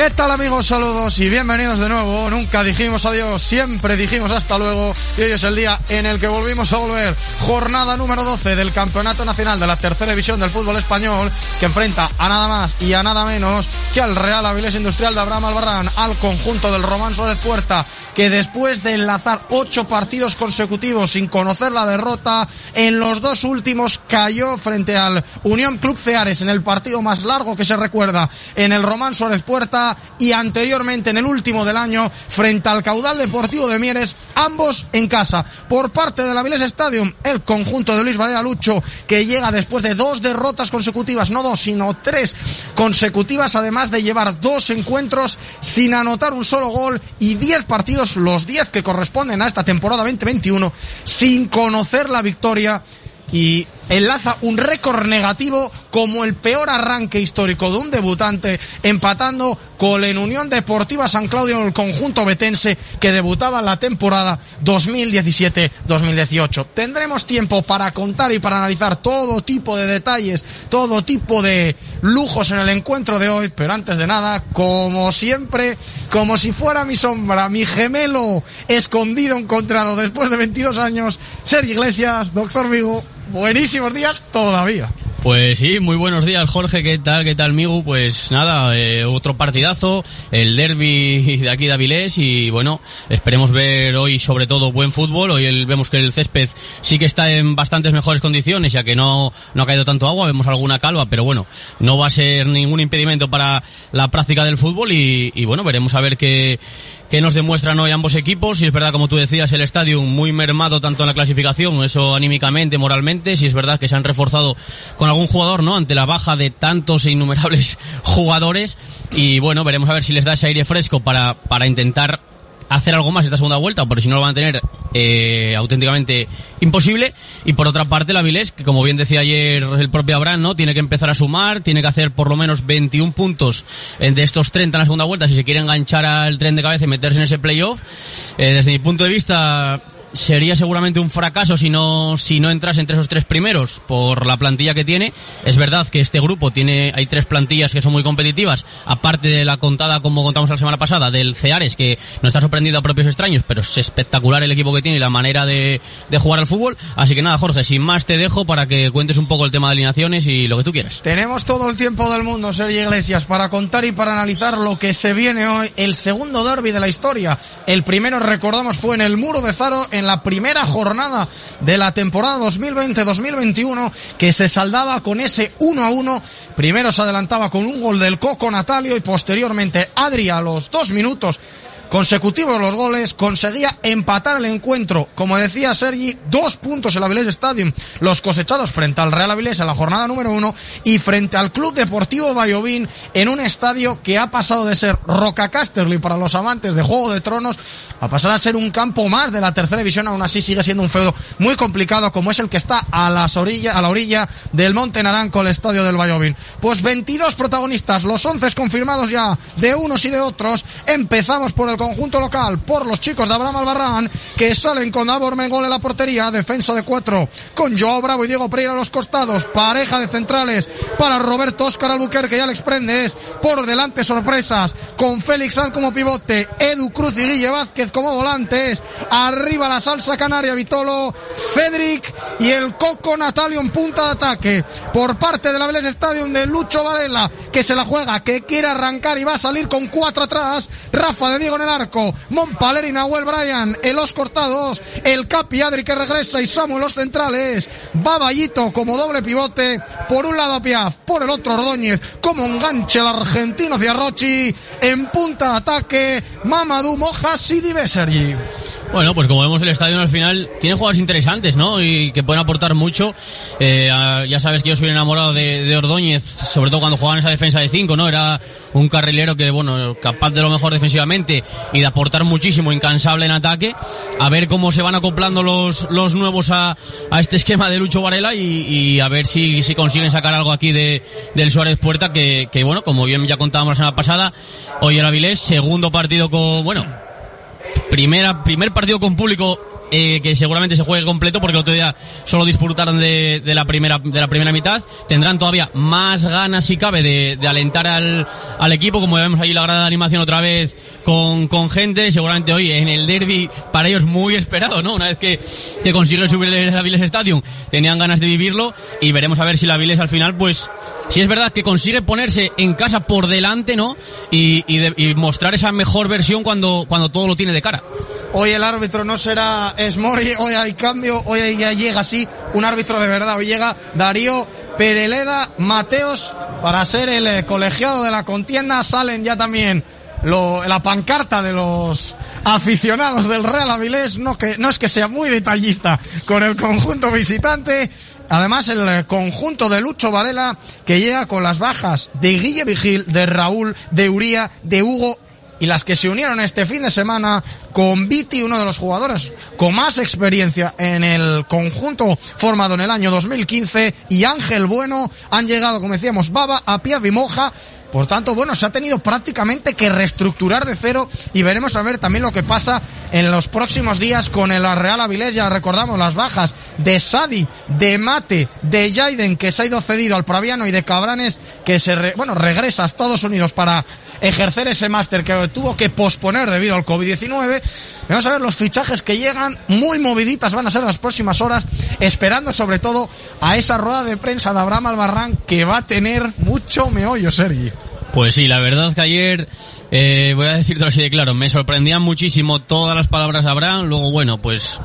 ¿Qué tal amigos? Saludos y bienvenidos de nuevo. Nunca dijimos adiós, siempre dijimos hasta luego. Y hoy es el día en el que volvimos a volver. Jornada número 12 del Campeonato Nacional de la Tercera División del Fútbol Español, que enfrenta a nada más y a nada menos que al Real Avilés Industrial de Abraham Albarrán, al conjunto del Román Suárez Puerta, que después de enlazar ocho partidos consecutivos sin conocer la derrota, en los dos últimos cayó frente al Unión Club Ceares en el partido más largo que se recuerda en el Román Suárez Puerta y anteriormente en el último del año frente al caudal deportivo de Mieres, ambos en casa. Por parte del Avilés Stadium, el conjunto de Luis Valera Lucho, que llega después de dos derrotas consecutivas, no dos, sino tres consecutivas, además de llevar dos encuentros sin anotar un solo gol y diez partidos, los diez que corresponden a esta temporada 2021, sin conocer la victoria y enlaza un récord negativo como el peor arranque histórico de un debutante, empatando con la Unión Deportiva San Claudio en el conjunto betense que debutaba en la temporada 2017-2018. Tendremos tiempo para contar y para analizar todo tipo de detalles, todo tipo de lujos en el encuentro de hoy, pero antes de nada, como siempre, como si fuera mi sombra, mi gemelo escondido, encontrado después de 22 años, Sergio Iglesias, doctor Vigo, buenísimos días todavía. Pues sí, muy buenos días Jorge, ¿qué tal? ¿Qué tal Migu? Pues nada, eh, otro partidazo, el derby de aquí de Avilés y bueno, esperemos ver hoy sobre todo buen fútbol, hoy vemos que el césped sí que está en bastantes mejores condiciones ya que no, no ha caído tanto agua, vemos alguna calva, pero bueno, no va a ser ningún impedimento para la práctica del fútbol y bueno, veremos a ver qué, que nos demuestran hoy ambos equipos. Si es verdad, como tú decías, el estadio muy mermado tanto en la clasificación, eso anímicamente, moralmente. Si es verdad que se han reforzado con algún jugador, ¿no? Ante la baja de tantos e innumerables jugadores. Y bueno, veremos a ver si les da ese aire fresco para, para intentar hacer algo más esta segunda vuelta, porque si no lo van a tener eh, auténticamente imposible. Y por otra parte, la Vilés, que como bien decía ayer el propio Abraham, ¿no? Tiene que empezar a sumar, tiene que hacer por lo menos 21 puntos de estos 30 en la segunda vuelta si se quiere enganchar al tren de cabeza y meterse en ese playoff. Eh, desde mi punto de vista, sería seguramente un fracaso si no si no entras entre esos tres primeros por la plantilla que tiene. Es verdad que este grupo tiene hay tres plantillas que son muy competitivas, aparte de la contada como contamos la semana pasada del Ceares que no está sorprendido a propios extraños, pero es espectacular el equipo que tiene y la manera de, de jugar al fútbol. Así que nada, Jorge, sin más te dejo para que cuentes un poco el tema de alineaciones y lo que tú quieras. Tenemos todo el tiempo del mundo, Sergio Iglesias, para contar y para analizar lo que se viene hoy, el segundo derby de la historia. El primero, recordamos, fue en el Muro de Zaro en la primera jornada de la temporada 2020-2021 que se saldaba con ese 1 a 1. Primero se adelantaba con un gol del Coco Natalio y posteriormente Adri a los dos minutos consecutivos los goles, conseguía empatar el encuentro. Como decía Sergi, dos puntos en la Avilés Stadium, los cosechados frente al Real Avilés en la jornada número uno y frente al Club Deportivo Bayovín en un estadio que ha pasado de ser Roca Casterly para los amantes de Juego de Tronos a pasar a ser un campo más de la tercera división, aún así sigue siendo un feudo muy complicado como es el que está a las orillas, a la orilla del Monte Naranco, el estadio del Bayovín. Pues 22 protagonistas, los 11 confirmados ya de unos y de otros. Empezamos por el conjunto local por los chicos de Abraham Albarrán que salen con Abor Mengol en la portería, defensa de cuatro con Joao Bravo y Diego Pereira a los costados, pareja de centrales para Roberto Oscar Albuquerque y Alex Prendes, por delante sorpresas con Félix Sanz como pivote, Edu Cruz y Guille Vázquez como volantes, arriba la salsa canaria Vitolo, Cedric y el Coco Natalio en punta de ataque por parte de la Vélez Stadium de Lucho Varela que se la juega, que quiere arrancar y va a salir con cuatro atrás, Rafa de Diego en el arco, Montpaler y Nahuel Bryan en los cortados, el Capi Adri que regresa y Samuel los centrales, Baballito como doble pivote, por un lado a Piaf, por el otro Ordóñez, como enganche el argentino Ciarrochi, en punta de ataque, Mamadou Mojas y Sergi. Bueno, pues como vemos el estadio al final tiene jugadores interesantes, ¿no? Y que pueden aportar mucho. Eh, ya sabes que yo soy enamorado de, de, Ordóñez, sobre todo cuando jugaba en esa defensa de 5, ¿no? Era un carrilero que, bueno, capaz de lo mejor defensivamente y de aportar muchísimo, incansable en ataque. A ver cómo se van acoplando los, los nuevos a, a este esquema de Lucho Varela y, y a ver si, si, consiguen sacar algo aquí de, del Suárez Puerta, que, que, bueno, como bien ya contábamos la semana pasada, hoy el Avilés, segundo partido con, bueno, primera, primer partido con público eh, que seguramente se juegue completo porque el otro día solo disfrutaron de, de la primera de la primera mitad. Tendrán todavía más ganas si cabe de, de alentar al, al equipo, como vemos ahí la gran animación otra vez con, con gente, seguramente hoy en el derby para ellos muy esperado, ¿no? Una vez que, que consiguen subir el Aviles Stadium, tenían ganas de vivirlo y veremos a ver si la Aviles al final, pues, si es verdad que consigue ponerse en casa por delante, ¿no? Y, de- y mostrar esa mejor versión cuando, cuando todo lo tiene de cara. Hoy el árbitro no será Smori, hoy hay cambio, hoy ya llega así un árbitro de verdad, hoy llega Darío Pereleda Mateos para ser el eh, colegiado de la contienda, salen ya también lo- la pancarta de los aficionados del Real Avilés, no, que, no es que sea muy detallista con el conjunto visitante, Además, el eh, conjunto de Lucho Varela, que llega con las bajas de Guille Vigil, de Raúl, de Uría, de Hugo y las que se unieron este fin de semana con Viti, uno de los jugadores con más experiencia en el conjunto formado en el año 2015, y Ángel Bueno, han llegado, como decíamos, Baba, Apia y Moja. Por tanto, bueno, se ha tenido prácticamente que reestructurar de cero y veremos a ver también lo que pasa en los próximos días con el Real Avilés. Ya recordamos las bajas de Sadi, de Mate, de Jaiden, que se ha ido cedido al Praviano y de Cabranes, que se, re- bueno, regresa a Estados Unidos para ejercer ese máster que tuvo que posponer debido al COVID-19. Vamos a ver los fichajes que llegan, muy moviditas van a ser las próximas horas, esperando sobre todo a esa rueda de prensa de Abraham Albarrán que va a tener mucho meollo, Sergi. Pues sí, la verdad que ayer, eh, voy a decirlo así de claro, me sorprendían muchísimo todas las palabras de Abraham, luego bueno, pues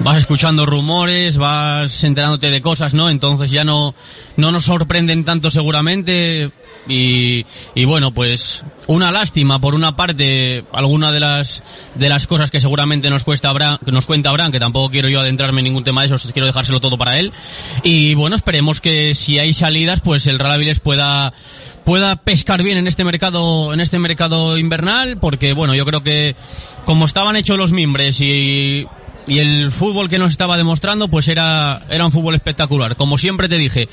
vas escuchando rumores, vas enterándote de cosas, ¿no? Entonces ya no, no nos sorprenden tanto seguramente y, y bueno, pues una lástima por una parte alguna de las de las cosas que seguramente nos cuesta Abraham, nos cuenta Abraham, que tampoco quiero yo adentrarme en ningún tema de eso, quiero dejárselo todo para él. Y bueno, esperemos que si hay salidas, pues el Real pueda pueda pescar bien en este mercado en este mercado invernal porque bueno yo creo que como estaban hechos los mimbres y y el fútbol que nos estaba demostrando pues era era un fútbol espectacular. Como siempre te dije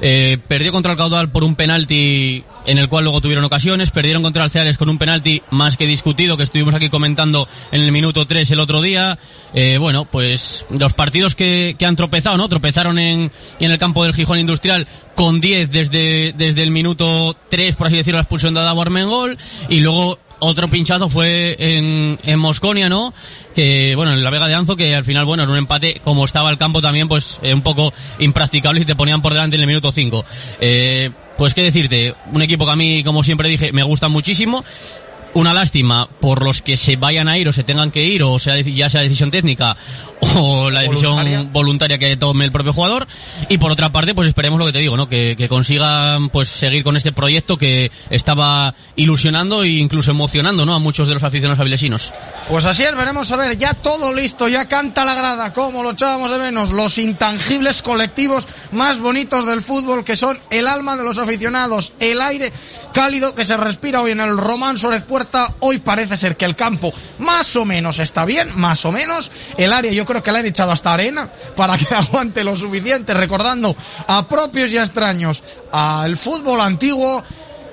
eh, perdió contra el caudal por un penalti en el cual luego tuvieron ocasiones perdieron contra el Ceares con un penalti más que discutido que estuvimos aquí comentando en el minuto 3 el otro día. Eh, bueno pues los partidos que, que han tropezado no tropezaron en, en el campo del Gijón Industrial con 10 desde, desde el minuto 3, por así decirlo, la expulsión de Adamo Armengol, y luego otro pinchazo fue en, en Mosconia, ¿no? Que, bueno, en la Vega de Anzo, que al final, bueno, en un empate, como estaba el campo también, pues, eh, un poco impracticable y te ponían por delante en el minuto 5. Eh, pues qué decirte, un equipo que a mí, como siempre dije, me gusta muchísimo, una lástima por los que se vayan a ir o se tengan que ir, o sea, ya sea decisión técnica o la decisión Voluntaria. voluntaria, que tome el propio jugador. Y por otra parte, pues esperemos lo que te digo, ¿no? Que, que consigan pues seguir con este proyecto que estaba ilusionando e incluso emocionando, ¿no? A muchos de los aficionados avilesinos. Pues así es, veremos a ver, ya todo listo, ya canta la grada, como lo echábamos de menos, los intangibles colectivos más bonitos del fútbol, que son el alma de los aficionados, el aire cálido que se respira hoy en el Román Suárez Hoy parece ser que el campo más o menos está bien, más o menos, el área yo creo que le han echado hasta arena para que aguante lo suficiente, recordando a propios y a extraños al fútbol antiguo,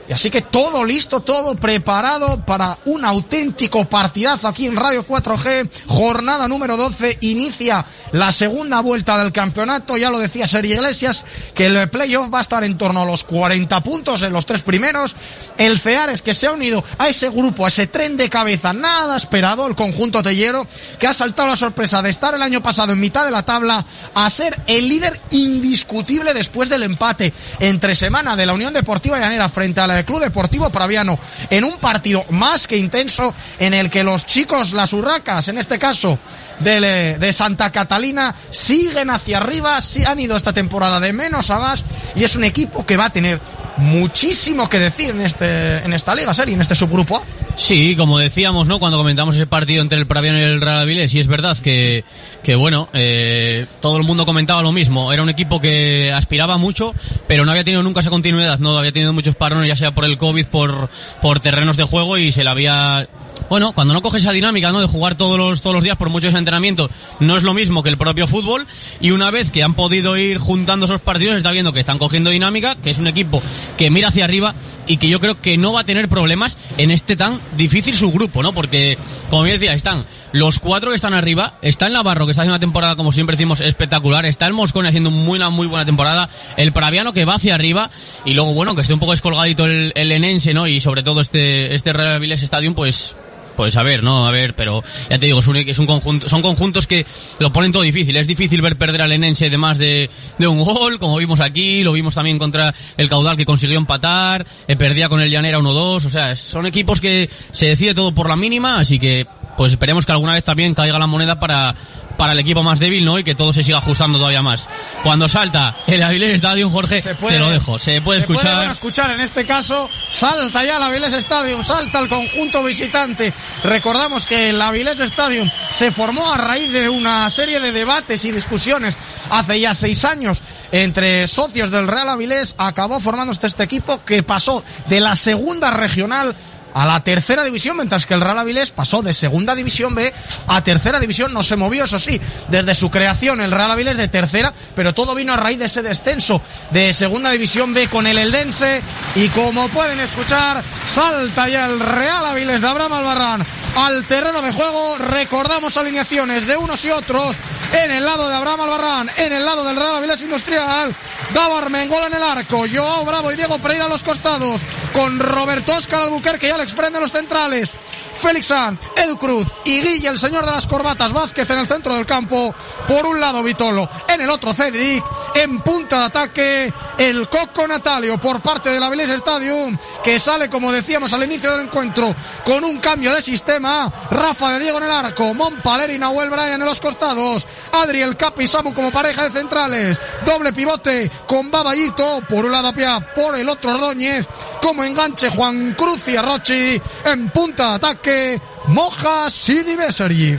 y así que todo listo, todo preparado para un auténtico partidazo aquí en Radio 4G. Jornada número 12. Inicia la segunda vuelta del campeonato. Ya lo decía Sergio Iglesias, que el playoff va a estar en torno a los 40 puntos en los tres primeros. El Ceares que se ha unido a ese grupo, a ese tren de cabeza nada esperado, el conjunto tellero, que ha saltado la sorpresa de estar el año pasado en mitad de la tabla a ser el líder indiscutible después del empate entre semana de la Unión Deportiva Llanera frente al Club Deportivo Praviano en un partido más que intenso en el que los chicos, las urracas, en este caso de, de Santa Catalina, siguen hacia arriba, sí han ido esta temporada de menos a más y es un equipo que va a tener muchísimo que decir en este en esta liga serie, en este subgrupo A. Sí, como decíamos, ¿no? Cuando comentamos ese partido entre el Praviano y el Real Avilés, y es verdad que, que bueno, eh, todo el mundo comentaba lo mismo. Era un equipo que aspiraba mucho, pero no había tenido nunca esa continuidad, ¿no? Había tenido muchos parones, ya sea por el COVID, por, por terrenos de juego, y se le había, bueno, cuando no coges esa dinámica, ¿no? De jugar todos los, todos los días por muchos entrenamientos, no es lo mismo que el propio fútbol. Y una vez que han podido ir juntando esos partidos, está viendo que están cogiendo dinámica, que es un equipo que mira hacia arriba y que yo creo que no va a tener problemas en este tan difícil subgrupo, ¿no? Porque, como bien decía, están los cuatro que están arriba, está el Navarro, que está haciendo una temporada, como siempre decimos, espectacular, está el Moscone haciendo una muy buena temporada, el Praviano que va hacia arriba, y luego, bueno, que esté un poco descolgadito el, Enense, ¿no? Y sobre todo este, este Real Avilés Stadium, pues, pues a ver, ¿no? A ver, pero ya te digo, es un, es un conjunto, son conjuntos que lo ponen todo difícil. Es difícil ver perder al Enense de más de, de un gol, como vimos aquí, lo vimos también contra el Caudal que consiguió empatar, eh, perdía con el Llanera 1-2, o sea, son equipos que se decide todo por la mínima, así que pues esperemos que alguna vez también caiga la moneda para, para el equipo más débil, ¿no? Y que todo se siga ajustando todavía más. Cuando salta el Avilés Stadium, Jorge, se puede, te lo dejo, se puede escuchar. Se puede escuchar en este caso, salta ya el Avilés Stadium, salta el conjunto visitante. Recordamos que el Avilés Stadium se formó a raíz de una serie de debates y discusiones hace ya seis años entre socios del Real Avilés, acabó formándose este equipo que pasó de la segunda regional a la tercera división, mientras que el Real Avilés pasó de segunda división B a tercera división. No se movió, eso sí, desde su creación el Real Avilés de tercera, pero todo vino a raíz de ese descenso de segunda división B con el Eldense. Y como pueden escuchar, salta ya el Real Avilés de Abraham Albarrán al terreno de juego. Recordamos alineaciones de unos y otros en el lado de Abraham Albarrán, en el lado del Real Avilés Industrial. Davar Mengol en el arco, Joao Bravo y Diego Pereira a los costados, con Roberto Oscar Albuquerque y Alex Prende los centrales. Félix San, Edu Cruz y Guille, el señor de las corbatas Vázquez en el centro del campo. Por un lado Vitolo, en el otro Cedric, en punta de ataque el Coco Natalio por parte del Avilés Stadium, que sale, como decíamos al inicio del encuentro, con un cambio de sistema. Rafa de Diego en el arco, Montpaler y Nahuel Bryan en los costados, Adriel Capi y Samu como pareja de centrales, doble pivote con Babayito, por un lado Pia, por el otro Ordóñez, como enganche Juan Cruz y Arrochi, en punta de ataque que Moja Sidi Bessery.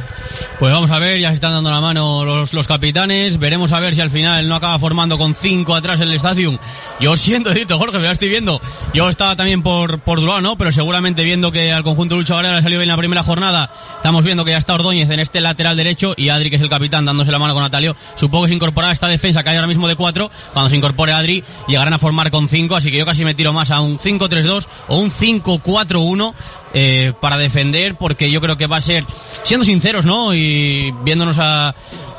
Pues vamos a ver, ya se están dando la mano los, los capitanes. Veremos a ver si al final no acaba formando con cinco atrás el Stadium. Yo siento decirte, Jorge, me lo estoy viendo. Yo estaba también por, por Durán, ¿no? Pero seguramente viendo que al conjunto Lucho Varela le salió bien la primera jornada, estamos viendo que ya está Ordóñez en este lateral derecho y Adri, que es el capitán, dándose la mano con Natalio. Supongo que se incorporará esta defensa que hay ahora mismo de cuatro. Cuando se incorpore Adri, llegarán a formar con cinco, así que yo casi me tiro más a un 5-3-2 o un 5-4-1 eh, para defender, porque yo creo que va a ser, siendo sinceros, ¿no? Y viéndonos a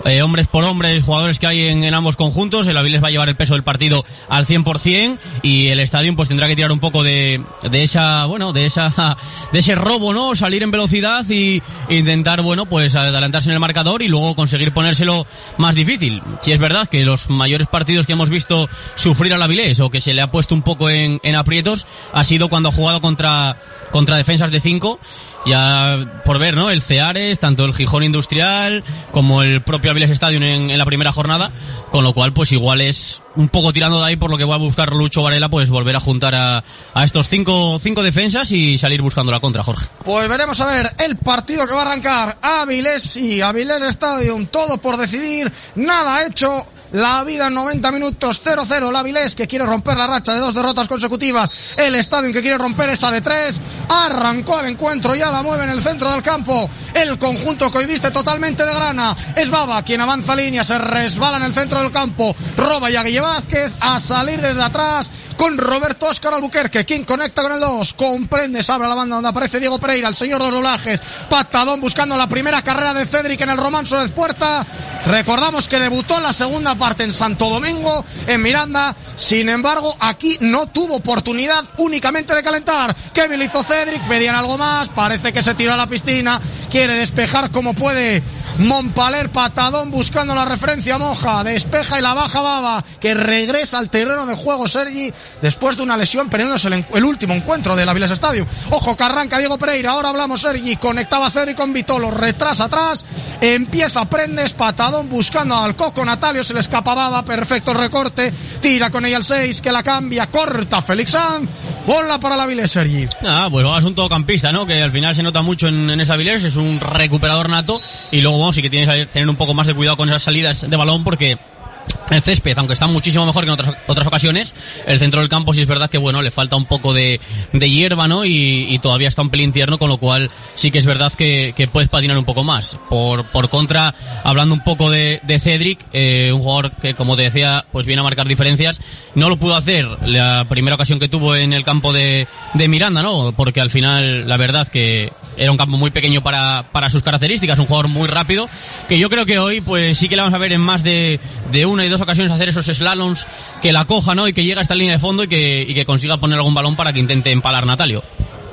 eh, hombres por hombres, jugadores que hay en, ambos conjuntos, el Avilés va a llevar el peso del partido al 100% y el estadio pues tendrá que tirar un poco de, de esa, bueno, de esa, de ese robo, ¿no? Salir en velocidad y intentar, bueno, pues adelantarse en el marcador y luego conseguir ponérselo más difícil. Si es verdad que los mayores partidos que hemos visto sufrir al Avilés o que se le ha puesto un poco en, en aprietos ha sido cuando ha jugado contra, contra defensas de 5 ya por ver, ¿no? El Ceares, tanto el Gijón Industrial como el propio Avilés Stadium en, en, la primera jornada, con lo cual pues igual es un poco tirando de ahí por lo que va a buscar Lucho Varela, pues volver a juntar a, a estos cinco, cinco defensas y salir buscando la contra, Jorge. Pues veremos a ver el partido que va a arrancar Avilés y Avilés Stadium, todo por decidir, nada hecho, la vida en 90 minutos 0-0. La Avilés que quiere romper la racha de dos derrotas consecutivas. El Estadio que quiere romper esa de tres. Arrancó el encuentro, ya la mueve en el centro del campo. El conjunto que hoy viste totalmente de grana. Es Baba quien avanza línea, se resbala en el centro del campo. Roba y a Guille Vázquez a salir desde atrás con Roberto Oscar Albuquerque, quien conecta con el 2, comprende, se abre la banda donde aparece Diego Pereira, el señor de los doblajes, patadón buscando la primera carrera de Cedric en el Romanso de Puerta. Recordamos que debutó en la segunda parte en Santo Domingo, en Miranda, sin embargo, aquí no tuvo oportunidad únicamente de calentar. Kevin hizo Cedric, pedían algo más, parece que se tiró a la piscina, quiere despejar como puede. Montpaler patadón buscando la referencia moja, despeja y la baja baba, que regresa al terreno de juego Sergi después de una lesión perdiéndose el, último encuentro del Avilés Stadium. Ojo que arranca Diego Pereira, ahora hablamos Sergi, conectaba Cedric con Vitolo, retrasa atrás, empieza Prendes, patadón buscando al Coco Natalio, se le escapa baba, perfecto recorte, tira con ella el 6, que la cambia, corta Félix Sanz, bola para la Avilés Sergi. Ah, pues es un todocampista, ¿no? Que al final se nota mucho en, en esa Avilés, es un recuperador nato y luego bueno, sí que tienes que tener un poco más de cuidado con esas salidas de balón porque el césped, aunque está muchísimo mejor que en otras, otras ocasiones, el centro del campo sí es verdad que bueno, le falta un poco de, de hierba, ¿no? Y, y, todavía está un pelín tierno, con lo cual sí que es verdad que, que puedes patinar un poco más. Por, por contra, hablando un poco de, de Cedric, eh, un jugador que como te decía, pues viene a marcar diferencias, no lo pudo hacer la primera ocasión que tuvo en el campo de, de Miranda, ¿no? Porque al final, la verdad que era un campo muy pequeño para, para sus características, un jugador muy rápido, que yo creo que hoy pues sí que le vamos a ver en más de, de una y dos ocasiones hacer esos slaloms que la coja. Y que llegue a esta línea de fondo y que, consiga poner algún balón para que intente empalar Natalio.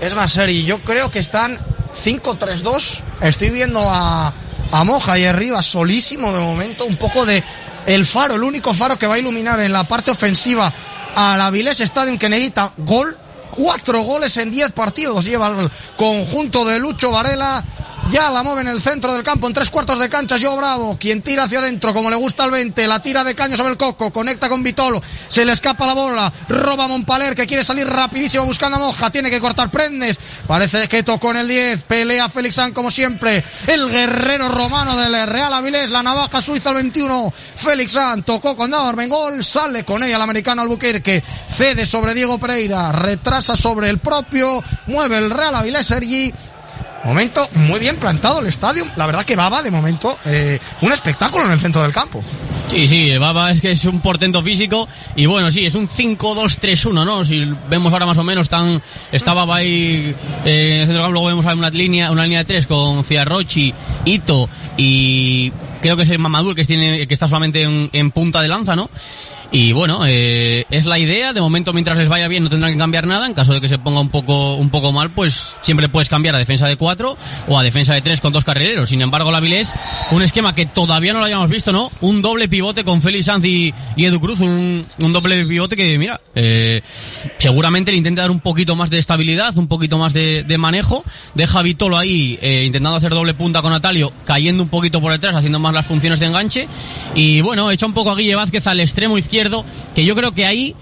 Es más, Seri, yo creo que están 5-3-2. Estoy viendo a, a Moja ahí arriba solísimo de momento. Un poco de el faro, el único faro que va a iluminar en la parte ofensiva a la Vilés Stadium que necesita gol. Cuatro goles en diez partidos lleva el conjunto de Lucho Varela. Ya la mueve en el centro del campo, en tres cuartos de cancha, Joe Bravo, quien tira hacia adentro, como le gusta al 20, la tira de caño sobre el coco, conecta con Vitolo, se le escapa la bola, roba a Montpaler, que quiere salir rapidísimo buscando a Moja, tiene que cortar Prendes, parece que tocó en el 10, pelea Félix San como siempre, el guerrero romano del Real Avilés, la navaja suiza al 21, Félix San tocó con Daor Bengol, sale con ella el americano Albuquerque, cede sobre Diego Pereira, retrasa sobre el propio, mueve el Real Avilés Sergi, Momento muy bien plantado el estadio. La verdad que Baba, de momento, eh, un espectáculo en el centro del campo. Sí, sí, Baba es que es un portento físico y bueno, sí, es un 5-2-3-1, ¿no? Si vemos ahora más o menos, están, está Baba ahí eh, en el centro del campo, luego vemos una línea, una línea de tres con Ciarrochi, Ito y creo que es el Mamadou que, tiene, que está solamente en, en punta de lanza, ¿no? Y bueno, eh, es la idea. De momento, mientras les vaya bien, no tendrán que cambiar nada. En caso de que se ponga un poco, un poco mal, pues siempre puedes cambiar a defensa de cuatro o a defensa de tres con dos carrileros. Sin embargo, la Vilés, un esquema que todavía no lo habíamos visto, ¿no? Un doble pivote con Félix Sanz y, y Edu Cruz. Un, un, doble pivote que, mira, eh, seguramente le intenta dar un poquito más de estabilidad, un poquito más de, de manejo. Deja a Vitolo ahí eh, intentando hacer doble punta con Natalio, cayendo un poquito por detrás, haciendo más las funciones de enganche. Y bueno, echa un poco a Guille Vázquez al extremo izquierdo que yo creo que ahí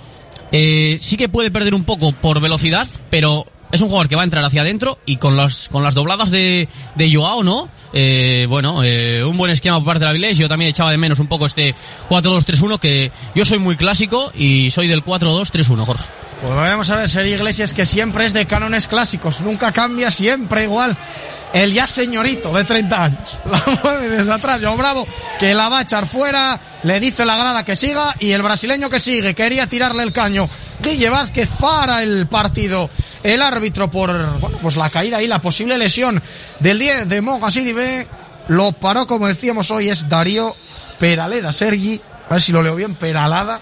eh, sí que puede perder un poco por velocidad, pero es un jugador que va a entrar hacia adentro y con las con las dobladas de, de Joao, ¿no? Eh, bueno, eh, un buen esquema por parte de la Vilés. Yo también echaba de menos un poco este 4-2-3-1, que yo soy muy clásico y soy del 4-2-3-1, Jorge. Pues vamos a ver, Sergio Iglesias, que siempre es de cánones clásicos, nunca cambia, siempre igual. El ya señorito de 30 años. La mueve desde atrás, yo bravo, que la va a echar fuera, le dice la grada que siga y el brasileño que sigue, quería tirarle el caño. Guille Vázquez para el partido. El árbitro por, pues la caída y la posible lesión del 10 de Mogasidi B lo paró, como decíamos hoy, es Darío Peraleda, Sergi. A ver si lo leo bien, Peralada.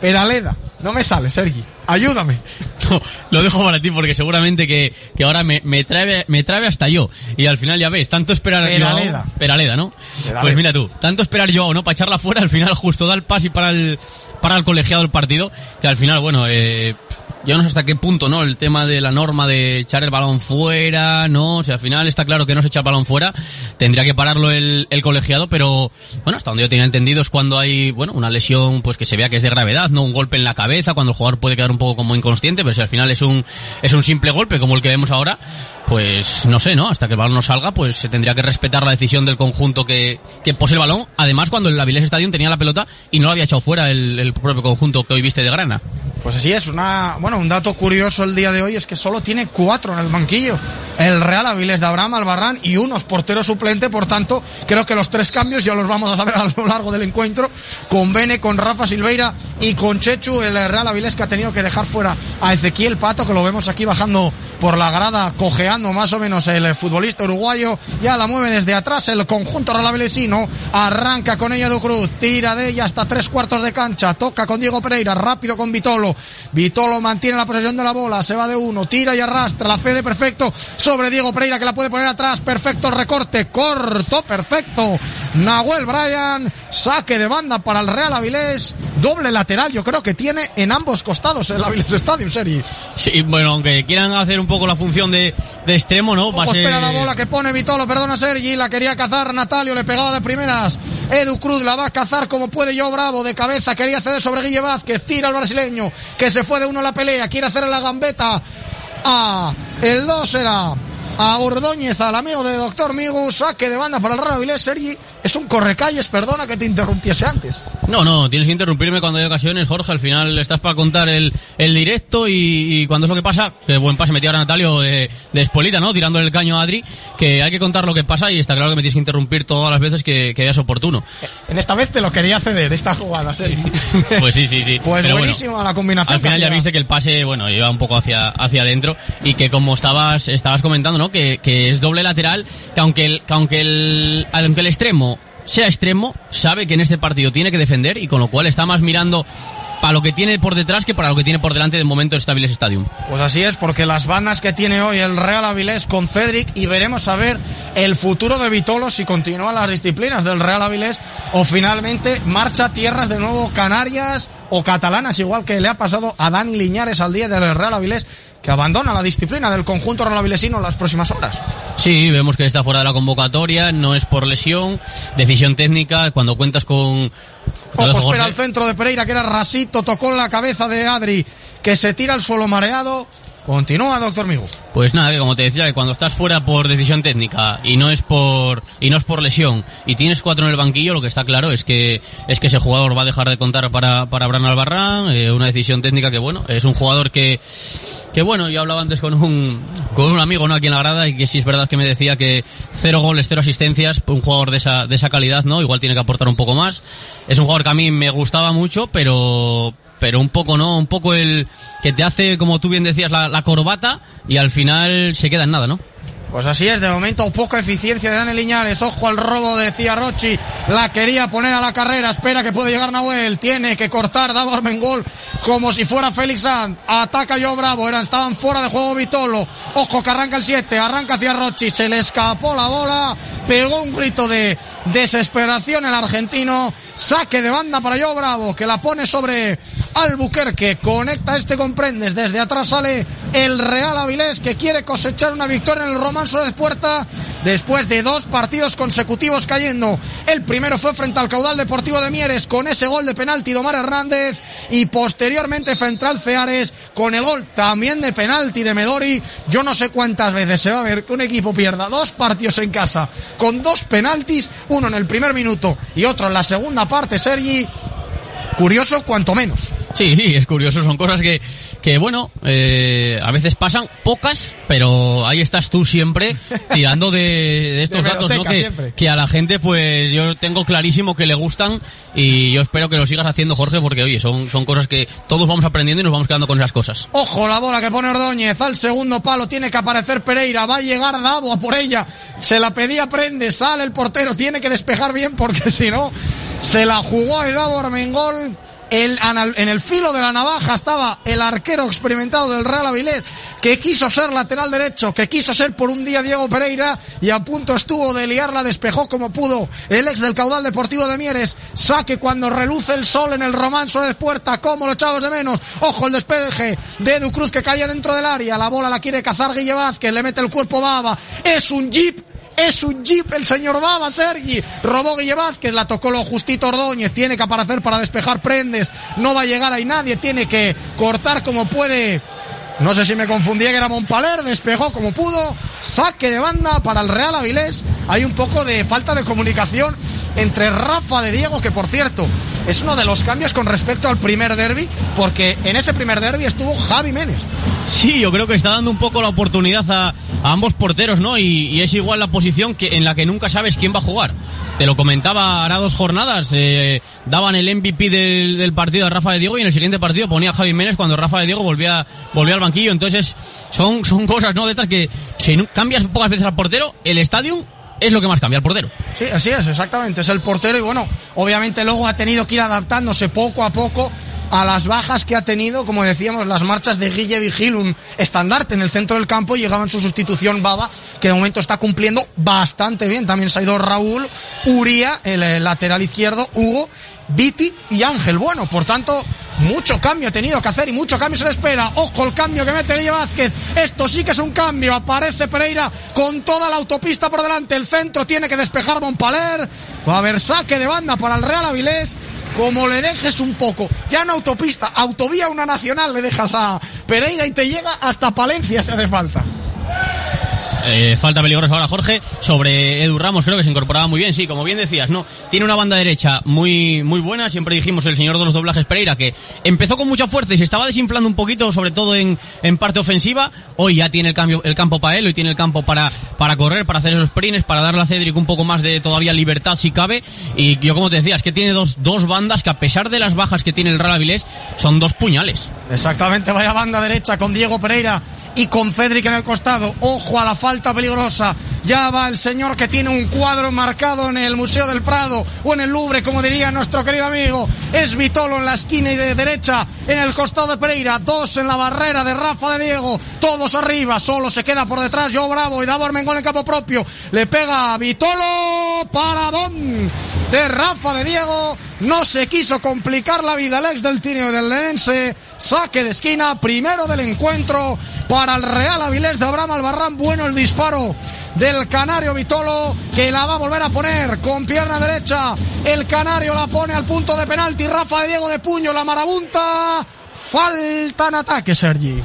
Peraleda. No me sale, Sergi. Ayúdame. No, lo dejo para ti porque seguramente que, que ahora me, me, trae, me trae hasta yo. Y al final ya ves, tanto esperar Peraleda. Joao, Peraleda, ¿no? Peraleda. Pues mira tú, tanto esperar yo, ¿no? Para echarla fuera, al final justo da el pase para el, para el colegiado del partido, que al final, bueno, eh, yo no sé hasta qué punto, ¿no? El tema de la norma de echar el balón fuera, ¿no? O sea, al final está claro que no se echa el balón fuera, tendría que pararlo el, el colegiado, pero, bueno, hasta donde yo tenía entendido es cuando hay, bueno, una lesión, pues que se vea que es de gravedad, ¿no? Un golpe en la cabeza, cuando el jugador puede quedar un poco como inconsciente, pero si al final es un, es un simple golpe como el que vemos ahora, pues no sé, ¿no? Hasta que el balón no salga, pues se tendría que respetar la decisión del conjunto que, que posee el balón. Además, cuando el Avilés Stadium tenía la pelota y no lo había echado fuera el, propio conjunto que hoy viste de Grana. Pues así es, una, un dato curioso el día de hoy es que solo tiene cuatro en el banquillo. El Real Avilés de Abraham Albarrán y unos portero suplente, por tanto, creo que los tres cambios ya los vamos a saber a lo largo del encuentro, con Bene, con Rafa Silveira y con Chechu, el Real Avilés que ha tenido que dejar fuera a Ezequiel Pato, que lo vemos aquí bajando por la grada, cojeando más o menos el futbolista uruguayo, ya la mueve desde atrás el conjunto Real Avilesino, arranca con ella Cruz, tira de ella hasta tres cuartos de cancha, toca con Diego Pereira, rápido con Vitolo, Vitolo mantiene la posesión de la bola, se va de uno, tira y arrastra, la cede perfecto sobre Diego Pereira que la puede poner atrás, perfecto el recorte, corto, perfecto, Nahuel Bryan, saque de banda para el Real Avilés, doble lateral, yo creo que tiene en ambos costados el Avilés Stadium, Seri. Sí, bueno, aunque quieran hacer un poco la función de, de extremo, ¿no? Ojo, espera la bola que pone Vitolo, perdona Sergi, la quería cazar Natalio, le pegaba de primeras, Edu Cruz la va a cazar como puede yo Bravo, de cabeza, quería ceder sobre Guille Vázquez, tira al brasileño, que se fue de uno a la pelea, quiere hacer la gambeta, a el 2 era a Ordóñez, al amigo de Doctor Migu, saque de banda para el Real Avilés. Sergi, es un correcalles, perdona que te interrumpiese antes. No, no, tienes que interrumpirme cuando hay ocasiones, Jorge. Al final estás para contar el, el directo y, y cuando es lo que pasa, que buen pase metía ahora Natalio de, de Espolita, ¿no? Tirándole el caño a Adri, que hay que contar lo que pasa y está claro que me tienes que interrumpir todas las veces que, que veas oportuno. En esta vez te lo quería ceder, esta jugada, Sergi. Pues sí, sí, sí. Pues Pero bueno, buenísima la combinación. Al final ya viste que el pase, bueno, iba un poco hacia, hacia adentro y que como estabas, estabas comentando, ¿no? Que, es doble lateral, que aunque el, que aunque el, aunque el extremo sea extremo, sabe que en este partido tiene que defender y con lo cual está más mirando para lo que tiene por detrás que para lo que tiene por delante de momento el Stabiles Stadium. Pues así es, porque las bandas que tiene hoy el Real Avilés con Cedric y veremos a ver el futuro de Vitolo si continúa las disciplinas del Real Avilés o finalmente marcha a tierras de nuevo Canarias o catalanas, igual que le ha pasado a Dani Liñares al día del Real Avilés que abandona la disciplina del conjunto real avilesino en las próximas horas. Sí, vemos que está fuera de la convocatoria, no es por lesión, decisión técnica, cuando cuentas con... Espera Jorge. al centro de Pereira, que era Rasito, tocó en la cabeza de Adri, que se tira al suelo mareado. Continúa, doctor Migu. Pues nada, que como te decía, que cuando estás fuera por decisión técnica y no es por y no es por lesión y tienes cuatro en el banquillo, lo que está claro es que es que ese jugador va a dejar de contar para para Bran Albarrán, eh, una decisión técnica que bueno, es un jugador que que bueno, yo hablaba antes con un con un amigo no aquí en la grada y que sí es verdad que me decía que cero goles, cero asistencias, un jugador de esa de esa calidad, ¿no? Igual tiene que aportar un poco más. Es un jugador que a mí me gustaba mucho, pero pero un poco no, un poco el que te hace, como tú bien decías, la, la corbata y al final se queda en nada, ¿no? Pues así es, de momento poca eficiencia de Dani Liñares. Ojo al robo de Ciarrochi. La quería poner a la carrera. Espera que puede llegar Nahuel. Tiene que cortar Davo Armengol como si fuera Félix Sanz. Ataca yo Bravo. Eran, estaban fuera de juego Vitolo. Ojo que arranca el 7. Arranca Ciarrochi. Se le escapó la bola. Pegó un grito de desesperación el argentino. Saque de banda para yo Bravo que la pone sobre Albuquerque. Conecta este comprendes. Desde atrás sale el Real Avilés que quiere cosechar una victoria en el Román Suárez Puerta después de dos partidos consecutivos cayendo. El primero fue frente al caudal deportivo de Mieres con ese gol de penalti de Omar Hernández y posteriormente frente al Ceares con el gol también de penalti de Medori. Yo no sé cuántas veces se va a ver que un equipo pierda dos partidos en casa con dos penaltis, uno en el primer minuto y otro en la segunda parte, Sergi. Curioso cuanto menos. Sí, sí, es curioso, son cosas que, que bueno, eh, a veces pasan, pocas, pero ahí estás tú siempre tirando de, de estos De datos, ¿no? que a la gente, pues yo tengo clarísimo que le gustan y yo espero que lo sigas haciendo, Jorge, porque oye, son, son cosas que todos vamos aprendiendo y nos vamos quedando con esas cosas. Ojo la bola que pone Ordóñez al segundo palo, tiene que aparecer Pereira, va a llegar Davo a por ella, se la pedía Prende, sale el portero, tiene que despejar bien porque si no, se la jugó a Davo Armengol. El, en el filo de la navaja estaba el arquero experimentado del Real Avilés que quiso ser lateral derecho, que quiso ser por un día Diego Pereira y a punto estuvo de liarla, despejó como pudo el ex del caudal deportivo de Mieres, saque cuando reluce el sol en el Román Suárez Puerta, como lo echabas de menos, ojo el despeje de Edu Cruz que caía dentro del área, la bola la quiere cazar Guille Vázquez, le mete el cuerpo Baba, es un jeep es un jeep el señor Baba, Sergi. Robó Guille Vázquez, la tocó lo justito Ordóñez. Tiene que aparecer para despejar prendes. No va a llegar ahí nadie. Tiene que cortar como puede. No sé si me confundía que era Montpaler, despejó como pudo, saque de banda para el Real Avilés. Hay un poco de falta de comunicación entre Rafa de Diego, que por cierto es uno de los cambios con respecto al primer derby, porque en ese primer derby estuvo Javi Menes. Sí, yo creo que está dando un poco la oportunidad a, ambos porteros, ¿no? Y, es igual la posición que en la que nunca sabes quién va a jugar. Te lo comentaba hará dos jornadas, eh, daban el MVP del, partido a Rafa de Diego y en el siguiente partido ponía a Javi Ménez cuando Rafa de Diego volvía, volvía al banquillo. Entonces, son, son cosas, ¿no? De estas que si no- cambias pocas veces al portero, el estadio es lo que más cambia al portero. Sí, así es, exactamente. Es el portero y bueno, obviamente luego ha tenido que ir adaptándose poco a poco a las bajas que ha tenido, como decíamos, las marchas de Guille Vigil, un estandarte en el centro del campo, llegaba en su sustitución Baba, que de momento está cumpliendo bastante bien. También se ha ido Raúl, Uría, el, eh, lateral izquierdo, Hugo, Viti y Ángel. Bueno, por tanto, mucho cambio ha tenido que hacer y mucho cambio se le espera. Ojo el cambio que mete Guille Vázquez. Esto sí que es un cambio. Aparece Pereira con toda la autopista por delante. El centro tiene que despejar Montpaler. Va a haber saque de banda para el Real Avilés. Como le dejes un poco, ya no autopista, autovía una nacional le dejas a Pereira y te llega hasta Palencia si hace falta. Eh, falta peligrosa ahora Jorge sobre Edu Ramos, creo que se incorporaba muy bien, sí, como bien decías, no, tiene una banda derecha muy muy buena, siempre dijimos el señor de los doblajes Pereira que empezó con mucha fuerza y se estaba desinflando un poquito, sobre todo en, en parte ofensiva, hoy ya tiene el cambio el campo para él, hoy tiene el campo para para correr, para hacer esos sprints, para darle a Cedric un poco más de todavía libertad si cabe. Y yo como te decía, es que tiene dos dos bandas que a pesar de las bajas que tiene el Real Avilés son dos puñales. Exactamente, vaya banda derecha con Diego Pereira y con Cedric en el costado. Ojo a la falta peligrosa. Ya va el señor que tiene un cuadro marcado en el Museo del Prado o en el Louvre, como diría nuestro querido amigo. Es Vitolo en la esquina y de derecha en el costado de Pereira. Dos en la barrera de Rafa de Diego. Todos arriba. Solo se queda por detrás Joe Bravo y Davor Mengón en campo propio. Le pega a Vitolo. Paradón de Rafa de Diego. No se quiso complicar la vida el ex del Tineo y del Lenense. Saque de esquina. Primero del encuentro para el Real Avilés de Abraham Albarrán. Bueno el disparo del Canario Vitolo que la va a volver a poner con pierna derecha. El Canario la pone al punto de penalti. Rafa de Diego de puño, la marabunta. Falta en ataque, Sergi.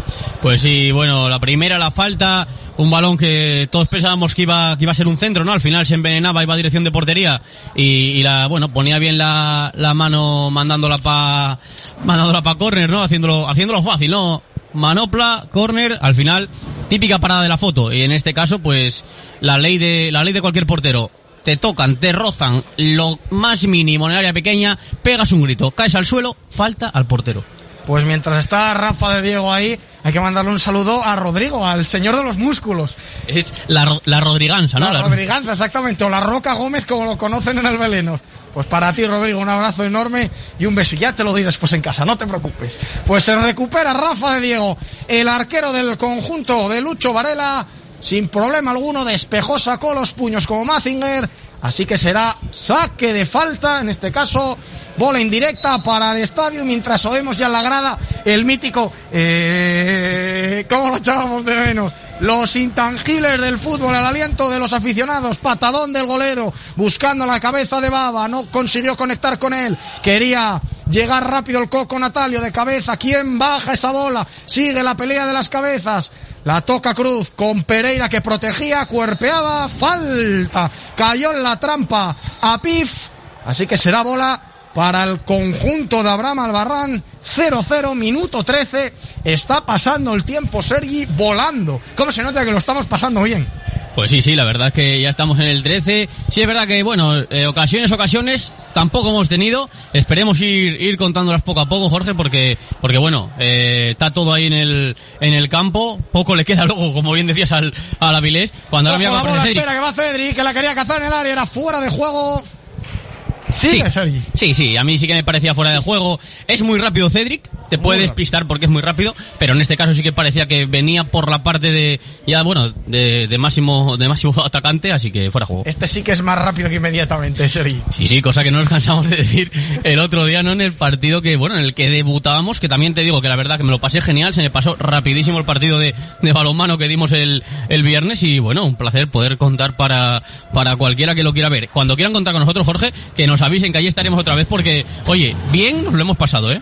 Pues sí, bueno, la primera la falta, un balón que todos pensábamos que iba, que iba a ser un centro, ¿no? Al final se envenenaba, iba a dirección de portería y, la, bueno, ponía bien la, la mano mandándola pa, mandándola pa córner, ¿no? Haciéndolo, haciéndolo fácil, ¿no? Manopla, córner, al final, típica parada de la foto. Y en este caso, pues, la ley de, la ley de cualquier portero. Te tocan, te rozan lo más mínimo en el área pequeña, pegas un grito, caes al suelo, falta al portero. Pues mientras está Rafa de Diego ahí, hay que mandarle un saludo a Rodrigo, al señor de los músculos. Es la, la Rodriganza, ¿no? La, Rodriganza, exactamente, o la Roca Gómez, como lo conocen en el Veleno. Pues para ti, Rodrigo, un abrazo enorme y un beso. Ya te lo doy después en casa, no te preocupes. Pues se recupera Rafa de Diego, el arquero del conjunto de Lucho Varela, sin problema alguno, despejó, sacó los puños como Mazinger. Así que será saque de falta, en este caso, bola indirecta para el estadio, mientras oímos ya en la grada el mítico, eh, ¿cómo lo echábamos de menos? Los intangibles del fútbol, el aliento de los aficionados, patadón del golero, buscando la cabeza de Baba, no consiguió conectar con él, quería llegar rápido el coco Natalio de cabeza, ¿quién baja esa bola? Sigue la pelea de las cabezas, la toca Cruz con Pereira que protegía, cuerpeaba, falta, cayó en la trampa a Pif, así que será bola para el conjunto de Abraham Albarrán. 0-0, minuto 13. Está pasando el tiempo, Sergi, volando. ¿Cómo se nota que lo estamos pasando bien? Pues sí, sí, la verdad es que ya estamos en el 13. Sí, es verdad que, bueno, eh, ocasiones, ocasiones, tampoco hemos tenido. Esperemos ir, ir contándolas poco a poco, Jorge, porque, porque bueno, eh, está todo ahí en el, en el campo. Poco le queda luego, como bien decías, al, al Avilés. Cuando ahora mira la bola, espera, que va Cedric, que la quería cazar en el área, era fuera de juego. Sí, sí, sí, a mí sí que me parecía fuera de juego. Es muy rápido Cedric, te puede despistar porque es muy rápido, pero en este caso sí que parecía que venía por la parte de, ya bueno, de, de máximo, de máximo atacante, así que fuera de juego. Este sí que es más rápido que inmediatamente, Sergi. Sí, sí, cosa que no nos cansamos de decir el otro día, ¿no? En el partido que, bueno, en el que debutábamos, que también te digo que la verdad que me lo pasé genial, se me pasó rapidísimo el partido de, de balonmano que dimos el, el viernes y bueno, un placer poder contar para, para cualquiera que lo quiera ver. Cuando quieran contar con nosotros, Jorge, que nos avisen que ahí estaremos otra vez porque, oye, bien nos lo hemos pasado, ¿eh?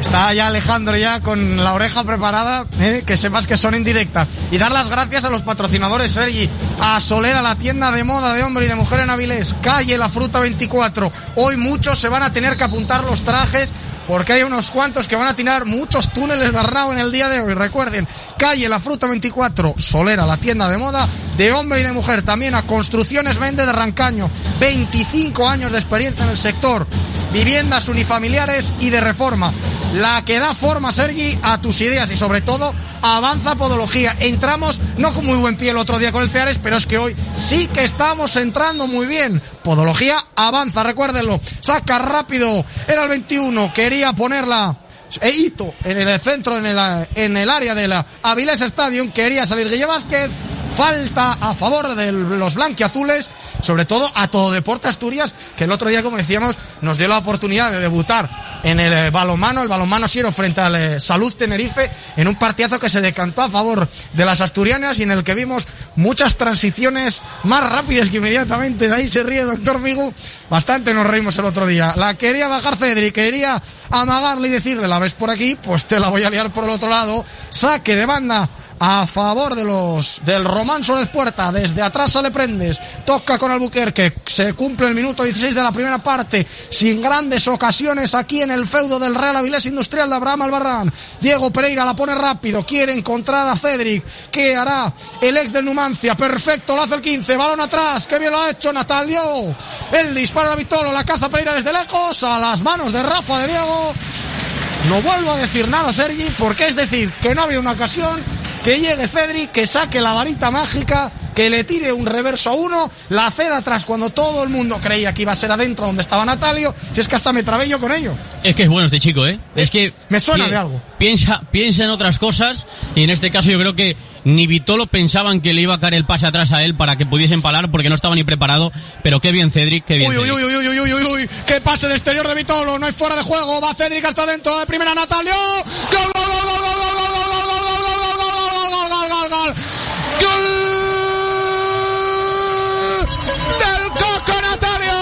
Está ya Alejandro ya con la oreja preparada, ¿eh? que sepas que son indirectas. Y dar las gracias a los patrocinadores, Sergi, a Solera, la tienda de moda de hombre y de mujer en Avilés, Calle La Fruta 24. Hoy muchos se van a tener que apuntar los trajes porque hay unos cuantos que van a tirar muchos túneles de Arnau en el día de hoy. Recuerden, calle La Fruta 24, Solera, la tienda de moda de hombre y de mujer. También a Construcciones Vende de Rancaño, 25 años de experiencia en el sector. Viviendas unifamiliares y de reforma. La que da forma, Sergi, a tus ideas y sobre todo avanza Podología. Entramos no con muy buen pie el otro día con el Ceares, pero es que hoy sí que estamos entrando muy bien. Podología avanza, recuérdenlo. Saca rápido, era el 21, quería ponerla. Eito en el centro, en el, en el área de la Avilés Stadium, quería salir Guille Vázquez. Falta a favor de los blanquiazules, sobre todo a Todo Deporte Asturias, que el otro día, como decíamos, nos dio la oportunidad de debutar en el eh, balonmano, el balonmano Siero frente al eh, Salud Tenerife, en un partidazo que se decantó a favor de las asturianas y en el que vimos muchas transiciones más rápidas que inmediatamente. De ahí se ríe doctor Migu. Bastante nos reímos el otro día. La quería bajar Cedric, quería amagarle y decirle, la ves por aquí, pues te la voy a liar por el otro lado. Saque de banda a favor de los del Román Soles Puerta. Desde atrás sale Prendes, toca con Albuquerque, se cumple el minuto 16 de la primera parte, sin grandes ocasiones aquí en el feudo del Real Avilés Industrial de Abraham Albarrán. Diego Pereira la pone rápido, quiere encontrar a Cedric, ¿qué hará el ex del Numancia? Perfecto, lo hace el 15, balón atrás, qué bien lo ha hecho Natalio. El disparo a Vitolo, la caza Pereira desde lejos, a las manos de Rafa de Diego. No vuelvo a decir nada, Sergi, porque es decir que no ha habido una ocasión que llegue Cedric, que saque la varita mágica, que le tire un reverso a uno, la ceda atrás cuando todo el mundo creía que iba a ser adentro donde estaba Natalio, y es que hasta me trabé yo con ello. Es que es bueno este chico, ¿eh? Es que... Me suena de algo. Piensa, piensa en otras cosas, y en este caso yo creo que ni Vitolo pensaban que le iba a caer el pase atrás a él para que pudiesen parar porque no estaba ni preparado, pero qué bien Cedric, qué bien. Uy, uy, uy, uy, uy, uy, uy, uy, qué pase de exterior de Vitolo, no hay fuera de juego, va Cedric hasta dentro de primera Natalio, gol, gol, gol, gol, gol, gol, gol, gol, del Coco Natalio.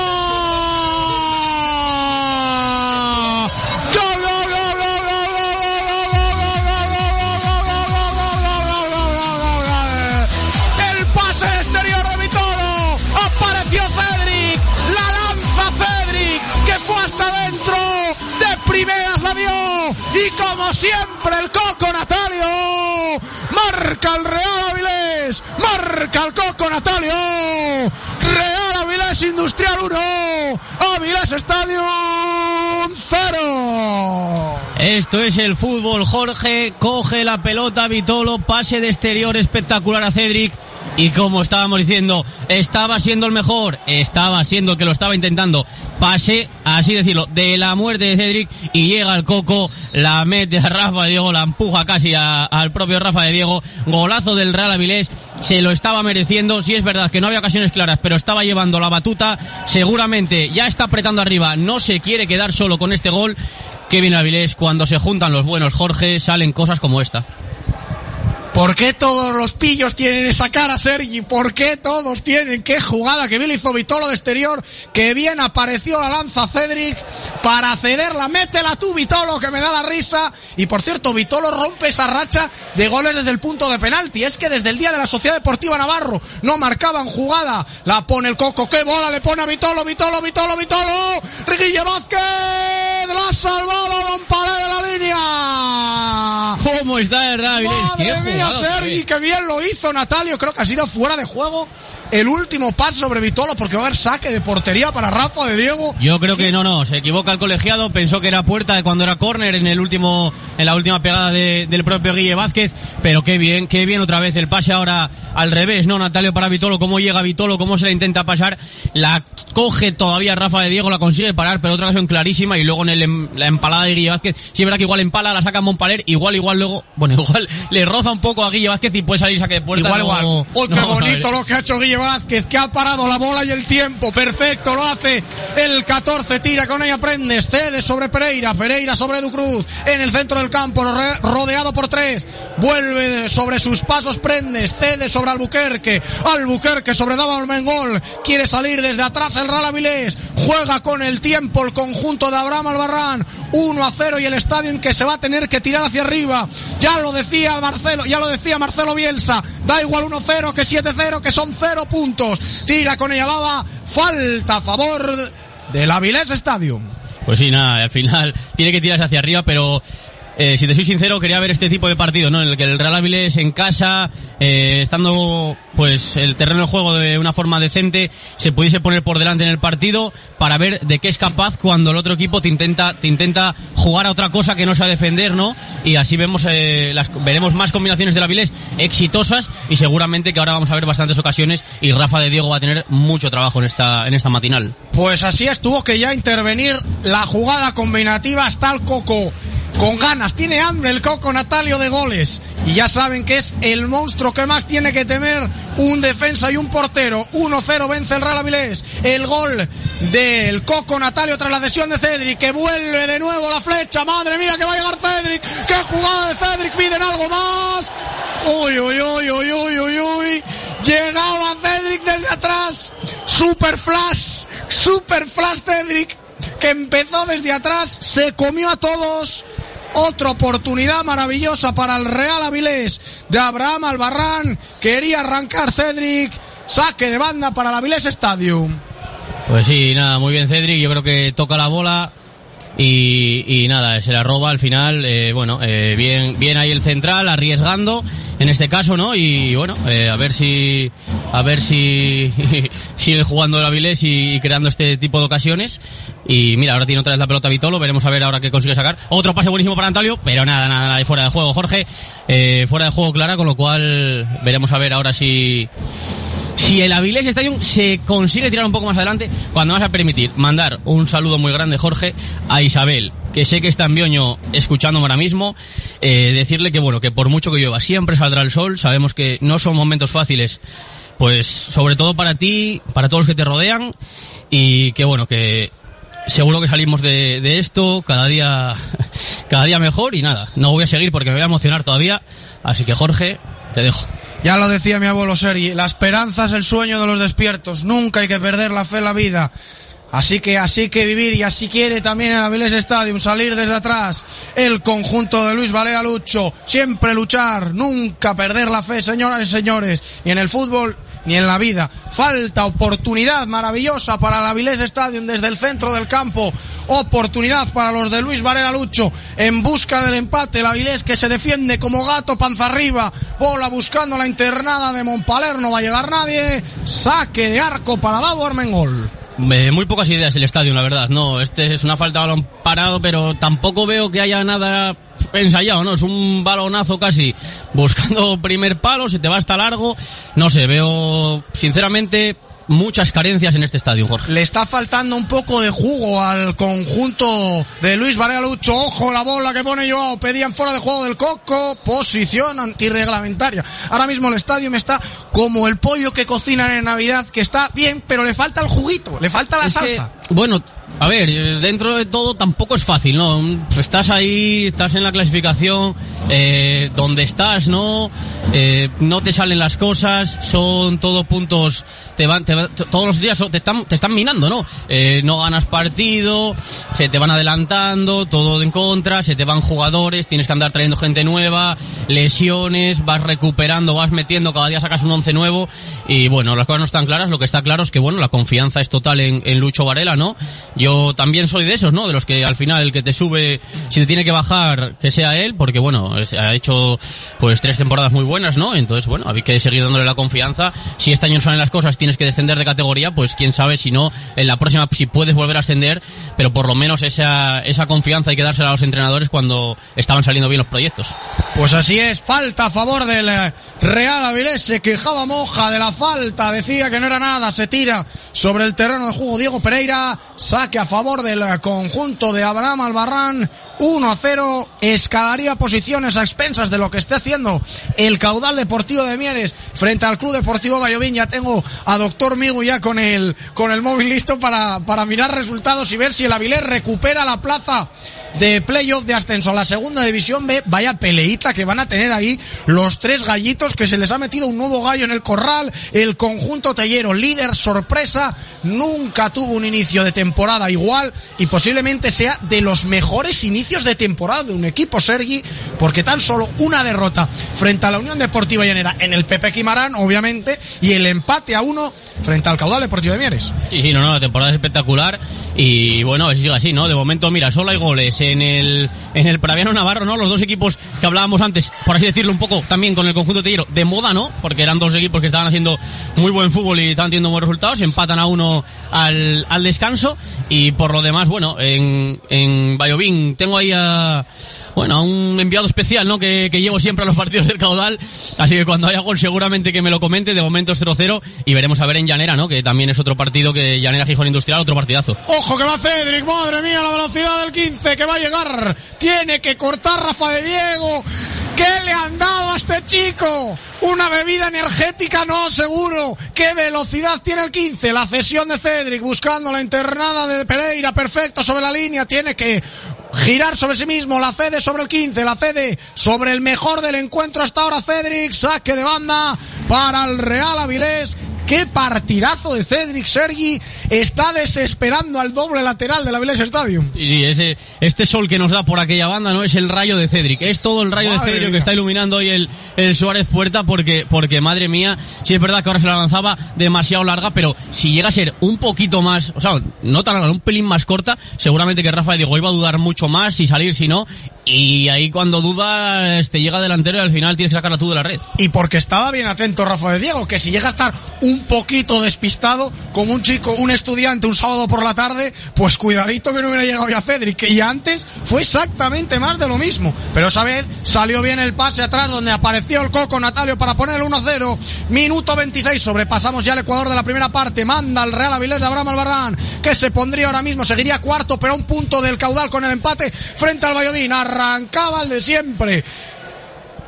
Gol, gol, gol, gol, El pase exterior de Vitolo. Apareció Cedric. La lanza Cedric, que fue hasta adentro. De primeras la dio. Y como siempre, el Coco Natalio. Marca el Real Avilés. Marca el Coco Natalio. Real Avilés Industrial 1. Avilés Estadio 0. Esto es el fútbol, Jorge. Coge la pelota Vitolo, pase de exterior espectacular a Cedric. Y como estábamos diciendo, estaba siendo el mejor, estaba siendo que lo estaba intentando. Pase, así decirlo, de la muerte de Cedric y llega el Coco, la mete a Rafa Diego, la empuja casi al propio Rafa de Diego. Golazo del Real Avilés, se lo estaba mereciendo. Sí es verdad que no había ocasiones claras, pero estaba llevando la batuta. Seguramente ya está apretando arriba, no se quiere quedar solo con este gol. Bien Avilés, cuando se juntan los buenos Jorge, salen cosas como esta. ¿Por qué todos los pillos tienen esa cara, Sergi? ¿Por qué todos tienen? ¡Qué jugada! Que bien hizo Vitolo de exterior. Que bien apareció la lanza Cedric para cederla. Métela tú, Vitolo, que me da la risa. Y por cierto, Vitolo rompe esa racha de goles desde el punto de penalti. Es que desde el día de la Sociedad Deportiva Navarro no marcaban jugada. La pone el Coco. ¡Qué bola le pone a Vitolo, Vitolo, Vitolo, Vitolo! Guille Vázquez la ha salvado Don de la línea. ¿Cómo está el Real Jugada, Sergi, que bien lo hizo Natalio. Creo que ha sido fuera de juego el último pase sobre Vitolo porque va a haber saque de portería para Rafa de Diego. Yo creo que no, no, se equivoca el colegiado, pensó que era puerta de cuando era córner en el último, en la última pegada de- del propio Guille Vázquez, pero qué bien, qué bien otra vez el pase ahora al revés, ¿no? Natalio para Vitolo, cómo llega Vitolo, cómo se la intenta pasar, la coge todavía Rafa de Diego, la consigue parar, pero otra ocasión clarísima y luego en el, la empalada de Guille Vázquez, sí verdad que igual empala, la saca Montpaler, igual, igual luego, bueno, igual le roza un poco a Guille Vázquez y puede salir saque de puerta. Igual, no- igual. ¡Oh, qué no bonito lo que ha hecho Guille Vázquez! Que ha parado la bola y el tiempo. Perfecto, lo hace el 14. Tira con ella, Prendes. Cede sobre Pereira. Pereira sobre Edu Cruz. En el centro del campo, rodeado por tres. Vuelve sobre sus pasos, Prendes. Cede sobre Albuquerque. Albuquerque sobre Dava Almengol. Quiere salir desde atrás el Real Avilés. Juega con el tiempo el conjunto de Abraham Albarrán. 1 a 0 y el estadio en que se va a tener que tirar hacia arriba. Ya lo decía Marcelo, ya lo decía Marcelo Bielsa. Da igual 1-0 que 7-0 que son 0 puntos. Tira con ella Baba. Falta a favor del Avilés Stadium. Pues sí, nada, al final tiene que tirarse hacia arriba, pero eh, si te soy sincero, quería ver este tipo de partido, ¿no? En el que el Real Avilés en casa, eh, estando pues el terreno de juego de una forma decente, se pudiese poner por delante en el partido para ver de qué es capaz cuando el otro equipo te intenta, te intenta jugar a otra cosa que no sea defender, ¿no? Y así vemos, eh, las, veremos más combinaciones del Avilés exitosas y seguramente que ahora vamos a ver bastantes ocasiones y Rafa de Diego va a tener mucho trabajo en esta, en esta matinal. Pues así es, tuvo que ya intervenir la jugada combinativa hasta el Coco. Con ganas, tiene hambre el Coco Natalio de goles. Y ya saben que es el monstruo que más tiene que temer un defensa y un portero. 1-0 vence el Real Avilés. El gol del Coco Natalio tras la cesión de Cedric, que vuelve de nuevo la flecha. Madre mía, que va a llegar Cedric. ¡Qué jugada de Cedric! Piden algo más. Uy, uy, uy, uy, uy, uy, uy. Llegaba Cedric desde atrás. Super flash. Super flash Cedric. Que empezó desde atrás. Se comió a todos. Otra oportunidad maravillosa para el Real Avilés de Abraham Albarrán. Quería arrancar Cedric. Saque de banda para el Avilés Stadium. Pues sí, nada, muy bien Cedric. Yo creo que toca la bola y, y nada, se la roba al final. Eh, bueno, eh, bien, bien ahí el central arriesgando en este caso, ¿no? Y bueno, eh, a ver si, a ver si sigue jugando el Avilés y, creando este tipo de ocasiones. Y mira, ahora tiene otra vez la pelota Vitolo, veremos a ver ahora qué consigue sacar. Otro pase buenísimo para Antalio, pero nada, nada, nada fuera de juego, Jorge. Eh, fuera de juego clara, con lo cual veremos a ver ahora si si el Avilés Stadium se consigue tirar un poco más adelante, cuando vas a permitir mandar un saludo muy grande, Jorge, a Isabel, que sé que está en Bioño escuchándome ahora mismo, eh, decirle que bueno, que por mucho que llueva, siempre saldrá el sol, sabemos que no son momentos fáciles, pues sobre todo para ti, para todos los que te rodean, y que bueno, que seguro que salimos de, de esto cada día, cada día mejor, y nada, no voy a seguir porque me voy a emocionar todavía, así que Jorge, te dejo. Ya lo decía mi abuelo Sergi, la esperanza es el sueño de los despiertos, nunca hay que perder la fe en la vida. Así que así que vivir y así quiere también el Avilés Stadium salir desde atrás. El conjunto de Luis Valera Lucho, siempre luchar, nunca perder la fe, señoras y señores, y en el fútbol ni en la vida. Falta oportunidad maravillosa para el Avilés Stadium desde el centro del campo. Oportunidad para los de Luis Varela Lucho en busca del empate. El Avilés que se defiende como gato panza arriba. Bola buscando la internada de Montpaler. No va a llegar nadie. Saque de arco para Davo Armengol. Muy pocas ideas el estadio, la verdad. No, este es una falta de balón parado, pero tampoco veo que haya nada ensayado, ¿no? Es un balonazo casi buscando primer palo, se te va hasta largo. No sé, veo sinceramente muchas carencias en este estadio, Jorge. Le está faltando un poco de jugo al conjunto de Luis Varela Lucho. Ojo la bola que pone Joao. Pedían fuera de juego del Coco. Posición antirreglamentaria. Ahora mismo el estadio me está como el pollo que cocinan en Navidad, que está bien, pero le falta el juguito, le falta la Es que, salsa. bueno, a ver, dentro de todo tampoco es fácil, ¿no? Estás ahí, estás en la clasificación, eh, donde estás, ¿no? Eh, no te salen las cosas, son todo puntos, te van, te todos los días te están, te están minando, ¿no? Eh, no ganas partido, se te van adelantando, todo en contra, se te van jugadores, tienes que andar trayendo gente nueva, lesiones, vas recuperando, vas metiendo, cada día sacas un once nuevo y bueno, las cosas no están claras, lo que está claro es que bueno, la confianza es total en, Lucho Varela, ¿no? Yo también soy de esos, ¿no? De los que al final el que te sube, si te tiene que bajar, que sea él, porque bueno, ha hecho pues tres temporadas muy buenas, ¿no? Entonces bueno, hay que seguir dándole la confianza. Si este año salen las cosas, tienes que descender de categoría, pues quién sabe si no, en la próxima si puedes volver a ascender, pero por lo menos esa, esa confianza hay que dársela a los entrenadores cuando estaban saliendo bien los proyectos. Pues así es, falta a favor del eh, Real Avilés, se quejaba Moja de la falta, decía que no era nada, se tira sobre el terreno de juego Diego Pereira, saque a favor del eh, conjunto de Abraham Albarrán, 1 a 0, escalaría posiciones a expensas de lo que esté haciendo el caudal deportivo de Mieres frente al Club Deportivo Vallovín, ya tengo a Doctor Migu ya con el, con el móvil listo para, para mirar resultados y ver si el Avilés recupera la plaza de playoff de ascenso a la segunda división B. Vaya peleita que van a tener ahí los tres gallitos que se les ha metido un nuevo gallo en el corral. El conjunto tellero, líder sorpresa, nunca tuvo un inicio de temporada igual y posiblemente sea de los mejores inicios de temporada de un equipo, Sergi, porque tan solo una derrota frente a la Unión Deportiva Llanera en el Pepe Quimarán, obviamente, y el empate a uno frente al Caudal Deportivo de Mieres. Sí, sí, no, no, la temporada es espectacular y bueno, a ver si sigue así, ¿no? De momento, mira, solo hay goles en el, en el Praviano Navarro, ¿no? Los dos equipos que hablábamos antes, por así decirlo un poco, también con el conjunto tellero, de moda, ¿no? Porque eran dos equipos que estaban haciendo muy buen fútbol y estaban teniendo buenos resultados, empatan a uno al, al descanso y por lo demás, bueno, en, en Vallovín tengo ahí a, bueno, a un enviado especial, ¿no? Que, que llevo siempre a los partidos del caudal. Así que cuando haya gol seguramente que me lo comente. De momento es 0-0 y veremos a ver en Llanera, ¿no? Que también es otro partido que Llanera Gijón Industrial, otro partidazo. Ojo que va Cedric, madre mía, la velocidad del 15 que va llegar. Tiene que cortar Rafa de Diego. ¿Qué le han dado a este chico? Una bebida energética, no, seguro. ¿Qué velocidad tiene el 15? La cesión de Cedric buscando la internada de Pereira, perfecto sobre la línea. Tiene que girar sobre sí mismo, la cede sobre el 15, la cede sobre el mejor del encuentro hasta ahora Cedric, saque de banda para el Real Avilés. Qué partidazo de Cedric Sergi está desesperando al doble lateral de la Village Stadium. Y sí, ese, este sol que nos da por aquella banda no es el rayo de Cedric, es todo el rayo Madre de Cedric mía. que está iluminando hoy el, el Suárez Puerta porque, porque madre mía, sí es verdad que ahora se la lanzaba demasiado larga, pero si llega a ser un poquito más, o sea, no tan larga, un pelín más corta, seguramente que Rafa Diego iba a dudar mucho más si salir, si no, y ahí cuando duda, te llega delantero y al final tienes que sacarla tú de la red. Y porque estaba bien atento Rafa de Diego, que si llega a estar un poquito despistado, como un chico, un estudiante, un sábado por la tarde, pues cuidadito que no hubiera llegado ya Cedric, ya antes fue exactamente más de lo mismo. Pero esa vez salió bien el pase atrás donde apareció el Coco Natalio para poner el 1-0. Minuto 26, sobrepasamos ya el Ecuador de la primera parte, manda el Real Avilés de Abraham Albarrán, que se pondría ahora mismo, seguiría cuarto, pero a un punto del caudal con el empate frente al Valladolid. Arrancaba el de siempre.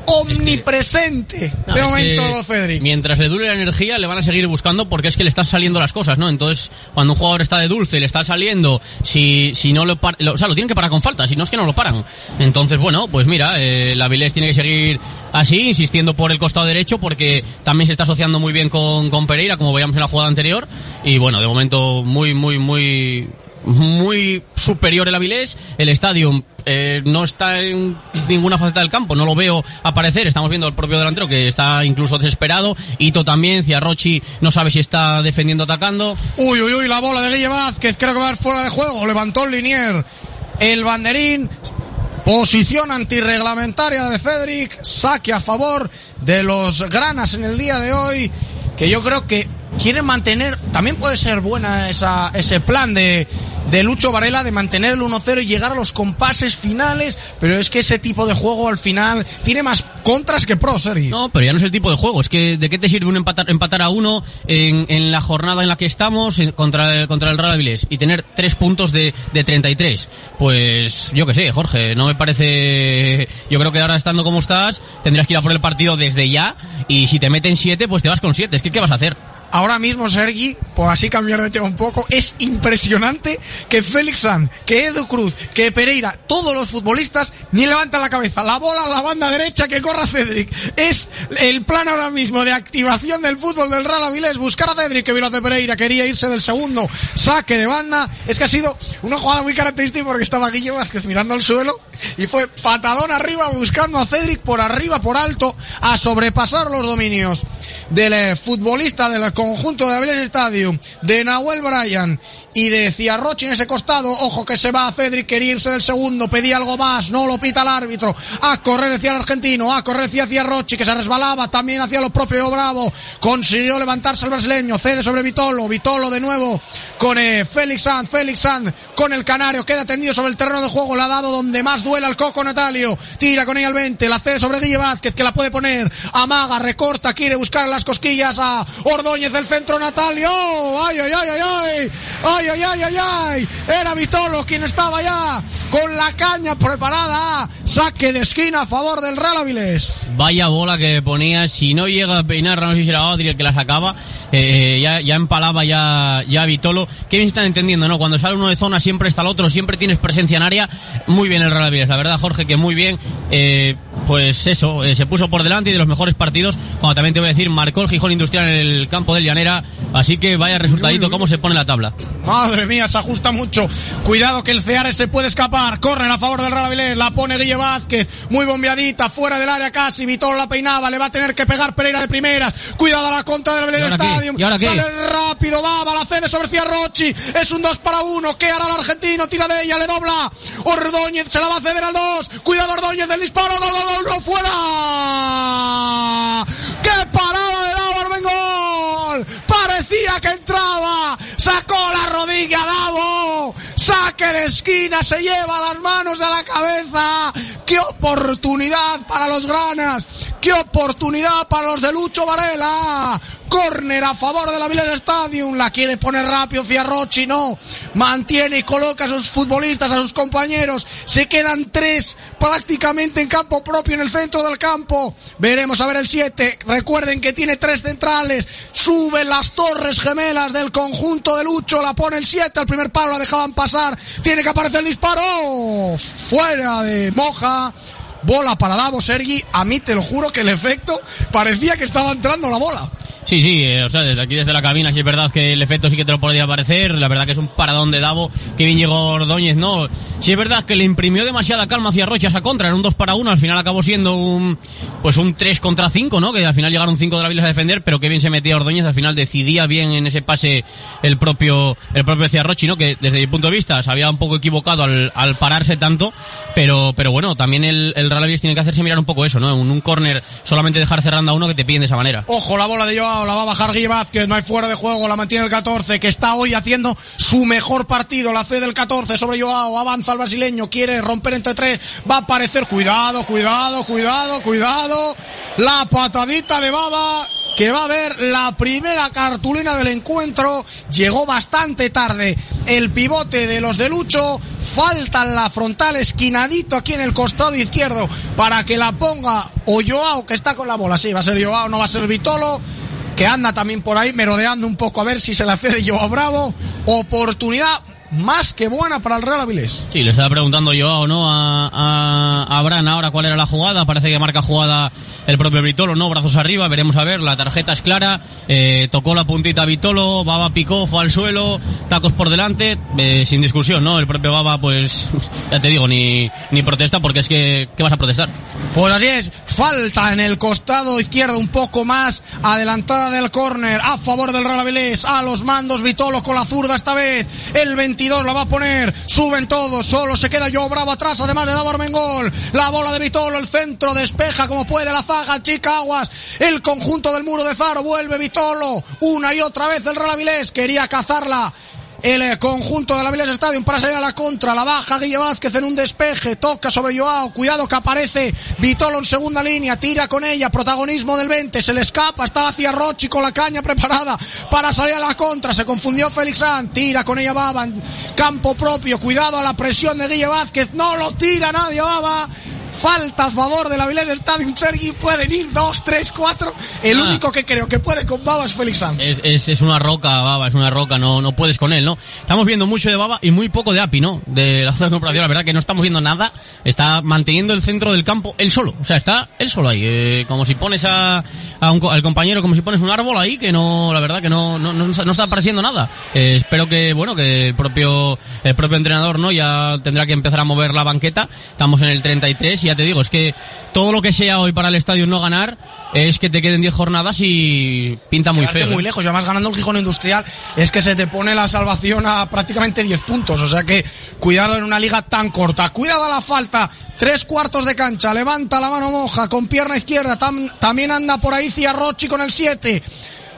Omnipresente No, de momento Cedric. Mientras le dure la energía, le van a seguir buscando porque es que le están saliendo las cosas, ¿no? Entonces, cuando un jugador está de dulce, le está saliendo, si, si no lo, par- lo- o sea, lo tienen que parar con falta, si no es que no lo paran. Entonces, bueno, pues mira, eh, la Vilés tiene que seguir así, insistiendo por el costado derecho porque también se está asociando muy bien con, con Pereira, como veíamos en la jugada anterior. Y bueno, de momento muy, muy, muy, muy superior el Avilés. El estadio eh, no está en ninguna faceta del campo, no lo veo aparecer. Estamos viendo al propio delantero que está incluso desesperado. Ito también, Ciarrochi no sabe si está defendiendo atacando. Uy, uy, uy, la bola de Guille Vázquez, creo que va a fuera de juego. Levantó el linier. El banderín. Posición antirreglamentaria de Cedric. Saque a favor de los granas en el día de hoy. Que yo creo que quieren mantener. También puede ser buena esa, ese plan de, de Lucho Varela de mantener el 1-0 y llegar a los compases finales. Pero es que ese tipo de juego al final tiene más contras que pros, Sergi. No, pero ya no es el tipo de juego. Es que ¿de qué te sirve un empatar, empatar a uno en, en la jornada en la que estamos contra, el- contra el Real Avilés y tener tres puntos de, de 33? Pues yo qué sé, Jorge, no me parece... Yo creo que ahora estando como estás, tendrías que ir a por el partido desde ya y si te meten siete, pues te vas con siete. Es que ¿qué vas a hacer? Ahora mismo, Sergi, por así cambiar de tema un poco, es impresionante que Félix San, que Edu Cruz, que Pereira, todos los futbolistas ni levantan la cabeza. La bola a la banda derecha que corra Cedric. Es el plan ahora mismo de activación del fútbol del Real Avilés. Buscar a Cedric, que vino de Pereira, quería irse del segundo saque de banda. Es que ha sido una jugada muy característica porque estaba Guille Vázquez mirando al suelo y fue patadón arriba buscando a Cedric por arriba, por alto, a sobrepasar los dominios del eh, futbolista del conjunto de Avilés Stadium, de Nahuel Bryan y de Ciarrochi en ese costado. Ojo que se va a Cedric, quería irse del segundo, pedía algo más, no lo pita el árbitro. A correr hacia el argentino, a correr hacia Ciarrochi que se resbalaba también hacia lo propio Bravo. Consiguió levantarse el brasileño, cede sobre Vitolo, Vitolo de nuevo con eh, Félix Sanz, Félix Sanz con el canario, queda tendido sobre el terreno de juego, la ha dado donde más duela al Coco Natalio, tira con ella al 20, la cede sobre Guille Vázquez que la puede poner, amaga, recorta, quiere buscar las cosquillas a Ordóñez del centro Natalio. ¡Ay, ay, ay, ay, ay! ¡Ay, ay, ay, ay, ay! Era Vitolos quien estaba ya con la caña preparada. Saque de esquina a favor del Real Avilés. Vaya bola que ponía. Si no llega a peinar, no sé si será Odri el que la sacaba. Eh, eh, ya, ya empalaba ya, ya Vitolo. Qué bien están entendiendo, ¿no? Cuando sale uno de zona siempre está el otro, siempre tienes presencia en área. Muy bien el Real Avilés. La verdad, Jorge, que muy bien. Eh, pues eso, eh, se puso por delante y de los mejores partidos. Cuando también te voy a decir, marcó el Gijón Industrial en el campo del Llanera, así que vaya resultadito, cómo se pone la tabla. Madre mía, se ajusta mucho. Cuidado que el Ceare se puede escapar. Corren a favor del Real Avilés. La pone Guille Vázquez. Muy bombeadita. Fuera del área casi. Vitolo la peinaba. Le va a tener que pegar Pereira de primeras. Cuidado a la contra del ¿Y Avilés ahora qué? Stadium. Sale rápido. Va, va la cede sobre Ciarrochi. Es un 2 para 1. ¿Qué hará el argentino? Tira de ella. Le dobla. Ordóñez se la va a ceder al 2. Cuidado Ordóñez del disparo. Gol, gol, gol. No fuera. ¡Qué parada de Davo Armengol! Parecía que entraba. Sacó la rodilla Davo. Saque de esquina. Se lleva las manos a la cabeza. ¡Qué oportunidad para los granas! ¡Qué oportunidad para los de Lucho Varela! Corner a favor de la Village Stadium. La quiere poner rápido Ciarrochi, no. Mantiene y coloca a sus futbolistas, a sus compañeros. Se quedan tres prácticamente en campo propio en el centro del campo. Veremos a ver el 7. Recuerden que tiene tres centrales. Suben las torres gemelas del conjunto de Lucho. La pone el 7. Al primer palo la dejaban pasar. Tiene que aparecer el disparo. Fuera de Moja. Bola para Davo Sergi. A mí te lo juro que el efecto parecía que estaba entrando la bola. Sí, sí, eh, o sea, desde aquí, desde la cabina, sí es verdad que el efecto sí que te lo podría parecer. La verdad que es un paradón de Davo. Que bien llegó Ordóñez, no. Sí es verdad que le imprimió demasiada calma hacia Rocha esa contra. Era un 2 para 1. Al final acabó siendo un, pues un 3 contra 5, ¿no? Que al final llegaron 5 de la Viles a defender, pero que bien se metía Ordóñez. Al final decidía bien en ese pase el propio, el propio Ciarrochi, ¿no? Que desde mi punto de vista se había un poco equivocado al, al pararse tanto. Pero, pero bueno, también el, el Real Betis tiene que hacerse mirar un poco eso, ¿no? En un córner solamente dejar cerrando a uno que te piden de esa manera. Ojo, la bola de Joao, la va a bajar Guille Vázquez, no hay fuera de juego, la mantiene el 14, que está hoy haciendo su mejor partido, la C del 14 sobre Joao, avanza el brasileño, quiere romper entre tres, va a aparecer, cuidado, cuidado, cuidado, cuidado, la patadita de Baba, que va a ver la primera cartulina del encuentro, llegó bastante tarde el pivote de los de Lucho, falta en la frontal esquinadito aquí en el costado izquierdo para que la ponga o Joao que está con la bola, sí, va a ser Joao, no va a ser Vitolo, que anda también por ahí merodeando un poco a ver si se la cede Joao Bravo, oportunidad más que buena para el Real Avilés. Sí, le estaba preguntando yo o no a, a, a Bran ahora cuál era la jugada. Parece que marca jugada el propio Vitolo, ¿no? Brazos arriba, veremos a ver. La tarjeta es clara. Eh, tocó la puntita Vitolo, Baba picó, fue al suelo, tacos por delante, eh, sin discusión, ¿no? El propio Baba, pues, ya te digo, ni, ni protesta porque es que, ¿qué vas a protestar? Pues así es, falta en el costado izquierdo un poco más adelantada del córner a favor del Real Avilés, a los mandos Vitolo con la zurda esta vez, el 22 la va a poner, suben todos, solo se queda yo Bravo atrás, además le da Armengol, la bola de Vitolo, el centro despeja como puede la zaga, Chicaguas, el conjunto del muro de Zaro, vuelve Vitolo, una y otra vez el Real Avilés, quería cazarla el conjunto de la Villas Stadium para salir a la contra, la baja Guille Vázquez en un despeje, toca sobre Joao, cuidado que aparece Vitolo en segunda línea, tira con ella, protagonismo del 20, se le escapa, está hacia Rochi con la caña preparada para salir a la contra, se confundió Félix San, tira con ella Baba, campo propio, cuidado a la presión de Guille Vázquez, no lo tira nadie Baba, falta a favor de la Vilés Stadium, Sergi, pueden ir dos, tres, cuatro. El Ah. único que creo que puede con Baba es Félix. Es, es, es una roca, Baba, es una roca, no, no puedes con él, ¿no? Estamos viendo mucho de Baba y muy poco de Api, ¿no? De la zona de comparación, la verdad que no estamos viendo nada. Está manteniendo el centro del campo él solo. O sea, está él solo ahí. eh, como si pones a, a un al compañero, como si pones un árbol ahí, que no, la verdad que no, no, no, no está apareciendo nada. Eh, espero que, bueno, que el propio, el propio entrenador, ¿no? Ya tendrá que empezar a mover la banqueta. Estamos en el 33 y ya te digo, es que todo lo que sea hoy para el estadio no ganar es que te queden 10 jornadas y pinta muy Quedarte feo. muy ¿eh? lejos y además ganando el Gijón Industrial es que se te pone la salvación a prácticamente 10 puntos. O sea que cuidado en una liga tan corta. Cuidado a la falta. Tres cuartos de cancha. Levanta la mano moja con pierna izquierda. Tam- también anda por ahí Ciarrochi con el 7.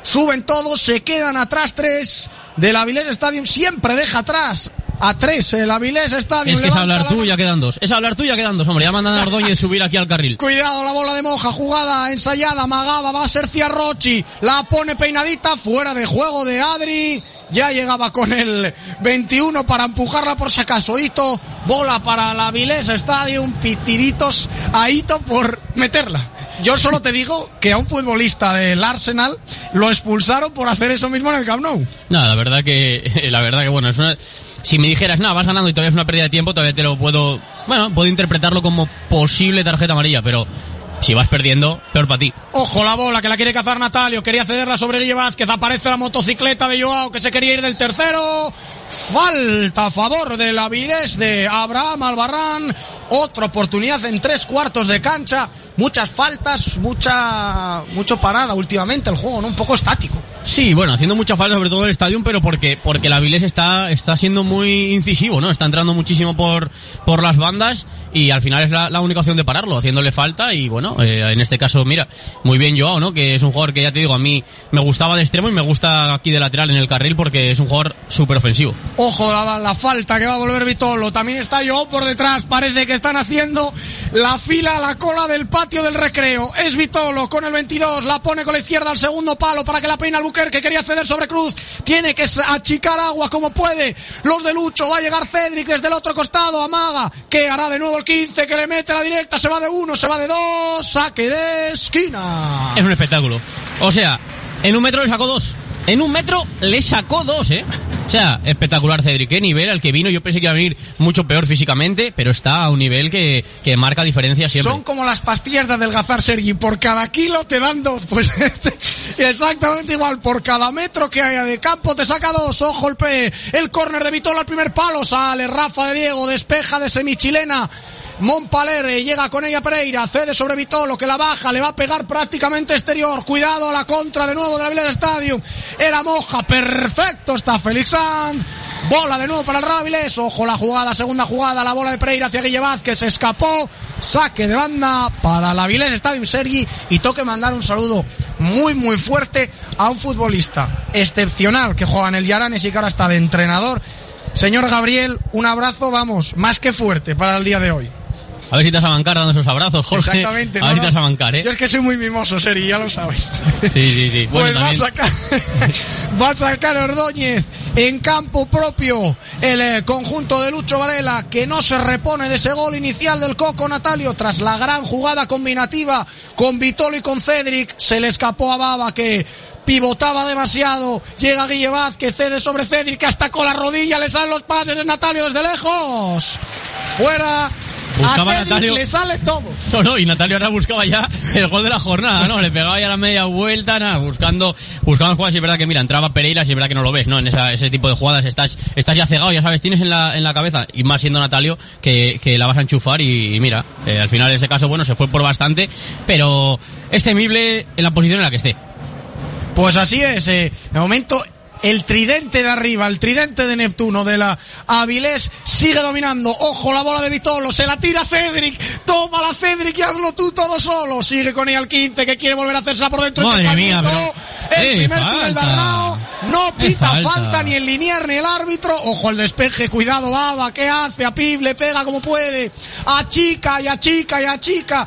Suben todos, se quedan atrás tres del Avilés Stadium. Siempre deja atrás a tres el Avilés Stadium. Es que es hablar la tú, ya quedan dos. Es hablar tú, ya quedan dos, hombre. Ya mandan a Ordóñez subir aquí al carril. Cuidado, la bola de moja, jugada ensayada, Magaba, va a ser Ciarrochi, la pone peinadita, fuera de juego de Adri, ya llegaba con el 21 para empujarla por si acaso, Hito, bola para la Vilesa Stadium, pitiditos a Hito por meterla. Yo solo te digo que a un futbolista del Arsenal lo expulsaron por hacer eso mismo en el Camp Nou. No, la verdad que, la verdad que bueno, es una, si me dijeras, nada, vas ganando y todavía es una pérdida de tiempo, todavía te lo puedo, bueno, puedo interpretarlo como posible tarjeta amarilla, pero si vas perdiendo, peor para ti. Ojo la bola que la quiere cazar Natalio. Quería cederla sobre Guille Vázquez. Aparece la motocicleta de Joao que se quería ir del tercero. Falta a favor del Avilés de Abraham Albarrán. Otra oportunidad en tres cuartos de cancha. Muchas faltas, mucha, mucho parada últimamente el juego, ¿no? Un poco estático. Sí, bueno, haciendo mucha falta sobre todo el estadio, pero porque, porque el Avilés está, está siendo muy incisivo, ¿no? Está entrando muchísimo por, por las bandas y al final es la, única opción de pararlo, haciéndole falta y bueno, eh, en este caso, mira, muy bien Joao, ¿no? Que es un jugador que ya te digo, a mí me gustaba de extremo y me gusta aquí de lateral en el carril porque es un jugador súper ofensivo. Ojo la, la falta que va a volver Vitolo. También está Joao por detrás. Parece que están haciendo la fila a la cola del patio del recreo. Es Vitolo con el 22. La pone con la izquierda al segundo palo para que la peine Albuquerque. Quería ceder sobre Cruz. Tiene que achicar agua como puede. Los de Lucho. Va a llegar Cedric desde el otro costado. Amaga. Que hará de nuevo el 15. Que le mete la directa. Se va de uno. Se va de dos. Saque de esquina. Es un espectáculo. O sea, en un metro le sacó dos. En un metro le sacó dos, ¿eh? O sea, espectacular Cedric. Qué nivel al que vino. Yo pensé que iba a venir mucho peor físicamente, pero está a un nivel que, que marca diferencia siempre. Son como las pastillas de adelgazar, Sergi. Por cada kilo te dan dos. Pues exactamente igual. Por cada metro que haya de campo te saca dos. Ojo el, el córner de Vitola al primer palo. Sale Rafa de Diego. Despeja de semichilena. Montpaler llega con ella Pereira, cede sobre Vitolo que la baja, le va a pegar prácticamente exterior. Cuidado a la contra de nuevo de la Stadium. Era Moja, perfecto está Félix Sand. Bola de nuevo para el Raviles. Ojo la jugada, segunda jugada, la bola de Pereira hacia Guille Vázquez. Se escapó. Saque de banda para la Vilés Stadium Sergi. Y toque mandar un saludo muy, muy fuerte a un futbolista excepcional que juega en el Yaranes y que ahora está de entrenador. Señor Gabriel, un abrazo, vamos, más que fuerte para el día de hoy. A ver si te vas a bancar dando esos abrazos, Jorge. Exactamente. A ver no, si te vas a bancar, ¿eh? Yo es que soy muy mimoso, Seri, ya lo sabes. Sí, sí, sí. Pues Bueno, va, a sacar, va a sacar Ordóñez en campo propio el eh, conjunto de Lucho Varela que no se repone de ese gol inicial del Coco Natalio tras la gran jugada combinativa con Vitolo y con Cedric. Se le escapó a Baba que pivotaba demasiado. Llega Guille Vázquez, cede sobre Cedric hasta con la rodilla le salen los pases de Natalio desde lejos. Fuera. Buscaba a Natalio. le sale todo. No, no, y Natalio ahora buscaba ya el gol de la jornada, ¿no? Le pegaba ya la media vuelta, nada, buscando, buscando jugadas y es verdad que, mira, entraba Pereira y es verdad que no lo ves, ¿no? En esa, ese tipo de jugadas estás, estás ya cegado, ya sabes, tienes en la, en la cabeza, y más siendo Natalio, que, que la vas a enchufar y, y mira, eh, al final en este caso, bueno, se fue por bastante, pero es temible en la posición en la que esté. Pues así es, eh, de momento el tridente de arriba, el tridente de Neptuno de la Avilés sigue dominando. Ojo la bola de Vitolo, se la tira Cedric, toma la Cedric y hazlo tú todo solo. Sigue con ella el 15 que quiere volver a hacerse por dentro. Madre Este mía, pero- El ¡Eh, primer túnel de Arnao, no ¡Eh, pita falta! falta ni el linear ni el árbitro. Ojo el despeje, cuidado Baba, ¿qué hace? A Pib le pega como puede. A chica y a chica y a chica.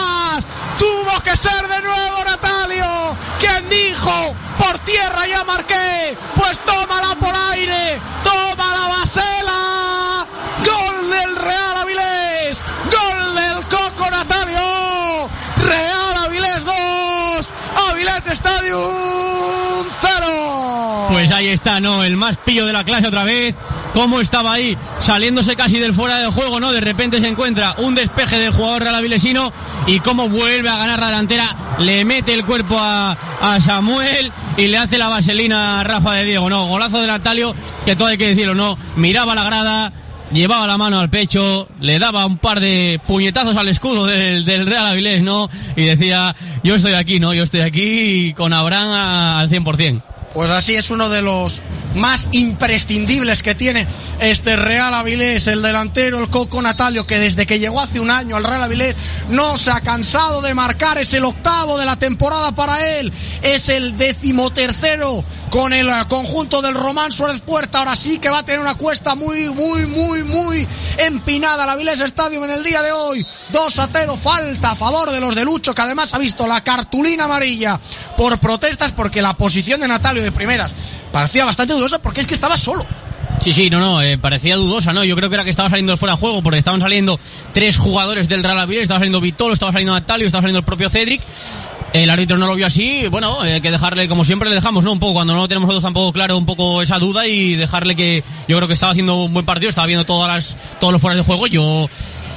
que ser de nuevo Natalio, quien dijo, por tierra ya marqué, pues tómala por aire, toma la basela, gol del Real Avilés, gol del Coco Natalio, Real Avilés 2, Avilés Stadium 0. Ahí está, ¿no? El más pillo de la clase otra vez. Cómo estaba ahí, saliéndose casi del fuera de juego, ¿no? De repente se encuentra un despeje del jugador realavilesino y cómo vuelve a ganar la delantera. Le mete el cuerpo a, a Samuel y le hace la vaselina a Rafa de Diego, ¿no? Golazo de Natalio, que todo hay que decirlo, ¿no? Miraba la grada, llevaba la mano al pecho, le daba un par de puñetazos al escudo del, del Real Avilés, ¿no? Y decía, yo estoy aquí, ¿no? Yo estoy aquí con Abraham al 100%. Pues así es uno de los más imprescindibles que tiene este Real Avilés, el delantero, el Coco Natalio, que desde que llegó hace un año al Real Avilés no se ha cansado de marcar, es el octavo de la temporada para él, es el decimotercero con el eh, conjunto del Román Suárez Puerta, ahora sí que va a tener una cuesta muy, muy, muy, muy empinada el Avilés Stadium en el día de hoy, 2 a 0, falta a favor de los de Lucho, que además ha visto la cartulina amarilla por protestas porque la posición de Natalio de primeras parecía bastante dudosa porque es que estaba solo. Sí, sí, no, no, eh, parecía dudosa, ¿no? Yo creo que era que estaba saliendo fuera de juego porque estaban saliendo tres jugadores del Real Avilés, estaba saliendo Vitolo, estaba saliendo Natalio, estaba saliendo el propio Cedric. El árbitro no lo vio así, bueno, eh, hay que dejarle, como siempre le dejamos, ¿no? Un poco, cuando no tenemos nosotros tampoco claro un poco esa duda y dejarle que yo creo que estaba haciendo un buen partido, estaba viendo todas las, todos los fueras de juego, yo...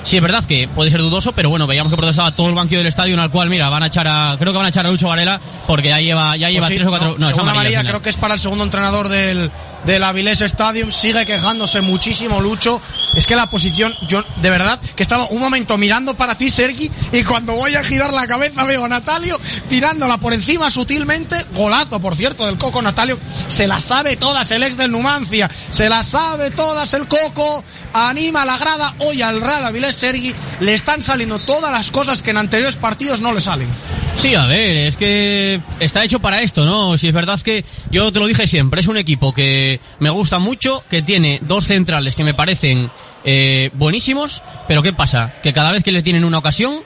Sí, es verdad que puede ser dudoso, pero bueno, veíamos que protestaba todo el banquillo del estadio, en el cual, mira, van a echar a, creo que van a echar a Lucho Varela, porque ya lleva, ya lleva Pues sí, tres o cuatro, no, es segunda amarilla final. creo que es para el segundo entrenador del, del Avilés Stadium. Sigue quejándose muchísimo Lucho. Es que la posición, yo de verdad que estaba un momento mirando para ti, Sergi, y cuando voy a girar la cabeza veo a Natalio tirándola por encima sutilmente. Golazo, por cierto, del Coco Natalio. Se la sabe todas el ex del Numancia. Se la sabe todas el Coco. Anima a la grada hoy al Real Avilés Sergi. Le están saliendo todas las cosas que en anteriores partidos no le salen. Sí, a ver, es que está hecho para esto, ¿no? Si es verdad que yo te lo dije siempre, es un equipo que me gusta mucho, que tiene dos centrales que me parecen eh, buenísimos, pero ¿qué pasa? Que cada vez que le tienen una ocasión,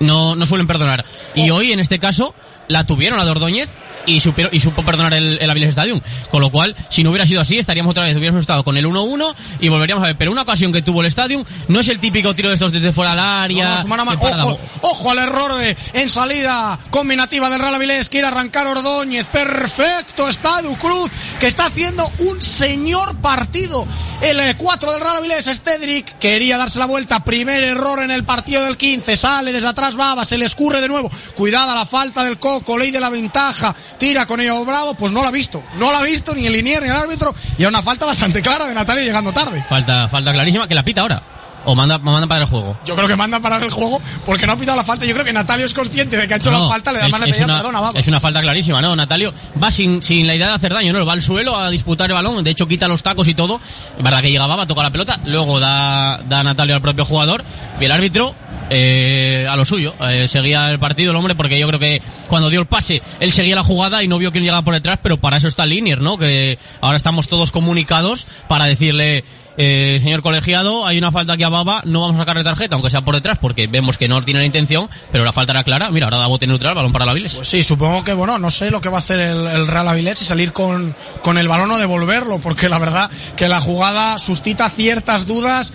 no, no suelen perdonar. Y hoy, en este caso, la tuvieron a Ordóñez y, supieron, y supo perdonar el, el Avilés Stadium. Con lo cual, si no hubiera sido así, estaríamos otra vez, hubiéramos estado con el 1-1 y volveríamos a ver. Pero una ocasión que tuvo el Stadium no es el típico tiro de estos desde fuera del área. No, no, ojo, ojo al error de, en salida combinativa del Real Avilés. Quiere arrancar Ordóñez. Perfecto está Cruz, que está haciendo un señor partido. El 4 del Real Avilés, Stedrick, quería darse la vuelta. Primer error en el partido del 15. Sale desde atrás Baba, se le escurre de nuevo. Cuidada la falta del Coco, ley de la ventaja. Tira con ello Bravo, pues no lo ha visto. No lo ha visto ni el linier ni el árbitro. Y es una falta bastante clara de Natalia llegando tarde. Falta, falta clarísima, que la pita ahora. O manda, manda para el juego. Yo creo que manda para el juego porque no ha pitado la falta. Yo creo que Natalio es consciente de que ha hecho No, la falta, le da es pedir una, perdón a Baba. es una falta clarísima, ¿no? Natalio va sin, sin la idea de hacer daño, ¿no? Va al suelo a disputar el balón, de hecho quita los tacos y todo. Es verdad que llegaba, va, toca la pelota, luego da, da Natalio al propio jugador y el árbitro eh, a lo suyo. Eh, seguía el partido el hombre porque yo creo que cuando dio el pase él seguía la jugada y no vio quién llegaba por detrás, pero para eso está Linier, ¿no? Que ahora estamos todos comunicados para decirle eh, señor colegiado, hay una falta aquí a Baba, no vamos a sacarle tarjeta, aunque sea por detrás, porque vemos que no tiene la intención, pero la falta era clara. Mira, ahora da bote neutral, balón para la Viles. Pues sí, supongo que, bueno, no sé lo que va a hacer el, Real Avilés y salir con, con el balón o devolverlo, porque la verdad que la jugada suscita ciertas dudas.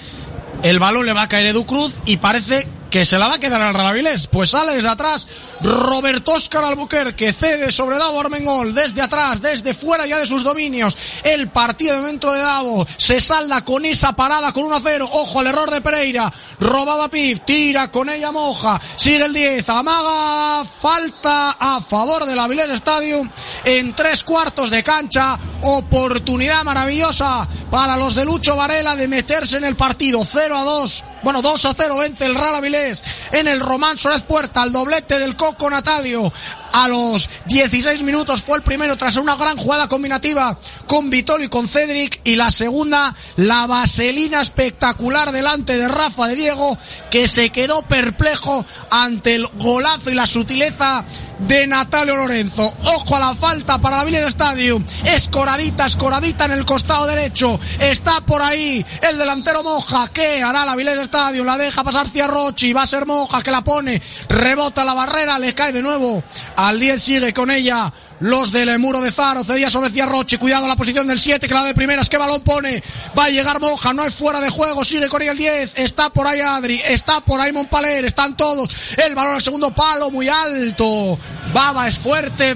El balón le va a caer a Edu Cruz y parece que se la va a quedar al Real Avilés. Pues sale desde atrás Roberto Oscar Albuquerque, cede sobre Davo Armengol, desde atrás, desde fuera ya de sus dominios. El partido dentro de Davo se salda con esa parada con 1-0. Ojo al error de Pereira. Robaba Pif, tira con ella Moja. Sigue el 10, amaga, falta a favor del Avilés Stadium en tres cuartos de cancha. Oportunidad maravillosa para los de Lucho Varela de meterse en el partido 0 a 2. Bueno, 2 a 0 vence el Real Avilés en el Román Suárez Puerta, el doblete del Coco Natalio. A los 16 minutos fue el primero tras una gran jugada combinativa con Vitolo y con Cedric. Y la segunda, la vaselina espectacular delante de Rafa de Diego, que se quedó perplejo ante el golazo y la sutileza de Natalio Lorenzo. Ojo a la falta para la Village Stadium. Escoradita, escoradita en el costado derecho. Está por ahí el delantero Moja. ¿Qué hará la Village Stadium? La deja pasar Ciarrochi. Va a ser Moja que la pone. Rebota la barrera. Le cae de nuevo. Al 10 sigue con ella. Los del muro de Faro, cedía sobre Ciarrochi, cuidado la posición del 7, que la de primeras, que balón pone, va a llegar Moja, no hay fuera de juego, sigue con el 10, está por ahí Adri, está por ahí Montpaler, están todos, el balón al segundo palo, muy alto, Baba es fuerte,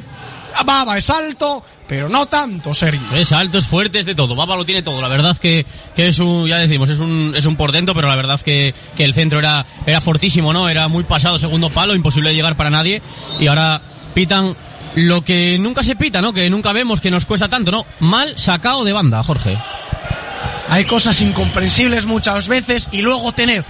Baba es alto, pero no tanto, Sergio. Es alto, es fuerte, es de todo. Baba lo tiene todo. La verdad que, que es un, ya decimos, es un, es un portento, pero la verdad que, que el centro era, era fortísimo, ¿no? Era muy pasado, segundo palo, imposible de llegar para nadie. Y ahora pitan lo que nunca se pita, ¿no? Que nunca vemos, que nos cuesta tanto, ¿no? Mal sacado de banda, Jorge. Hay cosas incomprensibles muchas veces y luego tener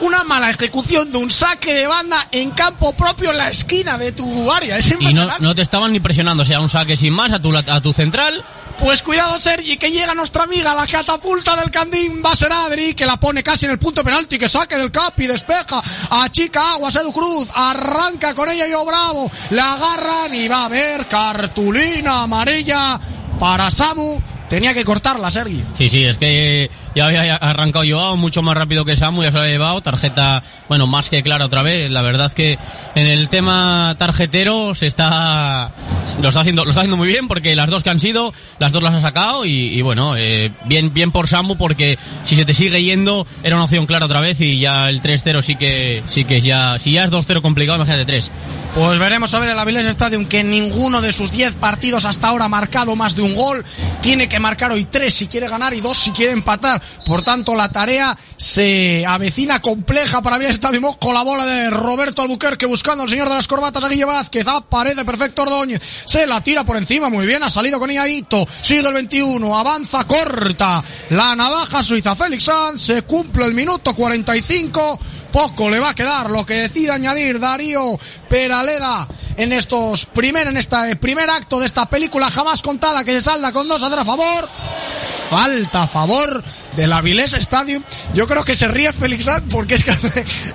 una mala ejecución de un saque de banda en campo propio en la esquina de tu área. Es Y no, no te estaban ni presionando, o sea, un saque sin más a tu, a tu central. Pues cuidado, Sergi, que llega nuestra amiga, la catapulta del Candín, va a ser Adri, que la pone casi en el punto penalti, que saque del capi, despeja, achica aguas, Edu Cruz, arranca con ella yo Bravo, la agarran y va a haber cartulina amarilla para Samu. Tenía que cortarla, Sergi. Sí, sí, es que ya había arrancado Joao mucho más rápido que Samu, ya se lo había llevado, tarjeta, bueno, más que clara otra vez. La verdad que en el tema tarjetero se está, lo está haciendo, lo está haciendo muy bien porque las dos que han sido, las dos las ha sacado y, bueno, eh, bien, bien por Samu porque si se te sigue yendo era una opción clara otra vez y ya el 3-0 sí que, sí que ya, si ya es 2-0 complicado, imagínate 3. Pues veremos a ver el Avilés Stadium que ninguno de sus 10 partidos hasta ahora ha marcado más de un gol. Tiene que marcar hoy 3 si quiere ganar y 2 si quiere empatar. Por tanto, la tarea se avecina compleja para Avilés Stadium. Ojo la bola de Roberto Albuquerque buscando al señor de las corbatas, Aguille Vázquez. Aparece perfecto Ordóñez. Se la tira por encima. Muy bien, ha salido con Iadito. Sigue el 21. Avanza corta. La navaja suiza Félix Sanz. Se cumple el minuto 45 poco le va a quedar lo que decida añadir Darío Peraleda en estos primer en este primer acto de esta película jamás contada que se salda con 2 a 0 a favor falta a favor del Avilés Stadium. Yo creo que se ríe Félix Sanz porque es que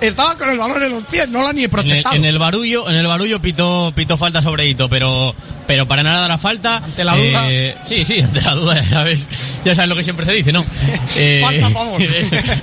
estaba con el balón en los pies, no la ni he protestado. En el, en el barullo, en el barullo pitó, pitó falta sobre Hito, pero, pero para nada la falta. Ante la duda. Eh, sí, sí, ante la duda, ya sabes lo que siempre se dice, ¿no? Eh, Falta a favor.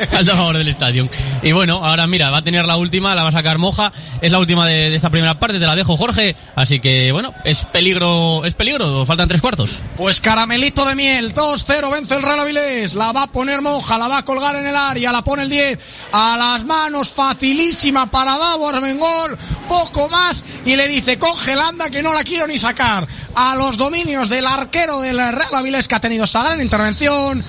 falta a favor del estadio. Y bueno, ahora mira, va a tener la última, la va a sacar Moja, es la última de, de esta primera parte, te la dejo Jorge, así que bueno, es peligro, es peligro, faltan tres cuartos. Pues caramelito de miel, 2-0 vence el Real Avilés, la va a poner La va a colgar en el área, la pone el 10 a las manos, facilísima para Davo Armengol, poco más y le dice congelanda que no la quiero ni sacar a los dominios del arquero del Real Avilés que ha tenido esa gran intervención.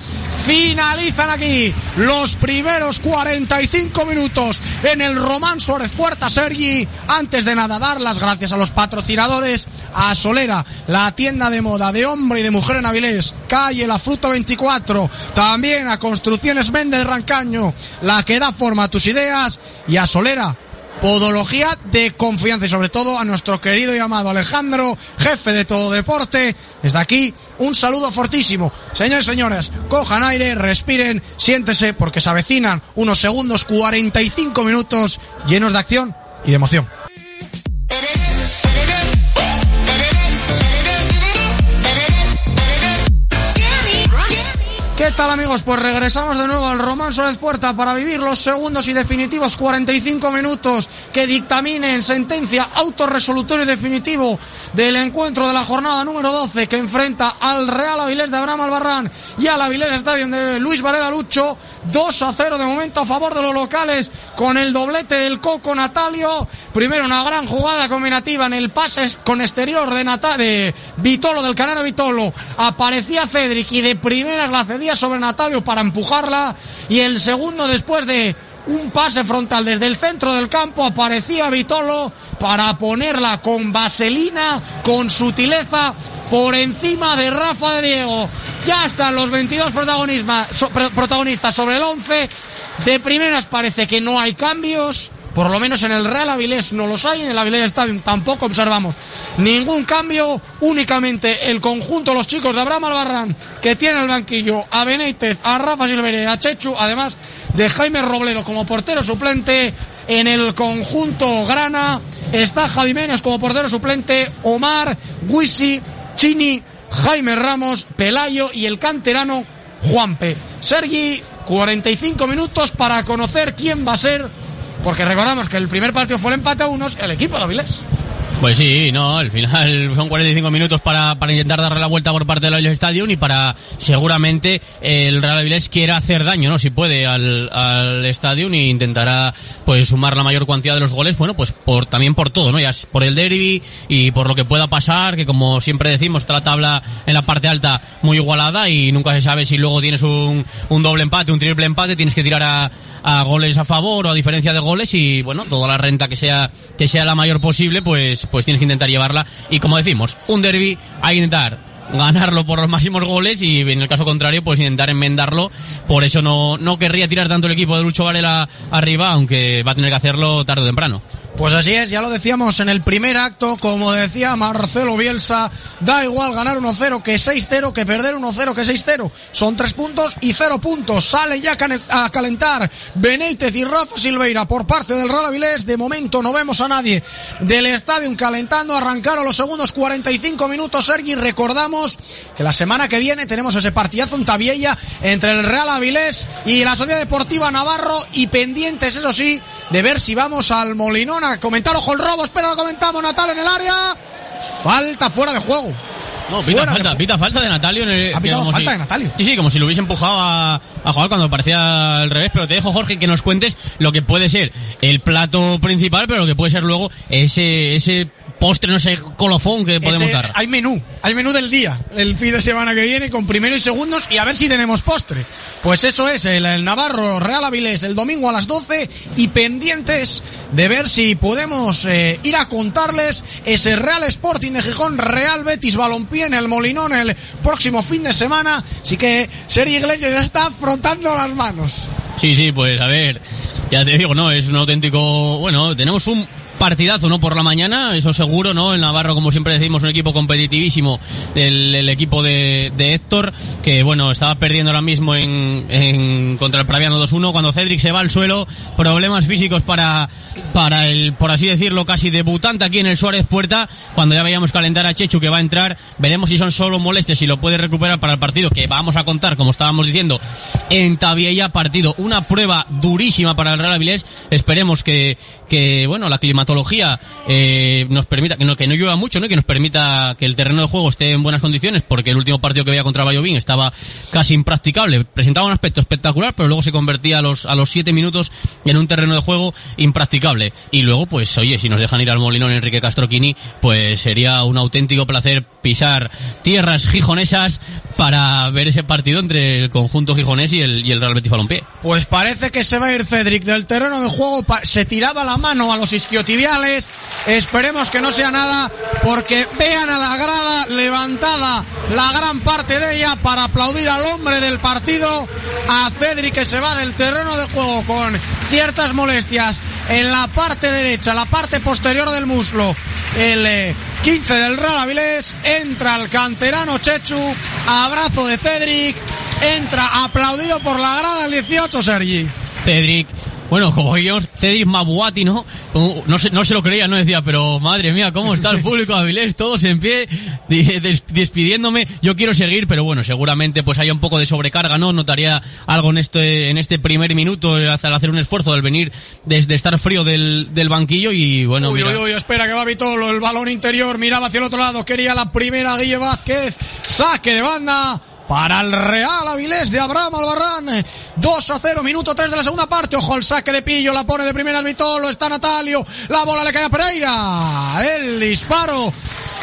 Finalizan aquí los primeros 45 minutos en el Román Suárez Puerta Sergi. Antes de nada, dar las gracias a los patrocinadores, a Solera, la tienda de moda de hombre y de mujer en Avilés, calle La Fruta 24, también a Construcciones Méndez Rancaño, la que da forma a tus ideas, y a Solera, podología de confianza y sobre todo a nuestro querido y amado Alejandro, jefe de todo deporte. Desde aquí, un saludo fortísimo. Señores y señores, cojan aire, respiren, siéntese porque se avecinan unos segundos 45 minutos llenos de acción y de emoción. ¿Qué tal amigos? Pues regresamos de nuevo al Román Suárez Puerta para vivir los segundos y definitivos 45 minutos que dictaminen sentencia autorresolutorio y definitivo del encuentro de la jornada número 12 que enfrenta al Real Avilés de Abraham Albarrán y al Avilés Stadium de Luis Varela Lucho 2 a 0 de momento a favor de los locales con el doblete del Coco Natalio. Primero una gran jugada combinativa en el pase con exterior de, Nata de Vitolo del Canaro Vitolo. Aparecía Cedric y de primeras la cedía sobre Natalio para empujarla. Y el segundo después de un pase frontal desde el centro del campo aparecía Vitolo para ponerla con vaselina, con sutileza por encima de Rafa de Diego. Ya están los 22 protagonistas sobre el 11. De primeras parece que no hay cambios. Por lo menos en el Real Avilés no los hay, en el Avilés Stadium tampoco observamos ningún cambio, únicamente el conjunto, los chicos de Abraham Albarrán, que tiene el banquillo a Benítez, a Rafa Silvere, a Chechu, además de Jaime Robledo como portero suplente, en el conjunto Grana está Javi Menes como portero suplente, Omar, Guisi, Chini, Jaime Ramos, Pelayo y el canterano Juanpe. Sergi, 45 minutos para conocer quién va a ser porque recordamos que el primer partido fue el empate a unos, el equipo de Avilés. Pues sí, no, al final son 45 minutos para, para intentar darle la vuelta por parte del Avilés Stadium y para seguramente el Real Avilés quiera hacer daño, ¿no? Si puede al, al Stadium y intentará pues sumar la mayor cantidad de los goles, bueno, pues por también por todo, ¿no? Ya por el derby y por lo que pueda pasar, que como siempre decimos, está la tabla en la parte alta muy igualada y nunca se sabe si luego tienes un, un doble empate, un triple empate, tienes que tirar a, a goles a favor o a diferencia de goles y bueno, toda la renta que sea que sea la mayor posible, pues pues tienes que intentar llevarla. Y como decimos, un derby hay que intentar ganarlo por los máximos goles y en el caso contrario pues intentar enmendarlo. Por eso no, no querría tirar tanto el equipo de Lucho Varela arriba aunque va a tener que hacerlo tarde o temprano pues así es, ya lo decíamos en el primer acto, como decía Marcelo Bielsa, da igual ganar 1-0 que 6-0, que perder 1-0 que 6-0. Son 3 puntos y 0 puntos. Salen ya a calentar Benítez y Rafa Silveira por parte del Real Avilés. De momento no vemos a nadie del estadio calentando. Arrancaron los segundos 45 minutos, Sergi. Recordamos que la semana que viene tenemos ese partidazo en Tabiella entre el Real Avilés y la Sociedad Deportiva Navarro y pendientes, eso sí, de ver si vamos al Molinón a comentar ojo el robo, espera lo comentamos, Natal en el área. Falta fuera de juego. No, pita falta, pita falta de Natalio. En el, Ha pitado falta si- de Natalio. Sí, sí, como si lo hubiese empujado a, a jugar cuando parecía al revés. Pero te dejo, Jorge, que nos cuentes lo que puede ser el plato principal, pero lo que puede ser luego ese, ese postre, no sé, colofón que podemos Ese- dar. hay menú, hay menú del día, el fin de semana que viene con primero y segundos y a ver si tenemos postre. Pues eso es, el, el Navarro Real Avilés el domingo a las 12 y pendientes de ver si podemos eh, ir a contarles ese Real Sporting de Gijón, Real Betis Balompié en el Molinón el próximo fin de semana. Así que Sergio Iglesias ya está frotando las manos. Sí, sí, pues a ver, ya te digo, no, es un auténtico, bueno, tenemos un partidazo, ¿no? Por la mañana, eso seguro, ¿no? El Navarro, como siempre decimos, un equipo competitivísimo, el, equipo de, de, Héctor, que bueno, estaba perdiendo ahora mismo en, en contra el Praviano 2-1, cuando Cedric se va al suelo, problemas físicos para, para el, por así decirlo, casi debutante aquí en el Suárez Puerta, cuando ya veíamos calentar a Chechu que va a entrar, veremos si son solo molestias, si lo puede recuperar para el partido, que vamos a contar, como estábamos diciendo, en Tabiella, partido, una prueba durísima para el Real Avilés, esperemos que, que bueno, la climatología eh, nos permita, que no, que no llueva mucho, ¿no? que nos permita que el terreno de juego esté en buenas condiciones, porque el último partido que había contra Bayovín estaba casi impracticable, presentaba un aspecto espectacular, pero luego se convertía a los, a los siete minutos en un terreno de juego impracticable. Y luego, pues, oye, si nos dejan ir al Molinón Enrique Castroquini, pues sería un auténtico placer pisar tierras gijonesas para ver ese partido entre el conjunto gijonés y el, y el Real Betis Balompié. Pues parece que se va a ir Cedric del terreno de juego, se tiraba la mano a los esperemos que no sea nada, porque vean a la grada levantada la gran parte de ella para aplaudir al hombre del partido, a Cedric que se va del terreno de juego con ciertas molestias en la parte derecha, la parte posterior del muslo. El eh, 15 del Real Avilés, entra el canterano Chechu, abrazo de Cedric, entra aplaudido por la grada el 18 Sergi. Cedric bueno, como veíamos, Cedric Mabuati, ¿no? No se, no se lo creía, no decía, pero madre mía, ¿cómo está el público de Avilés? Todos en pie, despidiéndome. Yo quiero seguir, pero bueno, seguramente pues haya un poco de sobrecarga, ¿no? Notaría algo en este, en este primer minuto al hacer un esfuerzo del venir desde estar frío del, del banquillo y bueno, uy, mira. Uy, uy, espera que va Vitolo, el balón interior, miraba hacia el otro lado, quería la primera Guille Vázquez, saque de banda, para el Real Avilés de Abraham Albarrán. 2 a 0, minuto 3 de la segunda parte. Ojo al saque de Pillo, la pone de primera al Vitolo, está Natalio, la bola le cae a Pereira. El disparo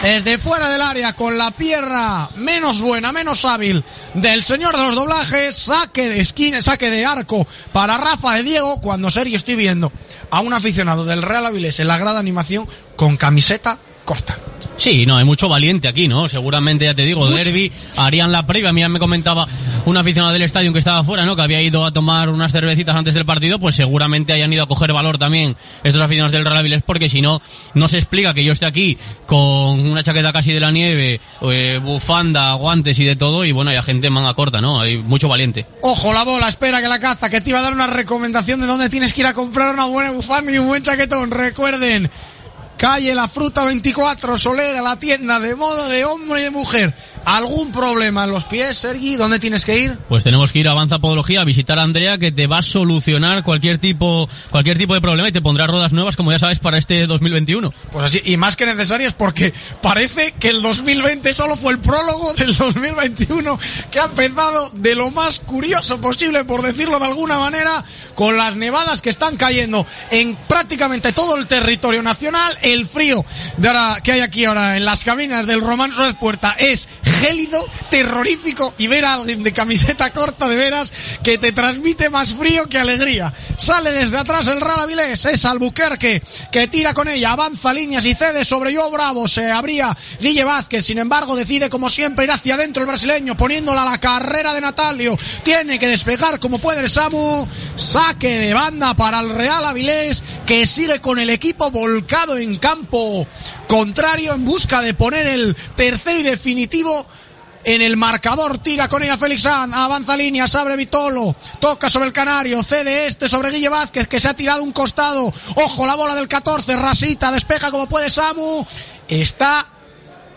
desde fuera del área con la pierna menos buena, menos hábil del señor de los doblajes. Saque de esquina, saque de arco para Rafa de Diego. Cuando serio estoy viendo a un aficionado del Real Avilés en la grada animación con camiseta corta. Sí, no, hay mucho valiente aquí, ¿no? Seguramente, ya te digo, mucho. Derby harían la previa. Mira, me comentaba un aficionado del estadio que estaba afuera, ¿no? Que había ido a tomar unas cervecitas antes del partido, pues seguramente hayan ido a coger valor también estos aficionados del Real Avilés, porque si no, no se explica que yo esté aquí con una chaqueta casi de la nieve, eh, bufanda, guantes y de todo, y bueno, hay gente manga corta, ¿no? Hay mucho valiente. Ojo, la bola, espera que la caza, que te iba a dar una recomendación de dónde tienes que ir a comprar una buena bufanda y un buen chaquetón. Recuerden, Calle La Fruta 24, Solera, la tienda de moda de hombre y de mujer. ¿Algún problema en los pies, Sergi? ¿Dónde tienes que ir? Pues tenemos que ir a Avanza Podología a visitar a Andrea que te va a solucionar cualquier tipo, cualquier tipo de problema y te pondrá ruedas nuevas, como ya sabes, para este 2021. Pues así, y más que necesarias porque parece que el 2020 solo fue el prólogo del 2021 que ha empezado de lo más curioso posible, por decirlo de alguna manera, con las nevadas que están cayendo en prácticamente todo el territorio nacional el frío de ahora, que hay aquí ahora en las cabinas del Román Suárez Puerta es gélido, terrorífico y ver a alguien de camiseta corta de veras que te transmite más frío que alegría. Sale desde atrás el Real Avilés, es Albuquerque que tira con ella, avanza líneas y cede sobre Joao Bravo, se abría Guille Vázquez, sin embargo decide como siempre ir hacia adentro el brasileño poniéndola a la carrera de Natalio, tiene que despegar como puede el Samu, saque de banda para el Real Avilés que sigue con el equipo volcado en campo contrario en busca de poner el tercero y definitivo en el marcador, tira con ella Félix San, avanza líneas, abre Vitolo, toca sobre el Canario, cede este sobre Guille Vázquez que se ha tirado un costado, ojo la bola del 14, Rasita, despeja como puede Samu, está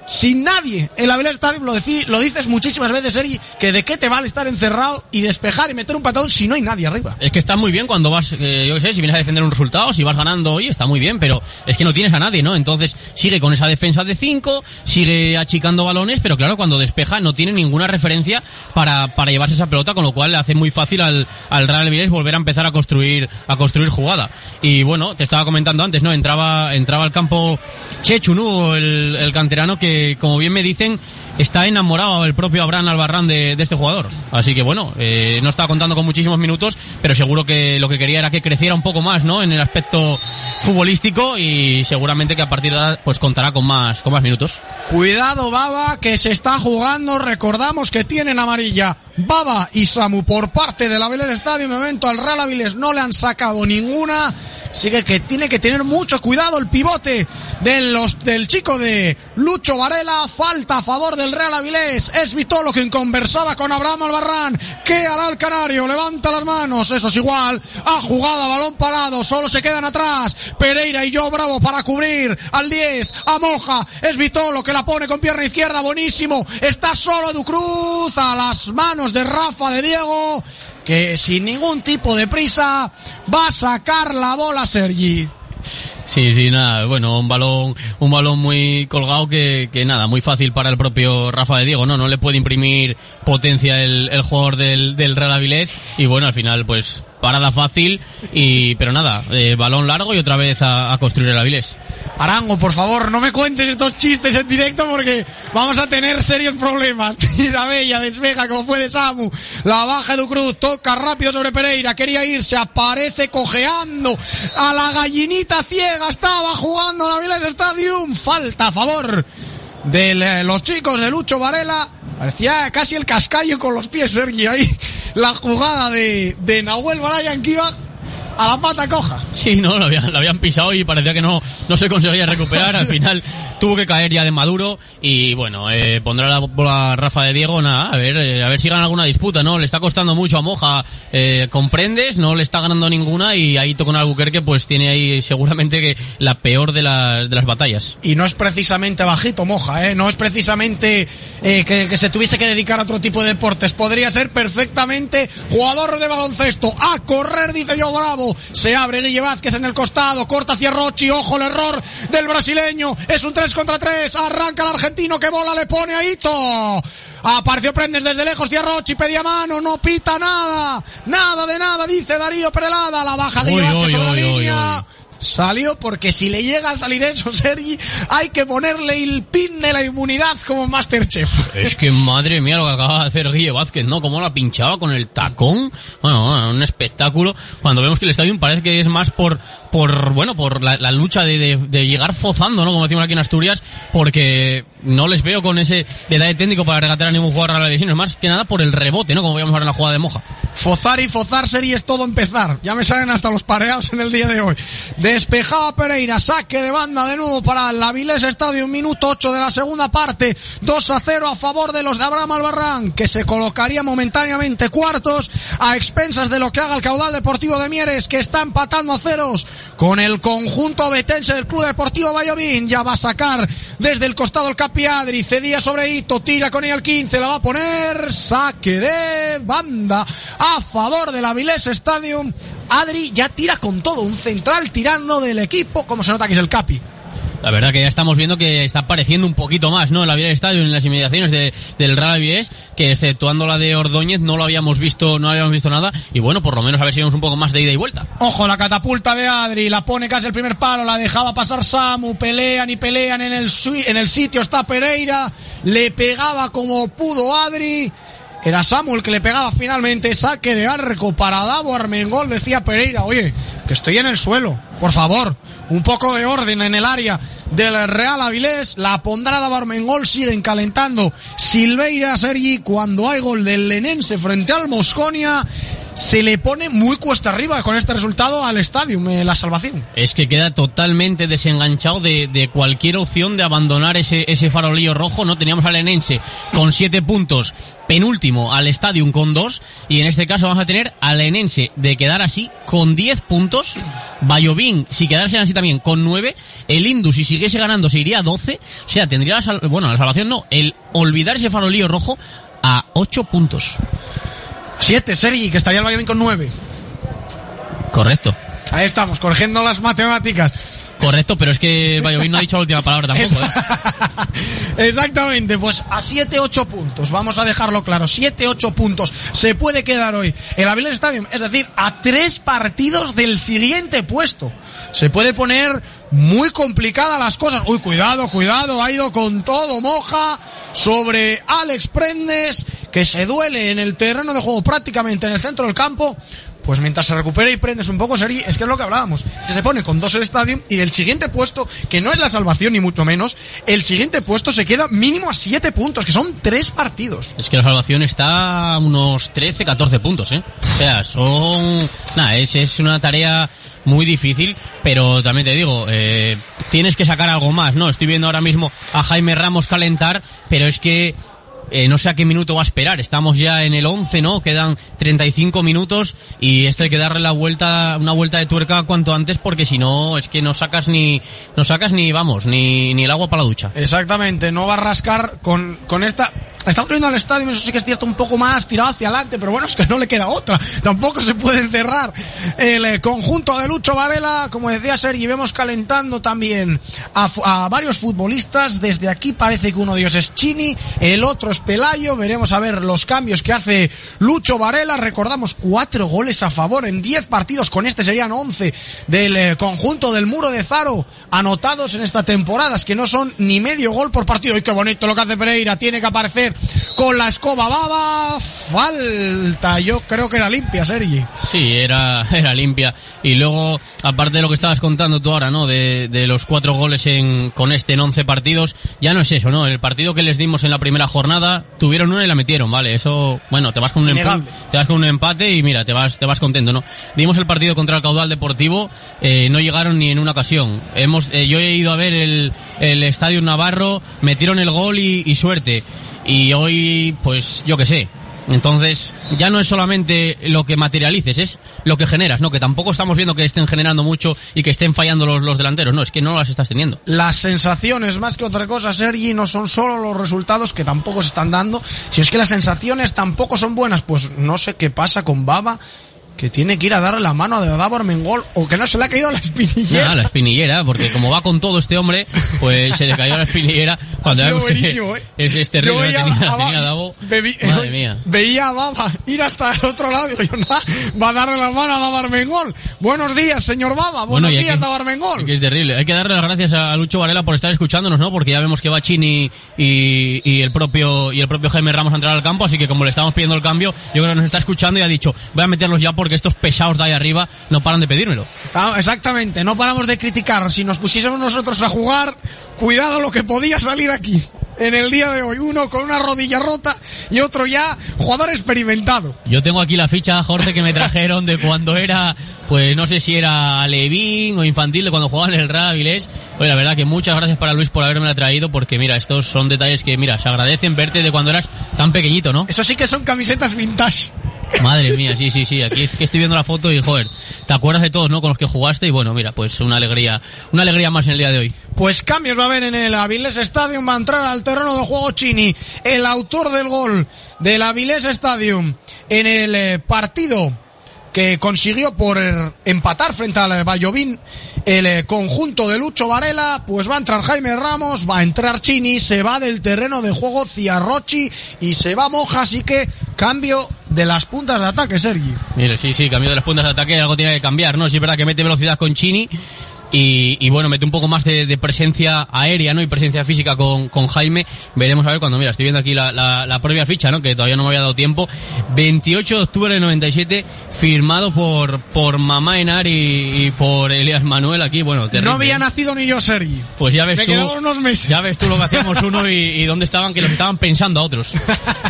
sin nadie. El Avilés Stadium lo, decí, lo dices muchísimas veces, Eri, que de qué te vale estar encerrado y despejar y meter un patón si no hay nadie arriba. Es que está muy bien cuando vas, eh, yo sé, si vienes a defender un resultado, si vas ganando hoy, está muy bien, pero es que no tienes a nadie, ¿no? Entonces sigue con esa defensa de 5, sigue achicando balones, pero claro, cuando despeja no tiene ninguna referencia para, para llevarse esa pelota, con lo cual le hace muy fácil al, al Real Avilés volver a empezar a construir, a construir jugada. Y bueno, te estaba comentando antes, ¿no? Entraba, entraba al campo Chechu, ¿no? El, el canterano que como bien me dicen, está enamorado el propio Abraham Albarrán de, de este jugador. Así que bueno, eh, no estaba contando con muchísimos minutos, pero seguro que lo que quería era que creciera un poco más, ¿no? En el aspecto futbolístico y seguramente que a partir de ahora pues contará con más, con más minutos. Cuidado Baba, que se está jugando, recordamos que tienen amarilla Baba y Samu por parte del Avilés Estadio, de momento al Real Avilés no le han sacado ninguna Sigue que tiene que tener mucho cuidado el pivote de los, del chico de Lucho Varela. Falta a favor del Real Avilés. Es Vitolo quien conversaba con Abraham Albarrán. ¿Qué hará el Canario? Levanta las manos. Eso es igual. Ha jugado a balón parado. Solo se quedan atrás. Pereira y yo Bravo para cubrir al 10. A Moja. Es Vitolo que la pone con pierna izquierda. Buenísimo. Está solo Ducruz a las manos de Rafa de Diego que sin ningún tipo de prisa va a sacar la bola Sergi. Sí, sí, nada, bueno, un balón, un balón muy colgado que, que nada, muy fácil para el propio Rafa de Diego, ¿no? No le puede imprimir potencia el, el jugador del, del Real Avilés y bueno, al final pues parada fácil y, pero nada, eh, balón largo y otra vez a, construir el Avilés. Arango, por favor, no me cuentes estos chistes en directo porque vamos a tener serios problemas. Tira bella, despeja como puede Samu. La baja de Cruz, toca rápido sobre Pereira, quería irse, aparece cojeando a la gallinita ciega, estaba jugando en Avilés Stadium, falta a favor de los chicos de Lucho Varela. Parecía casi el cascallo con los pies, Sergi, ahí. La jugada de, de Nahuel Bryan que iba a la pata coja. Sí, no, lo habían, lo habían pisado y parecía que no, no se conseguía recuperar. Al final tuvo que caer ya de Maduro y bueno, eh, pondrá la bola Rafa de Diego, nada, a ver, eh, a ver si gana alguna disputa, ¿no? Le está costando mucho a Moja, eh, comprendes, no le está ganando ninguna y ahí con Albuquerque pues tiene ahí seguramente que la peor de las, de las batallas. Y no es precisamente bajito Moja, ¿eh? No es precisamente que, que se tuviese que dedicar a otro tipo de deportes. Podría ser perfectamente jugador de baloncesto. A correr, dice yo, bravo. Se abre Guille Vázquez en el costado, corta hacia Rochi, ojo el error del brasileño. Es un 3 contra 3, arranca el argentino que bola le pone a Ito. Apareció Prendes desde lejos, Rochi pedía mano, no pita nada, nada de nada, dice Darío Perelada, la baja Guille Vázquez sobre la línea. Salió porque si le llega a salir eso, Sergi, hay que ponerle el pin de la inmunidad como Masterchef. Es que madre mía lo que acaba de hacer Guille Vázquez, ¿no? Como la pinchaba con el tacón. Bueno, bueno, un espectáculo. Cuando vemos que el estadio parece que es más por, por, bueno, por la, la lucha de, de, de, llegar fozando, ¿no? Como decimos aquí en Asturias, porque no les veo con ese detalle técnico para regatear a ningún jugador a la división. Es más que nada por el rebote, ¿no? Como veíamos ahora en la jugada de Moja. Fozar y fozar Sergi es todo empezar. Ya me salen hasta los pareados en el día de hoy. Despejaba Pereira, saque de banda de nuevo para el Avilés Estadio, minuto 8 de la segunda parte, 2 a 0 a favor de los de Abraham Albarrán, que se colocaría momentáneamente cuartos a expensas de lo que haga el caudal deportivo de Mieres, que está empatando a ceros con el conjunto betense del Club Deportivo Vallovín, ya va a sacar desde el costado el Capiadri, cedía sobre Hito, tira con ella al 15, la va a poner, saque de banda a favor del Avilés Stadium, Adri ya tira con todo, un central tirando del equipo, como se nota que es el Capi. La verdad que ya estamos viendo que está apareciendo un poquito más, ¿no? El Avilés Estadio en las inmediaciones de, del Real Avilés, que exceptuando la de Ordóñez no lo habíamos visto, no habíamos visto nada, y bueno, por lo menos a ver si vemos un poco más de ida y vuelta. Ojo, la catapulta de Adri, la pone casi el primer palo, la dejaba pasar Samu, pelean y pelean en el, en el sitio, está Pereira, le pegaba como pudo Adri, era Samuel que le pegaba finalmente saque de arco para Davo Armengol, decía Pereira, oye, que estoy en el suelo, por favor, un poco de orden en el área del Real Avilés, la pondrá Davo Armengol, siguen calentando Silveira Sergi, cuando hay gol del Lenense frente al Mosconia, se le pone muy cuesta arriba con este resultado al estadio, la salvación. Es que queda totalmente desenganchado de, de cualquier opción de abandonar ese, ese farolillo rojo. No teníamos al Enense con siete puntos, penúltimo al Stadium con dos, y en este caso vamos a tener al Enense de quedar así con diez puntos, Bayovín si quedarse así también con nueve, el Indus si siguiese ganando se iría a doce, o sea, tendría la sal bueno, la salvación no, el olvidar ese farolillo rojo a ocho puntos. Siete, Sergi, que estaría el Bayern con nueve. Correcto. Ahí estamos, corrigiendo las matemáticas. Correcto, pero es que Bayovín no ha dicho la última palabra tampoco. ¿eh? Exactamente, pues a 7-8 puntos, vamos a dejarlo claro, 7-8 puntos se puede quedar hoy el Avilés Stadium, es decir, a tres partidos del siguiente puesto. Se puede poner muy complicadas las cosas. Uy, cuidado, cuidado, ha ido con todo moja sobre Alex Prendes, que se duele en el terreno de juego prácticamente en el centro del campo pues mientras se recupera y prendes un poco, Sergi, es que es lo que hablábamos, que se pone con dos el estadio y el siguiente puesto, que no es la salvación ni mucho menos, el siguiente puesto se queda mínimo a siete puntos, que son tres partidos. Es que la salvación está a unos 13, 14 puntos, ¿eh? O sea, son... Nada, es, es una tarea muy difícil, pero también te digo, eh, tienes que sacar algo más, ¿no? Estoy viendo ahora mismo a Jaime Ramos calentar, pero es que eh, no sé a qué minuto va a esperar. Estamos ya en el 11, ¿no? Quedan 35 minutos y esto hay que darle la vuelta, una vuelta de tuerca cuanto antes porque si no es que no sacas ni, no sacas ni, vamos, ni, ni el agua para la ducha. Exactamente, no va a rascar con, con esta, Estamos viendo al estadio, eso sí que es cierto, un poco más tirado hacia adelante, pero bueno, es que no le queda otra. Tampoco se puede encerrar el eh, conjunto de Lucho Varela. Como decía Sergi, vemos calentando también a, a, varios futbolistas. Desde aquí parece que uno de ellos es Chini, el otro es Pelayo. Veremos a ver los cambios que hace Lucho Varela. Recordamos cuatro goles a favor en diez partidos. Con este serían once del eh, conjunto del Muro de Zaro anotados en esta temporada. Es que no son ni medio gol por partido. Y qué bonito lo que hace Pereira. Tiene que aparecer con la escoba baba. Falta, yo creo que era limpia, Sergi. Sí, era, era limpia. Y luego, aparte de lo que estabas contando tú ahora, ¿no? De, de los cuatro goles en, con este en 11 partidos, ya no es eso, ¿no? El partido que les dimos en la primera jornada, tuvieron una y la metieron, ¿vale? Eso, bueno, te vas con un empate, te vas con un empate y mira, te vas, te vas contento, ¿no? Dimos el partido contra el Caudal Deportivo, eh, no llegaron ni en una ocasión. Hemos, eh, yo he ido a ver el, el Estadio Navarro, metieron el gol y, y suerte y hoy, pues yo qué sé. Entonces, ya no es solamente lo que materialices, es lo que generas, ¿no? Que tampoco estamos viendo que estén generando mucho y que estén fallando los, los delanteros, no, es que no las estás teniendo. Las sensaciones, más que otra cosa, Sergi, no son solo los resultados que tampoco se están dando, si es que las sensaciones tampoco son buenas, pues no sé qué pasa con Baba que tiene que ir a darle la mano a Davor Mengol o que no se le ha caído la espinillera. No, la espinillera, porque como va con todo este hombre, pues se le cayó la espinillera cuando buenísimo, ¿eh? es, es terrible. Yo veía, tenía, a, tenía Davo, bebi, madre mía. veía a Baba ir hasta el otro lado y digo yo, nada, va a darle la mano a Davor Mengol. Buenos días, señor Baba, buenos bueno, días, que, Davor Mengol. Que es terrible. Hay que darle las gracias a Lucho Varela por estar escuchándonos, ¿no? Porque ya vemos que va Chini y, y, el propio y el propio Jaime Ramos a entrar al campo, así que como le estamos pidiendo el cambio, yo creo que nos está escuchando y ha dicho, voy a meterlos ya porque estos pesados de ahí arriba no paran de pedírmelo. Exactamente, no paramos de criticar. Si nos pusiésemos nosotros a jugar, cuidado lo que podía salir aquí en el día de hoy. Uno con una rodilla rota y otro ya jugador experimentado. Yo tengo aquí la ficha, Jorge, que me trajeron de cuando era, pues no sé si era Levín o infantil, de cuando jugaba en el Avilés. Pues la verdad que muchas gracias para Luis por haberme la traído, porque mira, estos son detalles que, mira, se agradecen verte de cuando eras tan pequeñito, ¿no? Eso sí que son camisetas vintage. Madre mía, sí, sí, sí. Aquí es que estoy viendo la foto y, joder, te acuerdas de todos, ¿no? Con los que jugaste y bueno, mira, pues una alegría, una alegría más en el día de hoy. Pues cambios va a haber en el Avilés Stadium, va a entrar al terreno de juego Chini, el autor del gol del Avilés Stadium en el eh, partido consiguió por empatar frente al Vallovín el eh, conjunto de Lucho Varela, pues va a entrar Jaime Ramos, va a entrar Chini, se va del terreno de juego Ciarrochi y se va Moja, así que cambio de las puntas de ataque, Sergi. Mire, sí, sí, cambio de las puntas de ataque, algo tiene que cambiar, ¿no? Sí es verdad que mete velocidad con Chini y, y, bueno, mete un poco más de, de, presencia aérea, ¿no? Y presencia física con, con, Jaime. Veremos a ver cuando, mira, estoy viendo aquí la, la, la, propia ficha, ¿no? Que todavía no me había dado tiempo. 28 de octubre de 97, firmado por, por Mamá Enar y, y por Elias Manuel aquí, bueno, terrible. No había nacido ni yo, Sergi. Pues ya ves me tú. unos meses. Ya ves tú lo que hacíamos uno y, y dónde estaban, que los estaban pensando a otros.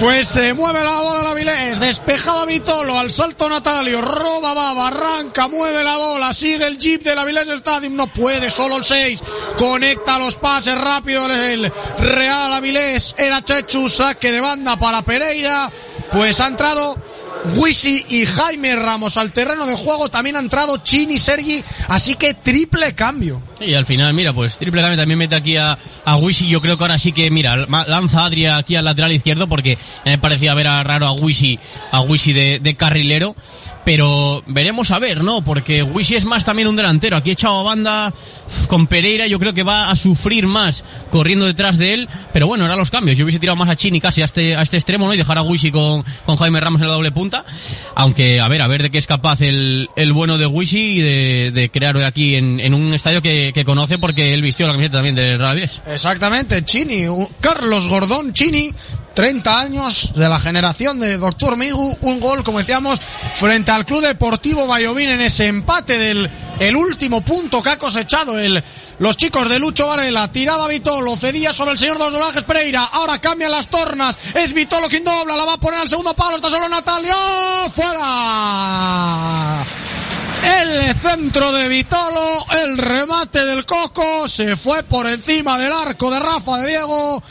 Pues se mueve la bola la Vilés, despejaba Vitolo al salto Natalio, roba Baba, arranca, mueve la bola, sigue el jeep de la Vilés Stadium, no puede, solo el 6, conecta los pases rápido el Real Avilés, era Chechu, saque de banda para Pereira, pues ha entrado Wisi y Jaime Ramos al terreno de juego, también ha entrado Chini Sergi, así que triple cambio. Y al final, mira, pues triple cambio también mete aquí a, a Wisi. Yo creo que ahora sí que, mira, lanza Adria aquí al lateral izquierdo porque me parecía ver a raro a Wisi, a Wisi de, de, carrilero. Pero veremos a ver, ¿no? Porque Wisi es más también un delantero. Aquí echado a banda con Pereira. Yo creo que va a sufrir más corriendo detrás de él. Pero bueno, ahora los cambios. Yo hubiese tirado más a Chini casi a este, a este extremo, ¿no? Y dejar a Wisi con, con Jaime Ramos en la doble punta. Aunque, a ver, a ver de qué es capaz el, el bueno de Wisi y de, de crear hoy aquí en, en un estadio que, que conoce porque él vistió la camiseta también del Real Avilés. Exactamente, Chini, Carlos Gordón Chini, 30 años de la generación de Doctor Migu, un gol, como decíamos, frente al Club Deportivo Bayovín en ese empate del el último punto que ha cosechado el los chicos de Lucho Varela. Tiraba Vitolo, cedía sobre el señor de los doblajes Pereira. Ahora cambian las tornas. Es Vitolo quien dobla, la va a poner al segundo palo. Está solo Natalio. ¡Fuera! El centro de Vitolo, el remate del Coco, se fue por encima del arco de Rafa de Diego.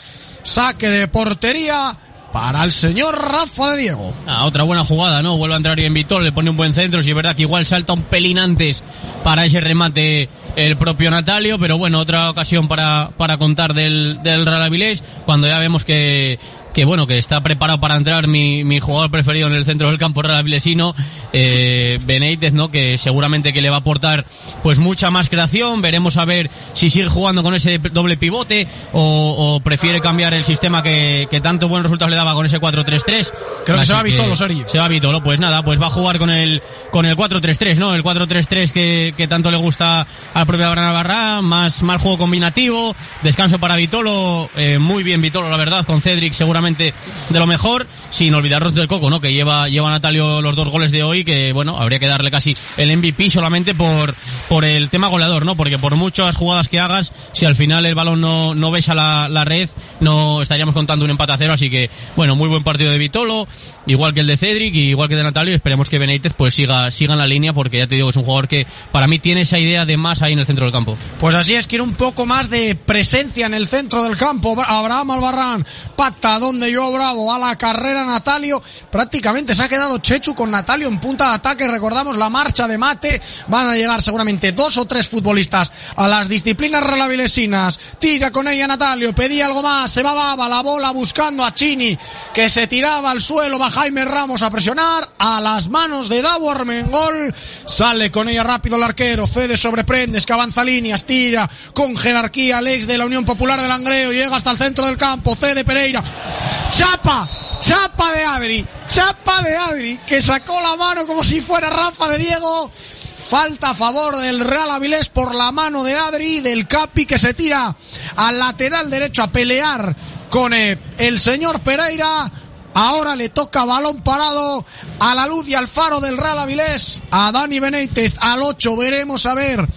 Saque de portería para el señor Rafa de Diego. Ah, otra buena jugada, ¿no? Vuelve a entrar bien Vitolo, le pone un buen centro. Si es verdad que igual salta un pelín antes para ese remate el propio Natalio, pero bueno, otra ocasión para, para contar del, del Real Avilés, cuando ya vemos que, que bueno, que está preparado para entrar mi, mi jugador preferido en el centro del campo Real Avilesino, eh, Benítez, ¿no? Que seguramente que le va a aportar pues mucha más creación, veremos a ver si sigue jugando con ese doble pivote o, o prefiere cambiar el sistema que, que tanto buenos resultados le daba con ese 4-3-3. Creo que se va Vitolo, Sergio. Se va Vitolo, pues nada, pues va a jugar con el, con el 4-3-3, ¿no? El 4-3-3 que, que tanto le gusta al propio Abraham Navarra, más, más juego combinativo, descanso para Vitolo, eh, muy bien Vitolo, la verdad, con Cedric seguramente de lo mejor, sin olvidarnos del Coco, ¿no? Que lleva, lleva Natalio los dos goles de hoy, que bueno, habría que darle casi el MVP solamente por, por el tema goleador, ¿no? Porque por muchas jugadas que hagas, si al final el balón no, no besa la, la red, no estaríamos contando un empate a cero, así que, bueno, muy buen partido de Vitolo, igual que el de Cedric, igual que de Natalio, y esperemos que Benítez pues siga, siga en la línea, porque ya te digo es un jugador que para mí tiene esa idea de más ahí en el centro del campo. Pues así es, quiere un poco más de presencia en el centro del campo. Abraham Albarrán, pata donde yo Bravo, a la carrera Natalio. Prácticamente se ha quedado Chechu con Natalio en punta de ataque. Recordamos la marcha de mate. Van a llegar seguramente dos o tres futbolistas a las disciplinas relavilesinas. Tira con ella Natalio, pedía algo más, se va Baba, la bola buscando a Chini, que se tiraba al suelo, va Jaime Ramos a presionar, a las manos de Davo Armengol, sale con ella rápido el arquero, cede sobre Prendes, que avanza líneas, tira con jerarquía. Alex de la Unión Popular del Langreo, llega hasta el centro del campo, cede Pereira, chapa, chapa de Adri, chapa de Adri, que sacó la mano como si fuera Rafa de Diego, Falta a favor del Real Avilés por la mano de Adri, del Capi que se tira al lateral derecho a pelear con eh, el señor Pereira. Ahora le toca balón parado a la luz y al faro del Real Avilés, a Dani Benítez, al 8. Veremos a ver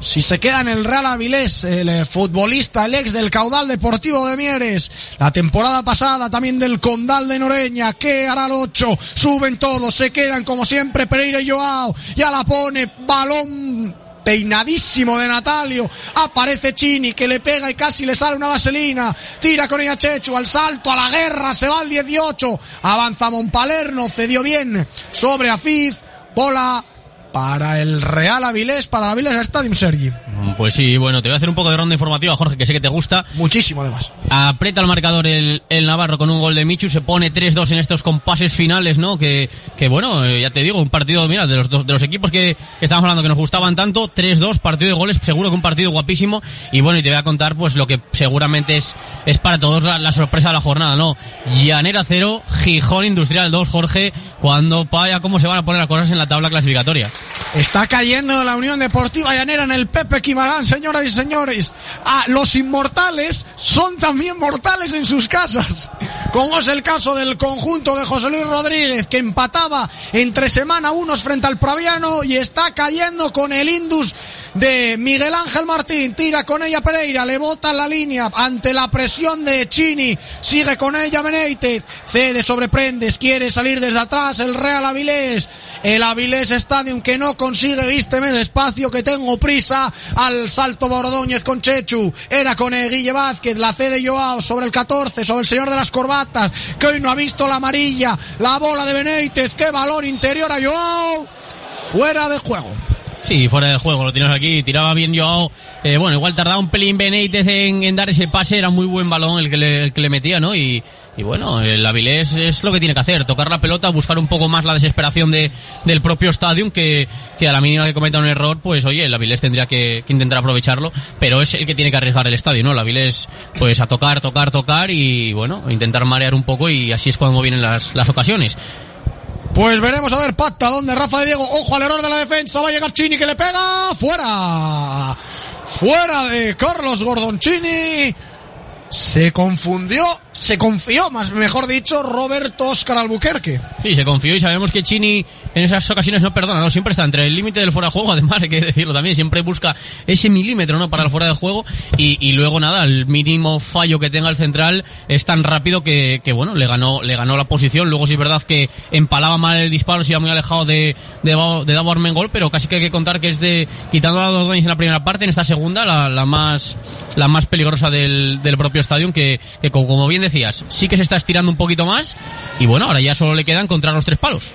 si se queda en el Real Avilés, el eh, futbolista, el ex del caudal deportivo de Mieres, la temporada pasada también del Condal de Noreña, ¿qué hará el 8? Suben todos, se quedan como siempre Pereira y Joao, ya la pone, balón peinadísimo de Natalio, aparece Chini que le pega y casi le sale una vaselina, tira con ella Chechu al salto, a la guerra, se va al 18, avanza Monpalerno, cedió bien. Sobre Afif, bola para el Real Avilés, para el Avilés Stadium, Sergi. Pues sí, bueno, te voy a hacer un poco de ronda informativa, Jorge, que sé que te gusta. Muchísimo, además. Aprieta el marcador el, el Navarro con un gol de Michu, se pone 3-2 en estos compases finales, ¿no? Que, que bueno, eh, ya te digo, un partido, mira, de los, dos, de los equipos que, que estábamos hablando que nos gustaban tanto, 3-2, partido de goles, seguro que un partido guapísimo. Y bueno, y te voy a contar, pues, lo que seguramente es, es para todos la, la sorpresa de la jornada, ¿no? Llanera 0, Gijón Industrial 2, Jorge, cuando vaya cómo se van a poner las cosas en la tabla clasificatoria. Está cayendo la Unión Deportiva Llanera en el Pepe Quimarán, señoras y señores. Ah, los inmortales son también mortales en sus casas. Como es el caso del conjunto de José Luis Rodríguez, que empataba entre semana unos frente al Praviano y está cayendo con el Indus de Miguel Ángel Martín. Tira con ella Pereira, le bota la línea ante la presión de Chini. Sigue con ella Benítez, cede sobre Prendes, quiere salir desde atrás el Real Avilés. El Avilés Stadium que no consigue, vísteme despacio que tengo prisa al salto Bordóñez con Chechu. Era con eh, Guille Vázquez, la cede Joao sobre el 14, sobre el señor de las corbatas, que hoy no ha visto la amarilla. La bola de Benítez, qué balón interior a Joao. Fuera de juego. Sí, fuera de juego, lo tienes aquí, tiraba bien Joao. Eh, bueno, igual tardaba un pelín Benítez en, dar ese pase, era muy buen balón el que le, metía, ¿no? Y bueno, el Avilés es lo que tiene que hacer, tocar la pelota, buscar un poco más la desesperación de, del propio Stadium, que, que a la mínima que cometa un error, pues oye, el Avilés tendría que, que, intentar aprovecharlo, pero es el que tiene que arriesgar el estadio, ¿no? El Avilés, pues a tocar, tocar, tocar y bueno, intentar marear un poco y así es cuando vienen las, las ocasiones. Pues veremos a ver, pacta donde Rafa de Diego, ojo al error de la defensa, va a llegar Chini que le pega, fuera, fuera de Carlos Gordon Chini, se confundió se confió, más mejor dicho, Roberto Oscar Albuquerque. Sí, se confió y sabemos que Chini en esas ocasiones no perdona, ¿no? Siempre está entre el límite del fuera de juego, además hay que decirlo también, siempre busca ese milímetro, ¿no? Para el fuera de juego y, y luego nada, el mínimo fallo que tenga el central es tan rápido que, que bueno, le ganó, le ganó la posición, luego sí es verdad que empalaba mal el disparo, se iba muy alejado de, de, de Davo Armengol, pero casi que hay que contar que es de, quitando a dos en la primera parte, en esta segunda, la, la más, la más peligrosa del, del propio estadio, que, que como bien decías, sí que se está estirando un poquito más y bueno, ahora ya solo le queda encontrar los tres palos.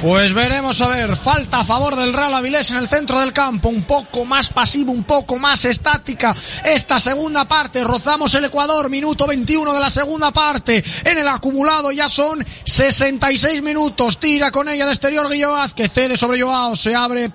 Pues veremos a ver, falta a favor del Real Avilés en el centro del campo, un poco más pasivo, un poco más estática. Esta segunda parte, rozamos el Ecuador, minuto 21 de la segunda parte. En el acumulado ya son 66 minutos, tira con ella de exterior Guille Vázquez, cede sobre Joao, se abre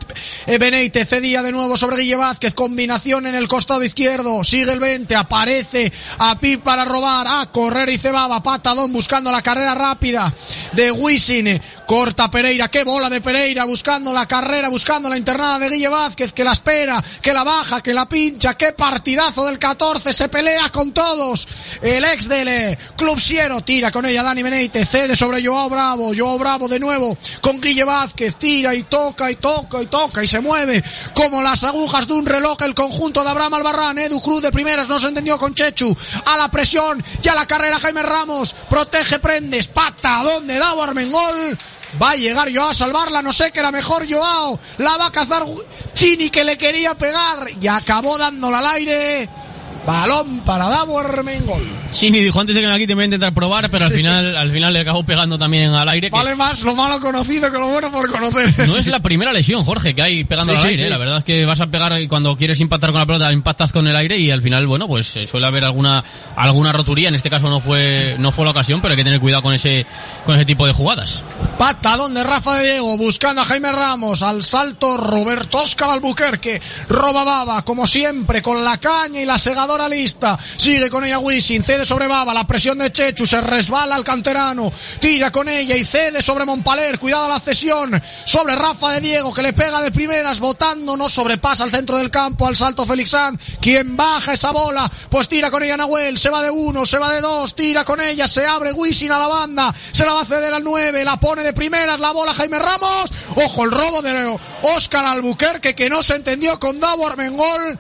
Beneite, cedía de nuevo sobre Guille Vázquez, combinación en el costado izquierdo, sigue el 20, aparece a Pip para robar, a correr y cebaba, patadón buscando la carrera rápida de Wisin, corta Pereira qué bola de Pereira, buscando la carrera, buscando la internada de Guille Vázquez, que la espera, que la baja, que la pincha, qué partidazo del 14, se pelea con todos. El ex del Club Siero tira con ella Dani Beneite, cede sobre Joao Bravo, Joao Bravo de nuevo con Guille Vázquez, tira y toca y toca y toca y se mueve como las agujas de un reloj el conjunto de Abraham Albarrán, Edu Cruz de primeras no se entendió con Chechu, a la presión y a la carrera Jaime Ramos, protege Prendes, pata, donde da Armengol, Va a llegar Joao a salvarla, no sé que era mejor Joao. La va a cazar Chini que le quería pegar y acabó dándola al aire. Balón para Davo Armengol. Chini dijo antes de que me la quite me voy a intentar probar, pero al final al final le acabó pegando también al aire. que- Vale más lo malo conocido que lo bueno por conocer. No es la primera lesión, Jorge, que hay pegando Sí, al sí, aire. sí. La verdad es que vas a pegar y cuando quieres impactar con la pelota, impactas con el aire y al final, bueno, pues eh, suele haber alguna alguna roturía. En este caso no fue no fue la ocasión, pero hay que tener cuidado con ese con ese tipo de jugadas. Patadón de Rafa de Diego buscando a Jaime Ramos. Al salto Roberto Oscar Albuquerque. Roba Baba, como siempre, con la caña y la segadora lista. Sigue con ella Wisin, cede sobre Baba. La presión de Chechu se resbala al canterano. Tira con ella y cede sobre Montpaler. Cuidado la cesión sobre Rafa de Diego que le pega de primeras, botando, no sobrepasa al centro del campo. Al salto Félix Sanz, quien baja esa bola, pues tira con ella Nahuel. Se va de uno, se va de dos, tira con ella, se abre Wisin a la banda. Se la va a ceder al 9, la pone de primeras, la bola Jaime Ramos. Ojo el robo de Oscar Albuquerque que no se entendió con Davo Armengol.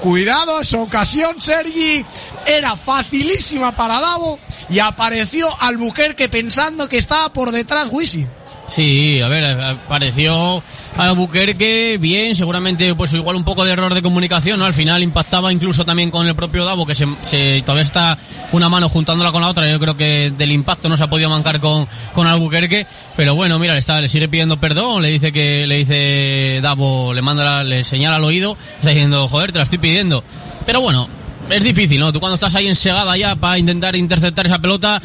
Cuidado, esa ocasión, Sergi, era facilísima para Davo y apareció Albuquerque pensando que estaba por detrás Wisin. Sí, a ver, apareció Albuquerque bien, seguramente pues igual un poco de error de comunicación, ¿no? Al final impactaba incluso también con el propio Davo, que se, se- todavía está una mano juntándola con la otra, yo creo que del impacto no se ha podido mancar con, con Albuquerque, pero bueno, mira, le, está, le sigue pidiendo perdón, le dice que, le dice Davo, le manda, la- le señala al oído, está diciendo, joder, te la estoy pidiendo. Pero bueno, es difícil, ¿no? Tú cuando estás ahí ensegada ya para intentar interceptar esa pelota,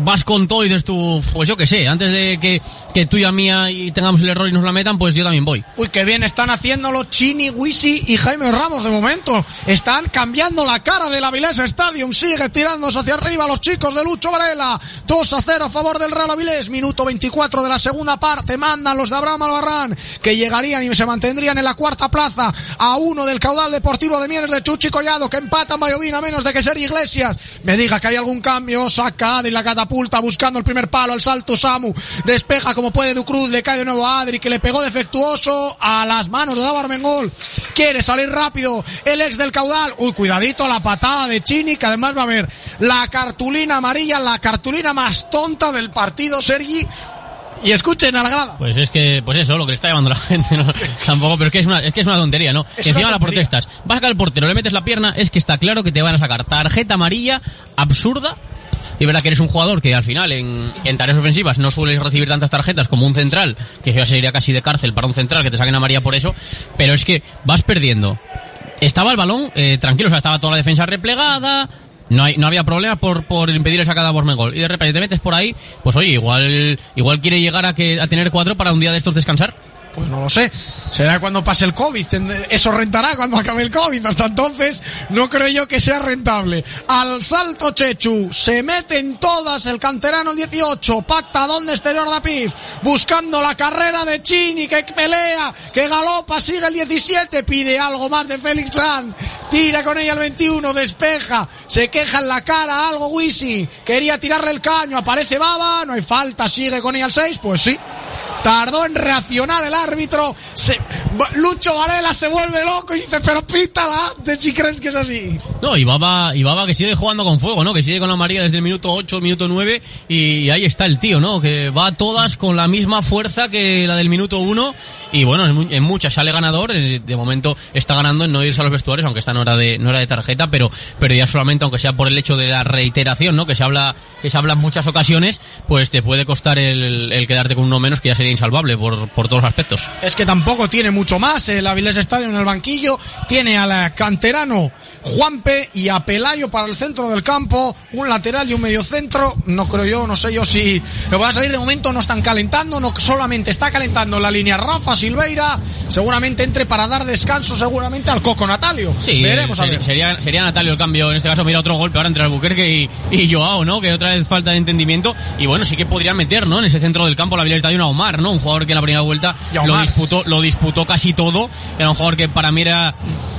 vas con todo y dices tú, pues yo qué sé, antes de que, que tú y a mía y tengamos el error y nos la metan, pues yo también voy. Uy, qué bien están haciéndolo Chini, Wisi y Jaime Ramos de momento. Están cambiando la cara del Avilés Stadium. Sigue tirándose hacia arriba los chicos de Lucho Varela. 2 a 0 a favor del Real Avilés. Minuto 24 de la segunda parte. Mandan los de Abraham Albarrán que llegarían y se mantendrían en la cuarta plaza a uno del caudal deportivo de Mieres de Chuchi Collado que empatan Menos de que ser Iglesias. Me diga que hay algún cambio. Saca Adri la catapulta buscando el primer palo al salto Samu. Despeja como puede Ducruz. Le cae de nuevo a Adri que le pegó defectuoso a las manos de Davo Armengol. Quiere salir rápido el ex del caudal. Uy, cuidadito la patada de Chini que además va a ver la cartulina amarilla, la cartulina más tonta del partido, Sergi. Y escuchen a la grada. Pues es que, pues eso, lo que le está llamando la gente, ¿no? Tampoco, pero es que es una, es que es una tontería, ¿no? Es que encima la protestas. Vas al portero, le metes la pierna, es que está claro que te van a sacar tarjeta amarilla absurda. Y verdad que eres un jugador que al final en, en tareas ofensivas no sueles recibir tantas tarjetas como un central, que ya sería casi de cárcel para un central que te saquen amarilla por eso, pero es que vas perdiendo. Estaba el balón eh, tranquilo, o sea, estaba toda la defensa replegada, no, hay, no había problema por, por impedir esa sacada por gol. Y de repente te metes por ahí, pues oye, igual, igual quiere llegar a, que, a tener cuatro para un día de estos descansar. Pues no lo sé. Será cuando pase el COVID. Eso rentará cuando acabe el COVID. Hasta entonces no creo yo que sea rentable. Al salto Chechu. Se mete en todas el canterano 18. Pacta donde exterior de Pif. Buscando la carrera de Chini que pelea, que galopa, sigue el 17. Pide algo más de Félix San. Tira con ella el 21. Despeja. Se queja en la cara algo Wisi. Quería tirarle el caño. Aparece Baba. No hay falta. Sigue con ella el 6. Pues sí. Tardó en reaccionar el árbitro. Se, Lucho Varela se vuelve loco y dice, pero pítala de si crees que es así. No, y Baba, y Baba que sigue jugando con fuego, ¿no? Que sigue con la María desde el minuto 8, minuto 9 y ahí está el tío, ¿no? Que va todas con la misma fuerza que la del minuto 1 y bueno, en, muchas sale ganador. Eh, de momento está ganando en no irse a los vestuarios, aunque esta no era de, no era de tarjeta, pero, pero ya solamente, aunque sea por el hecho de la reiteración, ¿no? Que se habla, que se habla en muchas ocasiones, pues te puede costar el, el quedarte con uno menos que ya sería insalvable por, por todos los aspectos. Es que tampoco tiene mucho más el Avilés Estadio en el banquillo. Tiene al canterano Juanpe y a Pelayo para el centro del campo, un lateral y un medio centro. No creo yo, no sé yo si lo va a salir de momento. No están calentando, no solamente está calentando la línea Rafa Silveira. Seguramente entre para dar descanso, seguramente al Coco Natalio. Sí, veremos Sería, sería Natalio el cambio. En este caso, mira otro golpe ahora entre Albuquerque y, y Joao, ¿no? Que otra vez falta de entendimiento. Y bueno, sí que podría meter, ¿no? En ese centro del campo la Avilés Estadio a Omar, ¿no? Un jugador que en la primera vuelta lo disputó, lo disputó casi todo. Era un jugador que para mí era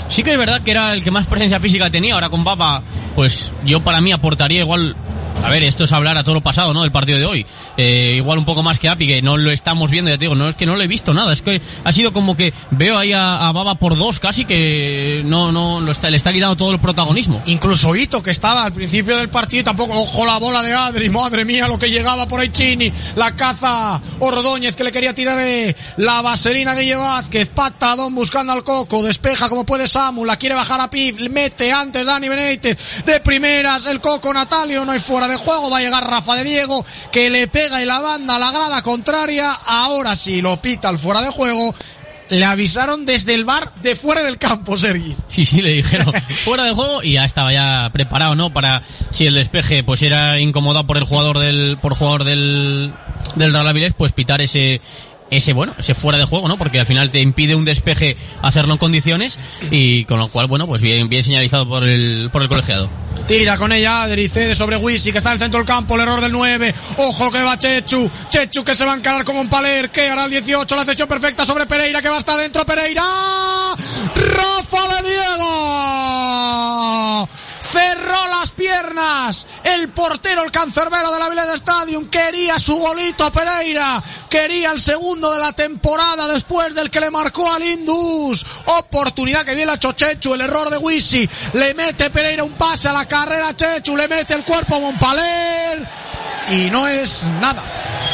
Sí que es verdad que era el que más presencia física tenía. Ahora con Papa, pues yo para mí aportaría igual a ver, esto es hablar a todo lo pasado, ¿no? Del partido de hoy. Eh, igual un poco más que Api, que no lo estamos viendo, ya te digo, no es que no lo he visto nada, es que ha sido como que veo ahí a, Baba por dos casi que no, no, lo está, le está quitando todo el protagonismo. Incluso Hito, que estaba al principio del partido, tampoco, ojo la bola de Adri, madre mía, lo que llegaba por ahí Chini, la caza Ordóñez que le quería tirar eh, la vaselina que lleva Vázquez, patadón buscando al Coco, despeja como puede Samu, la quiere bajar a Pif, mete antes Dani Benítez, de primeras el Coco Natalio, no hay fuera de juego. Va a llegar Rafa de Diego, que le pega y la banda a la grada contraria. Ahora sí lo pita al fuera de juego. Le avisaron desde el bar de fuera del campo, Sergi. Sí, sí, le dijeron fuera de juego y ya estaba ya preparado, ¿no? Para si el despeje pues era incomodado por el jugador del por jugador del del Real Avilés, pues pitar ese ese bueno, ese fuera de juego, ¿no? Porque al final te impide un despeje hacerlo en condiciones y con lo cual, bueno, pues bien, bien señalizado por el, por el colegiado. Tira con ella Adri, cede sobre Wisi, que está en el centro del campo, el error del 9. Ojo que va Chechu, Chechu que se va a encarar como un paler, que hará el 18, la cesión perfecta sobre Pereira, que va hasta adentro Pereira. Rafa de Diego cerró las piernas. El portero, el cancerbero de la Village Stadium, quería su golito Pereira, quería el segundo de la temporada después del que le marcó al Indus. Oportunidad que viene a Chochechu, el error de Wisi, le mete Pereira un pase a la carrera Chechu, le mete el cuerpo a Montpaler y no es nada.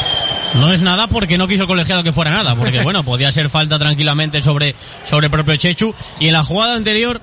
No es nada porque no quiso el colegiado que fuera nada, porque bueno, podía ser falta tranquilamente sobre, sobre el propio Chechu. Y en la jugada anterior,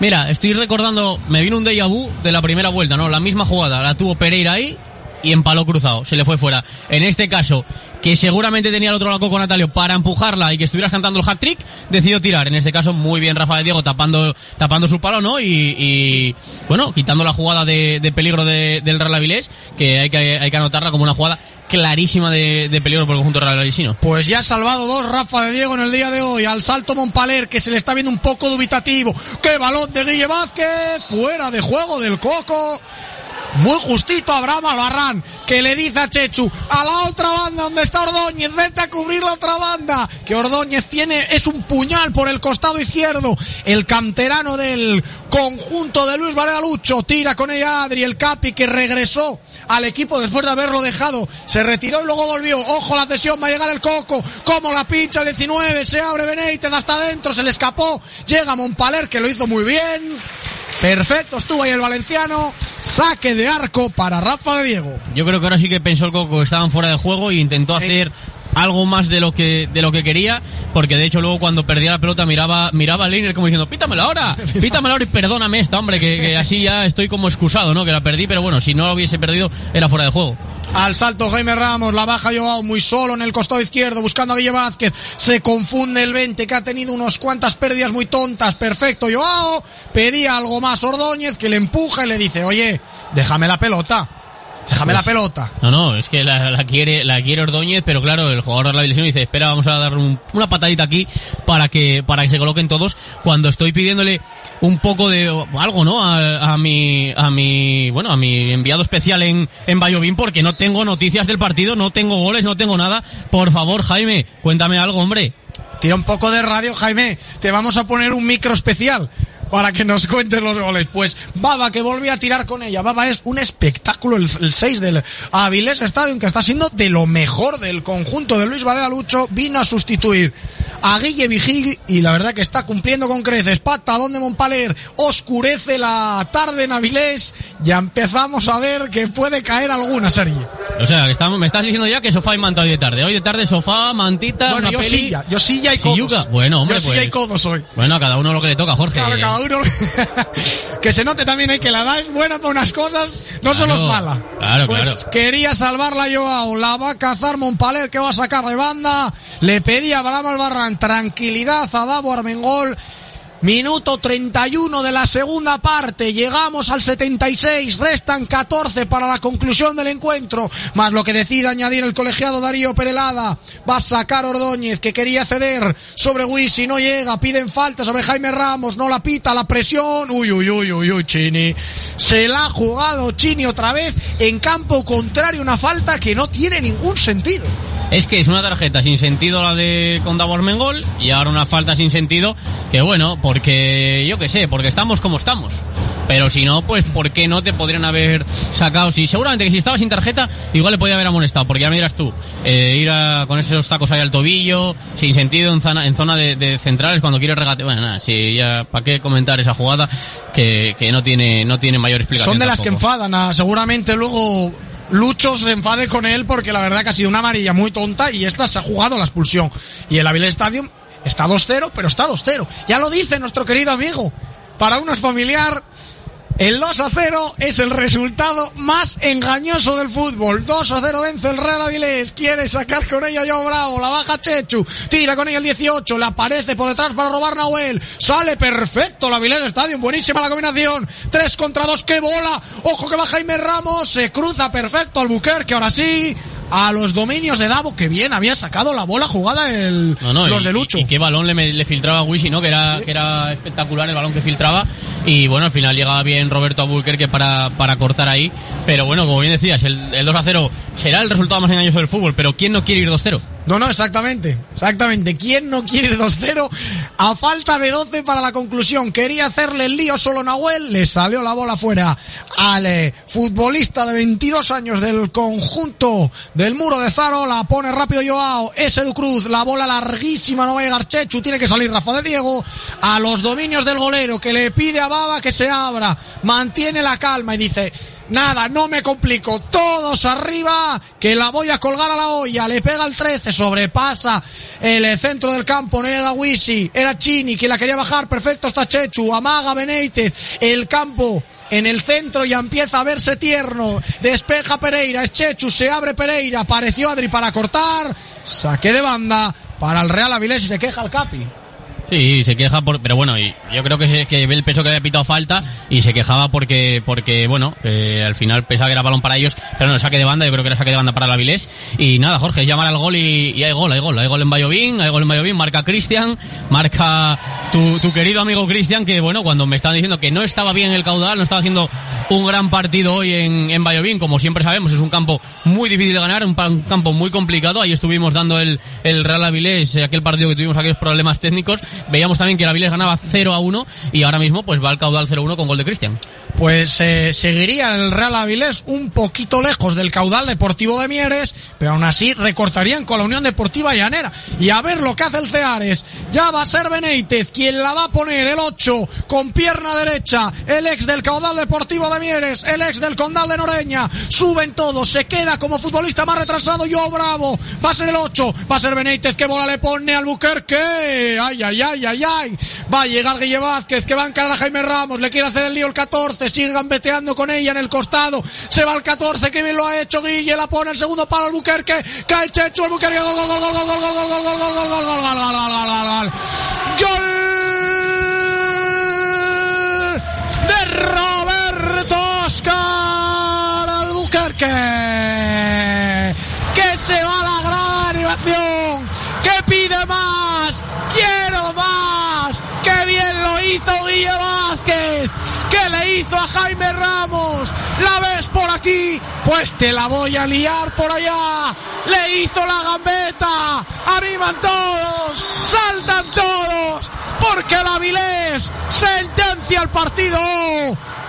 Mira, estoy recordando, me vino un déjà vu de la primera vuelta, ¿no? La misma jugada, la tuvo Pereira ahí y en palo cruzado, se le fue fuera. En este caso, que seguramente tenía el otro lado con Natalio para empujarla y que estuvieras cantando el hat-trick, decidió tirar. En este caso, muy bien Rafa de Diego tapando, tapando su palo, ¿no? Y, bueno, quitando la jugada de, peligro del Real Avilés, que hay, que hay que anotarla como una jugada clarísima de, peligro por el conjunto Real Avilisino. Pues ya ha salvado dos Rafa de Diego en el día de hoy. Al salto Montpaler, que se le está viendo un poco dubitativo. ¡Qué balón de Guille Vázquez! Fuera de juego del Coco. Muy justito Abraham Albarrán, que le dice a Chechu, a la otra banda donde está Ordóñez, vete a cubrir la otra banda. Que Ordóñez tiene, es un puñal por el costado izquierdo. El canterano del conjunto de Luis Varela Lucho tira con ella Adri, el Capi que regresó al equipo después de haberlo dejado. Se retiró y luego volvió. Ojo la cesión, va a llegar el Coco. Como la pincha el 19, se abre Benítez hasta adentro, se le escapó. Llega Montpaler que lo hizo muy bien. Perfecto, estuvo ahí el valenciano. Saque de arco para Rafa de Diego. Yo creo que ahora sí que pensó el Coco que estaban fuera de juego e intentó hacer algo más de lo que de lo que quería, porque de hecho luego cuando perdía la pelota miraba miraba al Leiner como diciendo, "Pítamela ahora, pítamela ahora y perdóname esta, hombre, que, que, así ya estoy como excusado, ¿no? Que la perdí, pero bueno, si no la hubiese perdido era fuera de juego." Al salto Jaime Ramos, la baja Joao muy solo en el costado izquierdo buscando a Guille Vázquez. Se confunde el 20 que ha tenido unas cuantas pérdidas muy tontas. Perfecto Joao. Pedía algo más Ordóñez que le empuja y le dice, oye, déjame la pelota Déjame la pelota. No, no, es que la, la quiere la quiere Ordóñez, pero claro, el jugador de la lesión dice, espera, vamos a dar un- una patadita aquí para que para que se coloquen todos cuando estoy pidiéndole un poco de algo, ¿no? A, a mi a mi bueno, a mi enviado especial en en porque no tengo noticias del partido, no tengo goles, no tengo nada. Por favor, Jaime, cuéntame algo, hombre. Tira un poco de radio, Jaime. Te vamos a poner un micro especial para que nos cuentes los goles. Pues Baba que volvió a tirar con ella. Baba es un espectáculo, el, 6 del Avilés Stadium, que está siendo de lo mejor del conjunto de Luis Varela Lucho. Vino a sustituir a Guille Vigil y la verdad que está cumpliendo con creces. Patadón de Montpaler oscurece la tarde en Avilés. Ya empezamos a ver que puede caer alguna serie. O sea, que estamos, me estás diciendo ya que sofá y manta hoy de tarde. Hoy de tarde sofá, mantita, Bueno, una yo peli. silla, yo silla y codos. Bueno, hombre, yo silla pues- y codos hoy. Bueno, a cada uno lo que le toca, Jorge. Claro, uno. que se note también eh, que la edad es buena para unas cosas, no solo es Claro, mala. claro, pues claro. quería salvarla Joao, la va a cazar Montpaler que va a sacar de banda. Le pedía a Abraham Albarrán tranquilidad a Davo Armengol. Minuto 31 de la segunda parte, llegamos al 76, restan 14 para la conclusión del encuentro, más lo que decida añadir el colegiado Darío Perelada, va a sacar Ordóñez que quería ceder sobre Wisi, no llega, piden falta sobre Jaime Ramos, no la pita, la presión, uy, uy, uy, uy, uy, Chini, se la ha jugado Chini otra vez en campo contrario, una falta que no tiene ningún sentido. Es que es una tarjeta sin sentido la de Condabor Mengol y ahora una falta sin sentido que bueno, porque yo qué sé, porque estamos como estamos. Pero si no, pues ¿por qué no te podrían haber sacado? Si seguramente que si estaba sin tarjeta, igual le podía haber amonestado, porque ya me dirás tú, eh, ir a- con esos tacos ahí al tobillo, sin sentido en zona, en zona de, de centrales cuando quiere regate. Bueno, nada, si ya, ¿para qué comentar esa jugada que, que no tiene, no tiene mayor explicación? Son de las que enfadan. a- seguramente luego Lucho se enfade con él porque la verdad que ha sido una amarilla muy tonta y esta se ha jugado la expulsión. Y el Avilés Stadium está 2-0, pero está 2-0. Ya lo dice nuestro querido amigo. Para uno es familiar. El 2 a 0 es el resultado más engañoso del fútbol. 2 a 0 vence el Real Avilés. Quiere sacar con ella Joao Bravo. La baja Chechu. Tira con ella el 18. Le aparece por detrás para robar Nahuel. Sale perfecto el Avilés Stadium. Buenísima la combinación. 3 contra 2. ¡Qué bola! Ojo que va Jaime Ramos. Se cruza perfecto al que ahora sí. A los dominios de Davo. Que bien había sacado la bola jugada el, No, no, los y, de Lucho. Y, y qué balón le, le filtraba a Wisi, ¿no? Que era, que era espectacular el balón que filtraba. Y bueno, al final llegaba bien Roberto Abulquerque para, para cortar ahí. Pero bueno, como bien decías, el, el 2 a 0 será el resultado más engañoso del fútbol. Pero ¿quién no quiere ir 2-0? No, no, exactamente. Exactamente. ¿Quién no quiere ir 2-0? A falta de 12 para la conclusión. Quería hacerle el lío solo Nahuel. Le salió la bola fuera al eh, futbolista de 22 años del conjunto del muro de Zaro. La pone rápido Joao. Ese du Cruz. La bola larguísima. No va a llegar Chechu. Tiene que salir Rafa de Diego. A los dominios del golero que le pide a Baba que se abra. Mantiene la calma y dice. Nada, no me complico. Todos arriba, que la voy a colgar a la olla. Le pega el 13, sobrepasa el eh, centro del campo. No llega Wisi. Era Chini que la quería bajar. Perfecto está Chechu. Amaga Benítez. El campo en el centro ya empieza a verse tierno. Despeja Pereira. Es Chechu. Se abre Pereira. Apareció Adri para cortar. Saque de banda para el Real Avilés y se queja el Capi. Sí, se queja por, pero bueno, y yo creo que, se, que ve el peso que había pitado falta y se quejaba porque, porque bueno, eh, al final pensaba que era balón para ellos, pero no, saque de banda, yo creo que era saque de banda para el Avilés. Y nada, Jorge, llamar al gol y, y hay gol, hay gol, hay gol en Bayovín, hay gol en Bayovín, marca Cristian, marca tu, tu querido amigo Cristian, que bueno, cuando me estaban diciendo que no estaba bien el caudal, no estaba haciendo un gran partido hoy en, en como siempre sabemos, es un campo muy difícil de ganar, un, un campo muy complicado, ahí estuvimos dando el, el Real Avilés, eh, aquel partido que tuvimos aquellos problemas técnicos, veíamos también que el Avilés ganaba 0 a 1 y ahora mismo pues va al caudal 0 a 1 con gol de Cristian. Pues eh, seguiría el Real Avilés un poquito lejos del caudal deportivo de Mieres, pero aún así recortarían con la Unión Deportiva Llanera. Y a ver lo que hace el Ceares. Ya va a ser Benítez quien la va a poner el 8 con pierna derecha, el ex del caudal deportivo de Mieres, el ex del Condal de Noreña. Suben todos, se queda como futbolista más retrasado Yo Bravo. Va a ser el 8, va a ser Benítez que bola le pone al Buquerque. Ay, ay, ay, ay, ay. Va a llegar Guille Vázquez que va a encarar a Jaime Ramos, le quiere hacer el lío el 14, sigue gambeteando con ella en el costado. Se va el 14, que bien lo ha hecho Guille, la pone el segundo para el Buquerque, cae el Chechu, el Buquerque, gol, gol, gol, gol, gol, gol, gol, gol, gol, gol, gol, gol, gol, gol, gol, gol, de Roberto Oscar Albuquerque. Vázquez. Que se va la gran animación. Que pide más. Quiero más. Que bien lo hizo Guille Vázquez. Le hizo a Jaime Ramos. La ves por aquí. Pues te la voy a liar por allá. Le hizo la gambeta. Animan todos. Saltan todos. Porque el Avilés sentencia el partido.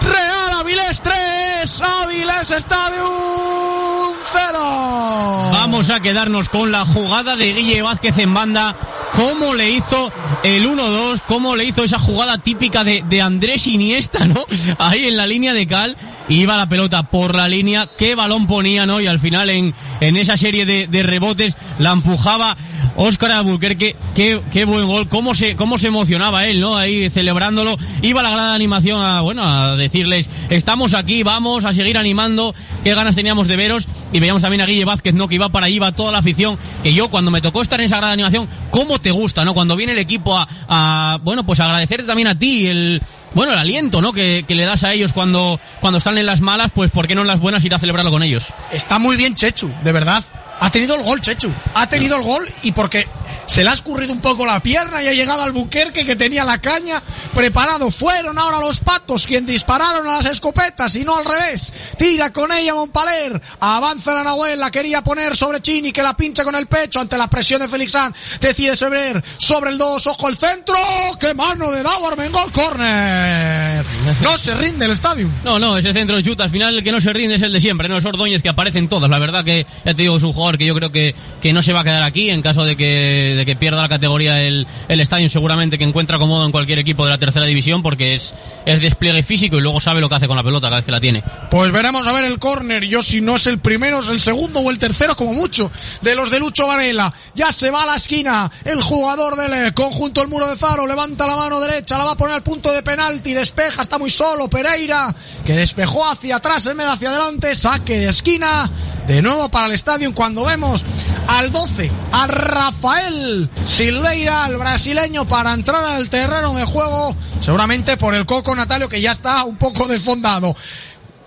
Real Avilés 3, Avilés Stadium 0. Vamos a quedarnos con la jugada de Guille Vázquez en banda. Cómo le hizo el 1-2, cómo le hizo esa jugada típica de, de Andrés Iniesta, ¿no? Ahí en la línea de Cal. Iba la pelota por la línea, qué balón ponía, ¿no? Y al final en, en esa serie de, de rebotes la empujaba Óscar Albuquerque, qué, qué buen gol, cómo se, cómo se emocionaba él, ¿no? Ahí celebrándolo. Iba la gran animación a, bueno, a decirles, estamos aquí, vamos a seguir animando, qué ganas teníamos de veros. Y veíamos también a Guille Vázquez, ¿no? Que iba para ahí, iba toda la afición. Que yo, cuando me tocó estar en esa gran animación, cómo te gusta, ¿no? Cuando viene el equipo a, a bueno, pues agradecerte también a ti el, bueno, el aliento, ¿no? Que, que, le das a ellos cuando, cuando están en las malas, pues ¿por qué no en las buenas ir a celebrarlo con ellos? Está muy bien Chechu, de verdad. Ha tenido el gol, Chechu. Ha tenido el gol y porque se le ha escurrido un poco la pierna y ha llegado al Buquerque que tenía la caña preparado. Fueron ahora los patos quien dispararon a las escopetas y no al revés. Tira con ella Montpaler. Avanza la Nahuel, la quería poner sobre Chini que la pincha con el pecho ante la presión de Félix San. Decide Sebrer sobre el 2, ojo el centro. ¡Qué mano de Dauer! gol corner! No se rinde el estadio. No, no, ese centro chuta. Al final el que no se rinde es el de siempre, no es Ordóñez que aparece en todas. La verdad que ya te digo es un jugador que yo creo que, que no se va a quedar aquí en caso de que, de que pierda la categoría el, el estadio seguramente que encuentra cómodo en cualquier equipo de la tercera división porque es, es despliegue físico y luego sabe lo que hace con la pelota cada vez que la tiene. Pues veremos a ver el córner. Yo si no es el primero, es el segundo o el tercero como mucho de los de Lucho Varela. Ya se va a la esquina el jugador del conjunto el muro de Zaro. Levanta la mano derecha, la va a poner al punto de penalti. Despeja, está muy solo Pereira que despejó hacia atrás en medio hacia adelante. Saque de esquina. De nuevo para el estadio cuando vemos al 12, a Rafael Silveira, el brasileño, para entrar al terreno de juego, seguramente por el coco Natalio que ya está un poco desfondado.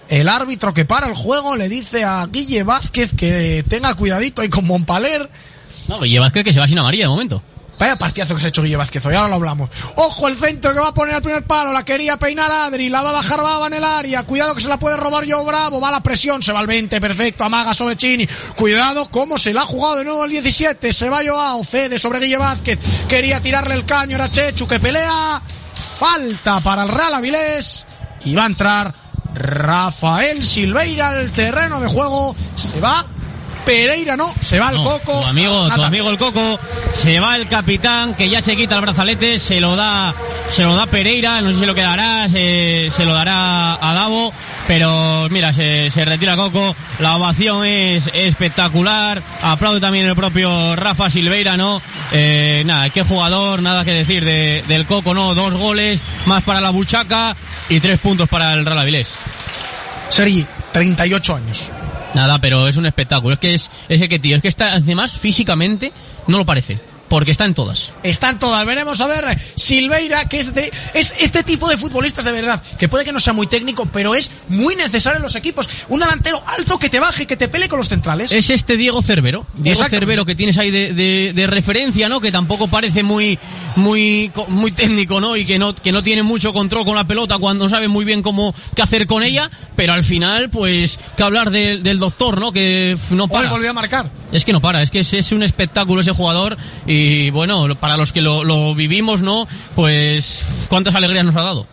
El árbitro que para el juego le dice a Guille Vázquez que tenga cuidadito ahí con Montpaler. No, Guille Vázquez que se va sin amarilla de momento. Vaya partidazo que se ha hecho Guille Vázquez hoy, ahora lo hablamos. Ojo el centro que va a poner al primer palo, la quería peinar Adri, la va a bajar Baba en el área, cuidado que se la puede robar yo Bravo, va la presión, se va al 20, perfecto, amaga sobre Chini, cuidado cómo se la ha jugado de nuevo el 17, se va Joao, cede sobre Guille Vázquez, quería tirarle el caño, era Chechu que pelea, falta para el Real Avilés y va a entrar Rafael Silveira al terreno de juego, se va Pereira no, se va el no, Coco. Tu amigo, tu amigo el Coco, se va el capitán que ya se quita el brazalete, se lo da, se lo da Pereira, no sé si lo quedará, se, se lo dará a Davo, pero mira, se, se retira Coco, la ovación es espectacular, aplaude también el propio Rafa Silveira, ¿no? Eh, nada, qué jugador, nada que decir de, del Coco, ¿no? Dos goles, más para la buchaca y tres puntos para el Real Avilés. Sergi, 38 años. Nada, pero es un espectáculo. Es que es, es que tío, es que está, además físicamente no lo parece. Porque está en todas. Está en todas. Veremos a ver Silveira, que es de, es este tipo de futbolistas de verdad, que puede que no sea muy técnico, pero es muy necesario en los equipos. Un delantero alto que te baje, que te pele con los centrales. Es este Diego Cervero. Diego Cervero que tienes ahí de, de, de, referencia, ¿no? Que tampoco parece muy, muy, muy técnico, ¿no? Y que no, que no tiene mucho control con la pelota cuando sabe muy bien cómo, qué hacer con ella, pero al final, pues, que hablar de, del doctor, ¿no? Que no para. Hoy volvió a marcar. Es que no para, es que es, es un espectáculo ese jugador y bueno, para los que lo, lo vivimos, ¿no? Pues cuántas alegrías nos ha dado.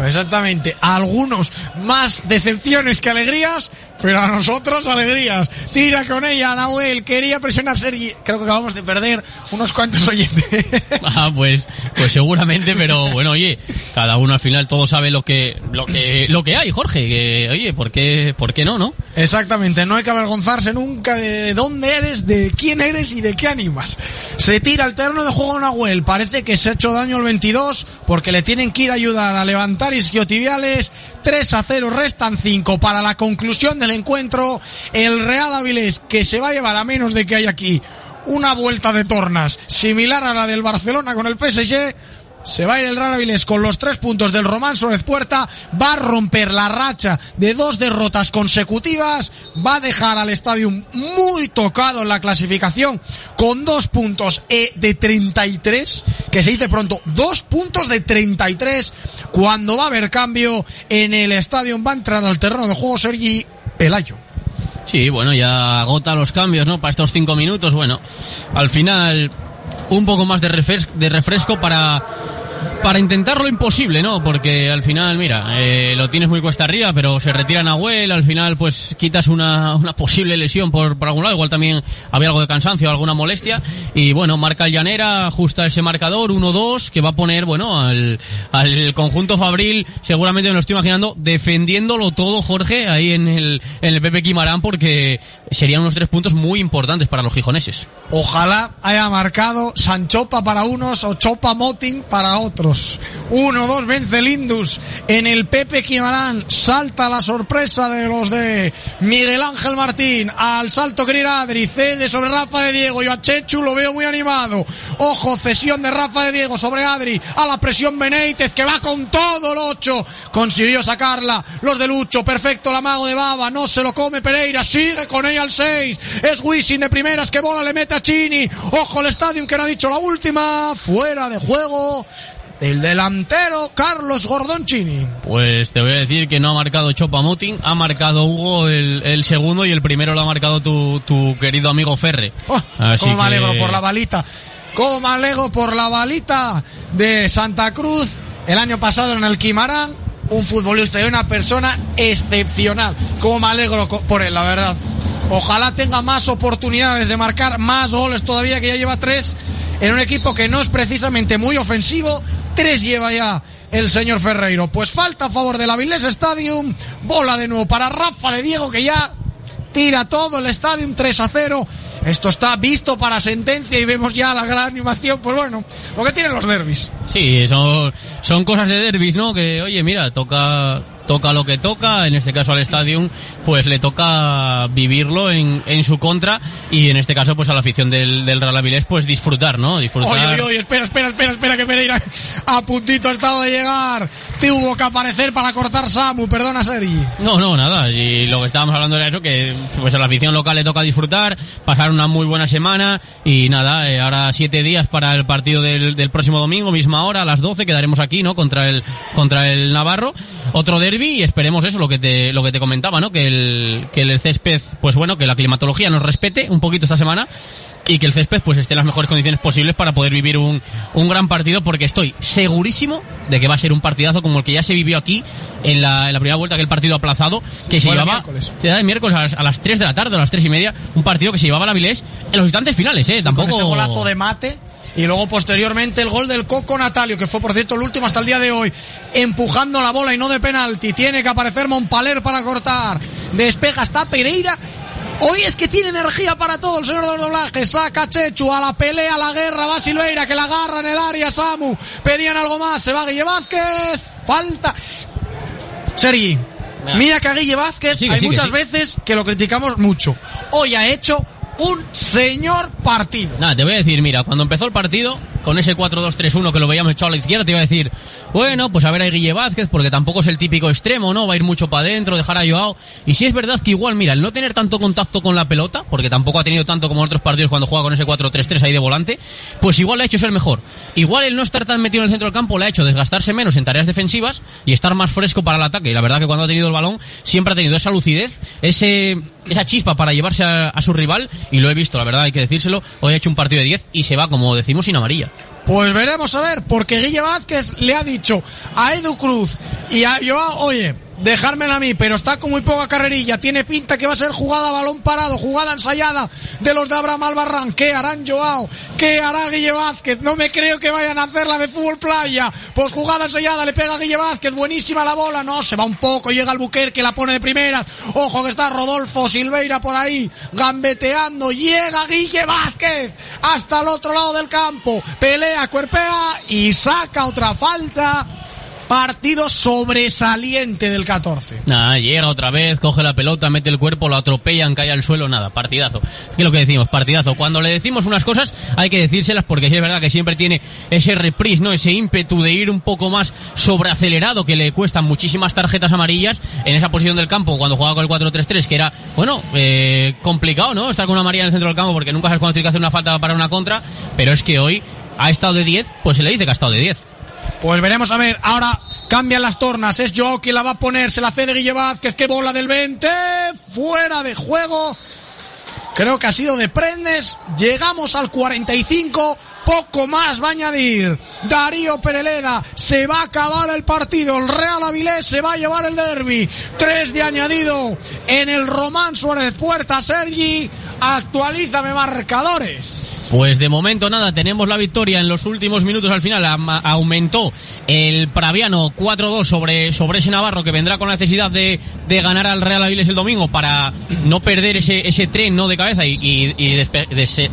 Pues exactamente, a algunos más decepciones que alegrías, pero a nosotros alegrías. Tira con ella, Nahuel, quería presionar Sergi. Creo que acabamos de perder unos cuantos oyentes. Ah, pues, pues seguramente, pero bueno, oye, cada uno al final todo sabe lo que, lo que, lo que hay, Jorge. Que, oye, ¿por qué, ¿por qué no, no? Exactamente, no hay que avergonzarse nunca de dónde eres, de quién eres y de qué animas. Se tira el terreno de juego Nahuel, parece que se ha hecho daño el 22 porque le tienen que ir a ayudar a levantar isquiotibiales. 3 a 0, restan 5 para la conclusión del encuentro. El Real Avilés que se va a llevar a menos de que hay aquí una vuelta de tornas similar a la del Barcelona con el PSG se va a ir el Real Avilés con los tres puntos del Román Suárez Puerta, va a romper la racha de dos derrotas consecutivas, va a dejar al estadio muy tocado en la clasificación con dos puntos eh, de 33, que se dice pronto, dos puntos de 33, cuando va a haber cambio en el estadio, va a entrar al terreno de juego Sergi Pelayo. Sí, bueno, ya agota los cambios, ¿no? Para estos cinco minutos, bueno, al final un poco más de refresco, para para intentar lo imposible, ¿no? Porque al final, mira, eh, lo tienes muy cuesta arriba, pero se retira Nahuel, al final pues quitas una, una posible lesión por, por algún lado, igual también había algo de cansancio, alguna molestia, y bueno, marca Llanera, ajusta ese marcador, 1-2, que va a poner, bueno, al, al conjunto Fabril, seguramente me lo estoy imaginando, defendiéndolo todo, Jorge, ahí en el, en el Pepe Quimarán, porque serían unos tres puntos muy importantes para los gijoneses. Ojalá haya marcado Sanchopa para unos o Chopa Moting para otros. 1-2 vence Lindus en el Pepe Quimarán. Salta la sorpresa de los de Miguel Ángel Martín. Al salto quería Adri. Cede sobre Rafa de Diego. Yo a Chechu lo veo muy animado. Ojo, cesión de Rafa de Diego sobre Adri. A la presión Benítez que va con todo el 8. Consiguió sacarla. Los de Lucho. Perfecto la mago de Baba. No se lo come Pereira. Sigue con ella al 6. Es Wisin de primeras que bola le mete a Chini. Ojo el estadio que no ha dicho la última. Fuera de juego el delantero Carlos Gordoncini. Pues te voy a decir que no ha marcado Chopa Mutin, ha marcado Hugo el, el, segundo y el primero lo ha marcado tu, tu querido amigo Ferre. Oh, Así cómo me alegro por la balita. Cómo me alegro por la balita de Santa Cruz el año pasado en el Quimarán. Un futbolista y una persona excepcional. Cómo me alegro por él, la verdad. Ojalá tenga más oportunidades de marcar más goles todavía, que ya lleva tres en un equipo que no es precisamente muy ofensivo. Tres lleva ya el señor Ferreiro. Pues falta a favor del Avilés Stadium. Bola de nuevo para Rafa de Diego que ya tira todo el Stadium 3 a 0. Esto está visto para sentencia y vemos ya la gran animación. Pues bueno, lo que tienen los derbis. Sí, son, son cosas de derbis, ¿no? Que, oye, mira, toca toca lo que toca, en este caso al Stadium, pues le toca vivirlo en, en su contra y en este caso pues a la afición del, del Real Avilés pues disfrutar, ¿no? Disfrutar. Oye, oye, oye, espera, espera, espera, espera que Pereira a puntito ha estado de llegar. Tuvo que aparecer para cortar Samu, perdona Seri. No, no, nada, y lo que estábamos hablando era eso, que pues a la afición local le toca disfrutar, pasar una muy buena semana y nada, eh, ahora siete días para el partido del, del próximo domingo, misma hora, a las 12, quedaremos aquí, ¿no? Contra el, contra el Navarro. Otro derby y esperemos eso, lo que te, lo que te comentaba, ¿no? Que el, que el césped, pues bueno, que la climatología nos respete un poquito esta semana y que el césped pues esté en las mejores condiciones posibles para poder vivir un, un gran partido porque estoy segurísimo de que va a ser un partidazo como el que ya se vivió aquí en la, en la primera vuelta, aquel partido aplazado que se llevaba miércoles. se da el miércoles a las, a las 3 de la tarde, a las 3 y media, un partido que se llevaba la Avilés en los instantes finales, eh, tampoco... Con ese golazo de mate. Y luego posteriormente el gol del Coco Natalio, que fue por cierto el último hasta el día de hoy, empujando la bola y no de penalti. Tiene que aparecer Montpaler para cortar. Despeja, está Pereira. Hoy es que tiene energía para todo el señor de los doblajes. Saca a Chechu a la pelea, a la guerra. Va Silveira que la agarra en el área. Samu. Pedían algo más. Se va Guille Vázquez. Falta. Sergi. Mira que a Guille Vázquez Sí, hay sí, muchas sí. veces que lo criticamos mucho. Hoy ha hecho un señor partido. Nada, te voy a decir, mira, cuando empezó el partido, con ese 4-2-3-1 que lo veíamos echado a la izquierda, te iba a decir, bueno, pues a ver a Guille Vázquez, porque tampoco es el típico extremo, ¿no? Va a ir mucho para adentro, dejar a Joao. Y sí es verdad que igual, mira, el no tener tanto contacto con la pelota, porque tampoco ha tenido tanto como en otros partidos cuando juega con ese 4-3-3 ahí de volante, pues igual le ha hecho ser mejor. Igual el no estar tan metido en el centro del campo le ha hecho desgastarse menos en tareas defensivas y estar más fresco para el ataque. Y la verdad que cuando ha tenido el balón, siempre ha tenido esa lucidez, ese, esa chispa para llevarse a, su rival, y lo he visto, la verdad, hay que decírselo. Hoy ha hecho un partido de 10 y se va, como decimos, sin amarilla. Pues veremos a ver, porque Guille Vázquez le ha dicho a Edu Cruz y a Joao, oye, dejármela a mí, pero está con muy poca carrerilla, tiene pinta que va a ser jugada balón parado, jugada ensayada de los de Abraham Albarrán, ¿qué harán Joao? ¿Qué hará Guille Vázquez? No me creo que vayan a hacer la de fútbol playa, pues jugada ensayada, le pega a Guille Vázquez, buenísima la bola, no, se va un poco, llega el Buquer que la pone de primeras, ojo que está Rodolfo Silveira por ahí, gambeteando, llega Guille Vázquez hasta el otro lado del campo, pelea, cuerpea y saca otra falta partido sobresaliente del 14. Nada, llega otra vez, coge la pelota, mete el cuerpo, lo atropellan, cae al suelo, nada, partidazo. ¿Qué es lo que decimos? Partidazo. Cuando le decimos unas cosas hay que decírselas porque es verdad que siempre tiene ese reprise, ¿no? Ese ímpetu de ir un poco más sobreacelerado que le cuestan muchísimas tarjetas amarillas en esa posición del campo cuando jugaba con el 4-3-3, que era, bueno, eh, complicado, ¿no? Estar con una amarilla en el centro del campo porque nunca sabes cuándo tiene que hacer una falta para una contra, pero es que hoy ha estado de 10, pues se le dice que ha estado de 10. Pues veremos a ver, ahora cambian las tornas, es Joe quien la va a poner, se la cede Guille Vázquez, que bola del 20, fuera de juego, creo que ha sido de prendes, llegamos al 45, poco más va a añadir Darío Pereleda, se va a acabar el partido, el Real Avilés se va a llevar el derby, tres de añadido en el Román Suárez Puerta, Sergi, actualízame marcadores. Pues de momento nada, tenemos la victoria en los últimos minutos al final. aumentó el Praviano 4-2 sobre, sobre ese Navarro que vendrá con la necesidad de, de ganar al Real Avilés el domingo para no perder ese, ese tren no de cabeza y, y,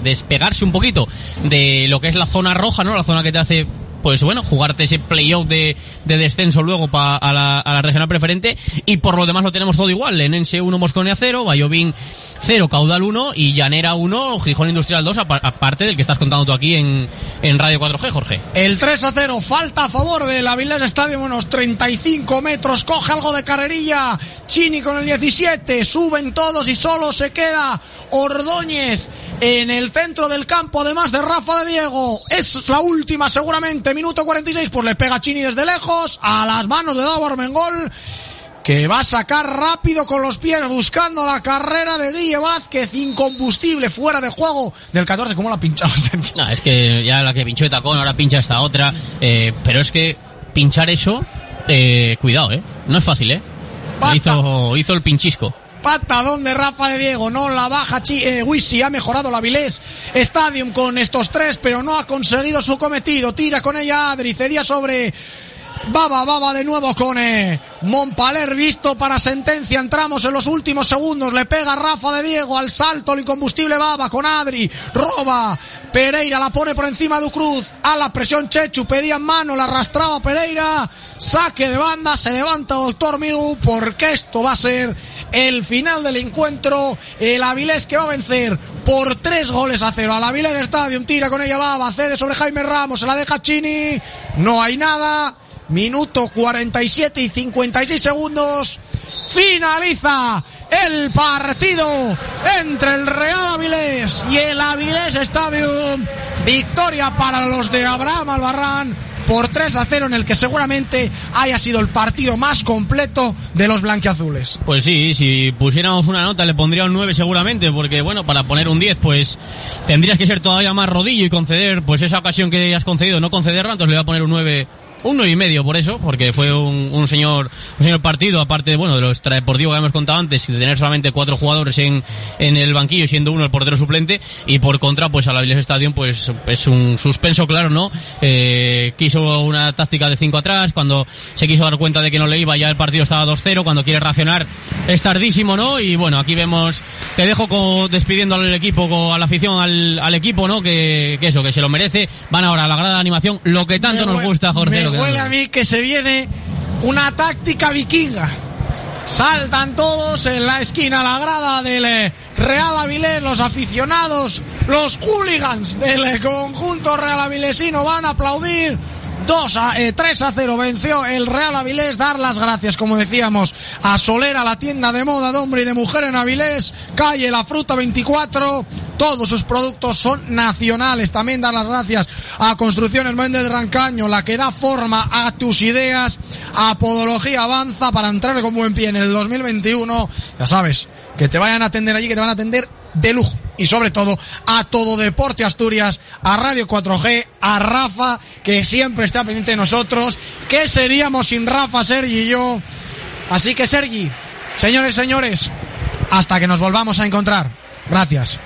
despegarse un poquito de lo que es la zona roja, ¿no? La zona que te hace pues bueno, jugarte ese playoff de, de descenso luego para a la, a la regional preferente y por lo demás lo tenemos todo igual. Lenense 1, Moscone 0, Bayobín 0, Caudal 1 y Llanera 1, Gijón Industrial 2, aparte del que estás contando tú aquí en, en Radio 4G, Jorge. El 3 a 0, falta a favor del Avilés Estadio, unos 35 metros, coge algo de carrerilla, Chini con el 17, suben todos y solo se queda Ordóñez en el centro del campo, además de Rafa de Diego. Es la última seguramente, minuto 46, pues le pega Chini desde lejos, a las manos de Davo Armengol, que va a sacar rápido con los pies buscando la carrera de Guille Vázquez, incombustible, fuera de juego del 14. ¿Cómo la pinchaba es que ya la que pinchó de tacón, ahora pincha esta otra, eh, pero es que pinchar eso, eh, cuidado, ¿eh? No es fácil, ¿eh? Hizo, hizo el pinchisco patadón de Rafa de Diego, no la baja eh, Wisi, ha mejorado la Vilés. Stadium con estos tres, pero no ha conseguido su cometido, tira con ella Adri, cedía sobre Baba, Baba de nuevo con eh, Montpaler visto para sentencia. Entramos en los últimos segundos. Le pega Rafa de Diego al salto. El incombustible Baba con Adri. Roba. Pereira la pone por encima de Cruz. A la presión Chechu. Pedía en mano. La arrastraba Pereira. Saque de banda. Se levanta Doctor Miu. Porque esto va a ser el final del encuentro. El Avilés que va a vencer por tres goles a cero. Al Avilés Stadium. Tira con ella Baba. Cede sobre Jaime Ramos. Se la deja Chini. No hay nada. Minuto 47 y 56 segundos. Finaliza el partido entre el Real Avilés y el Avilés Stadium. Victoria para los de Abraham Albarrán por 3 a 0 en el que seguramente haya sido el partido más completo de los blanquiazules. Pues sí, si pusiéramos una nota le pondría un 9 seguramente, porque bueno, para poner un 10 pues tendrías que ser todavía más rodillo y conceder pues esa ocasión que has concedido, no concederla, entonces le voy a poner un 9 uno y medio por eso, porque fue un, un, señor un señor partido, aparte bueno, de lo extradeportivo que hemos contado antes, de tener solamente cuatro jugadores en, en el banquillo, siendo uno el portero suplente, y por contra, pues a la Stadium, pues es un suspenso claro, ¿no? Eh, quiso una táctica de cinco atrás, cuando se quiso dar cuenta de que no le iba, ya el partido estaba 2-0, cuando quiere racionar es tardísimo, ¿no? Y bueno, aquí vemos, te dejo con, despidiendo al equipo, a la afición, al, al equipo, ¿no? Que, que, eso, que se lo merece, van ahora a la grada de animación, lo que tanto nos gusta, Jorge huele a mí que se viene una táctica vikinga. Saltan todos en la esquina, la grada del eh, Real Avilés, los aficionados, los hooligans del eh, conjunto Real Avilesino van a aplaudir 2 a, 3 eh, a 0 venció el Real Avilés. Dar las gracias, como decíamos, a Solera, la tienda de moda de hombre y de mujer en Avilés. Calle La Fruta 24. Todos sus productos son nacionales. También dar las gracias a Construcciones Méndez de Rancaño, la que da forma a tus ideas. A Podología Avanza para entrar con buen pie en el 2021. Ya sabes, que te vayan a atender allí, que te van a atender de lujo. Y sobre todo a todo Deporte Asturias, a Radio 4G, a Rafa, que siempre está pendiente de nosotros. ¿Qué seríamos sin Rafa, Sergi y yo? Así que Sergi, señores, señores, hasta que nos volvamos a encontrar. Gracias.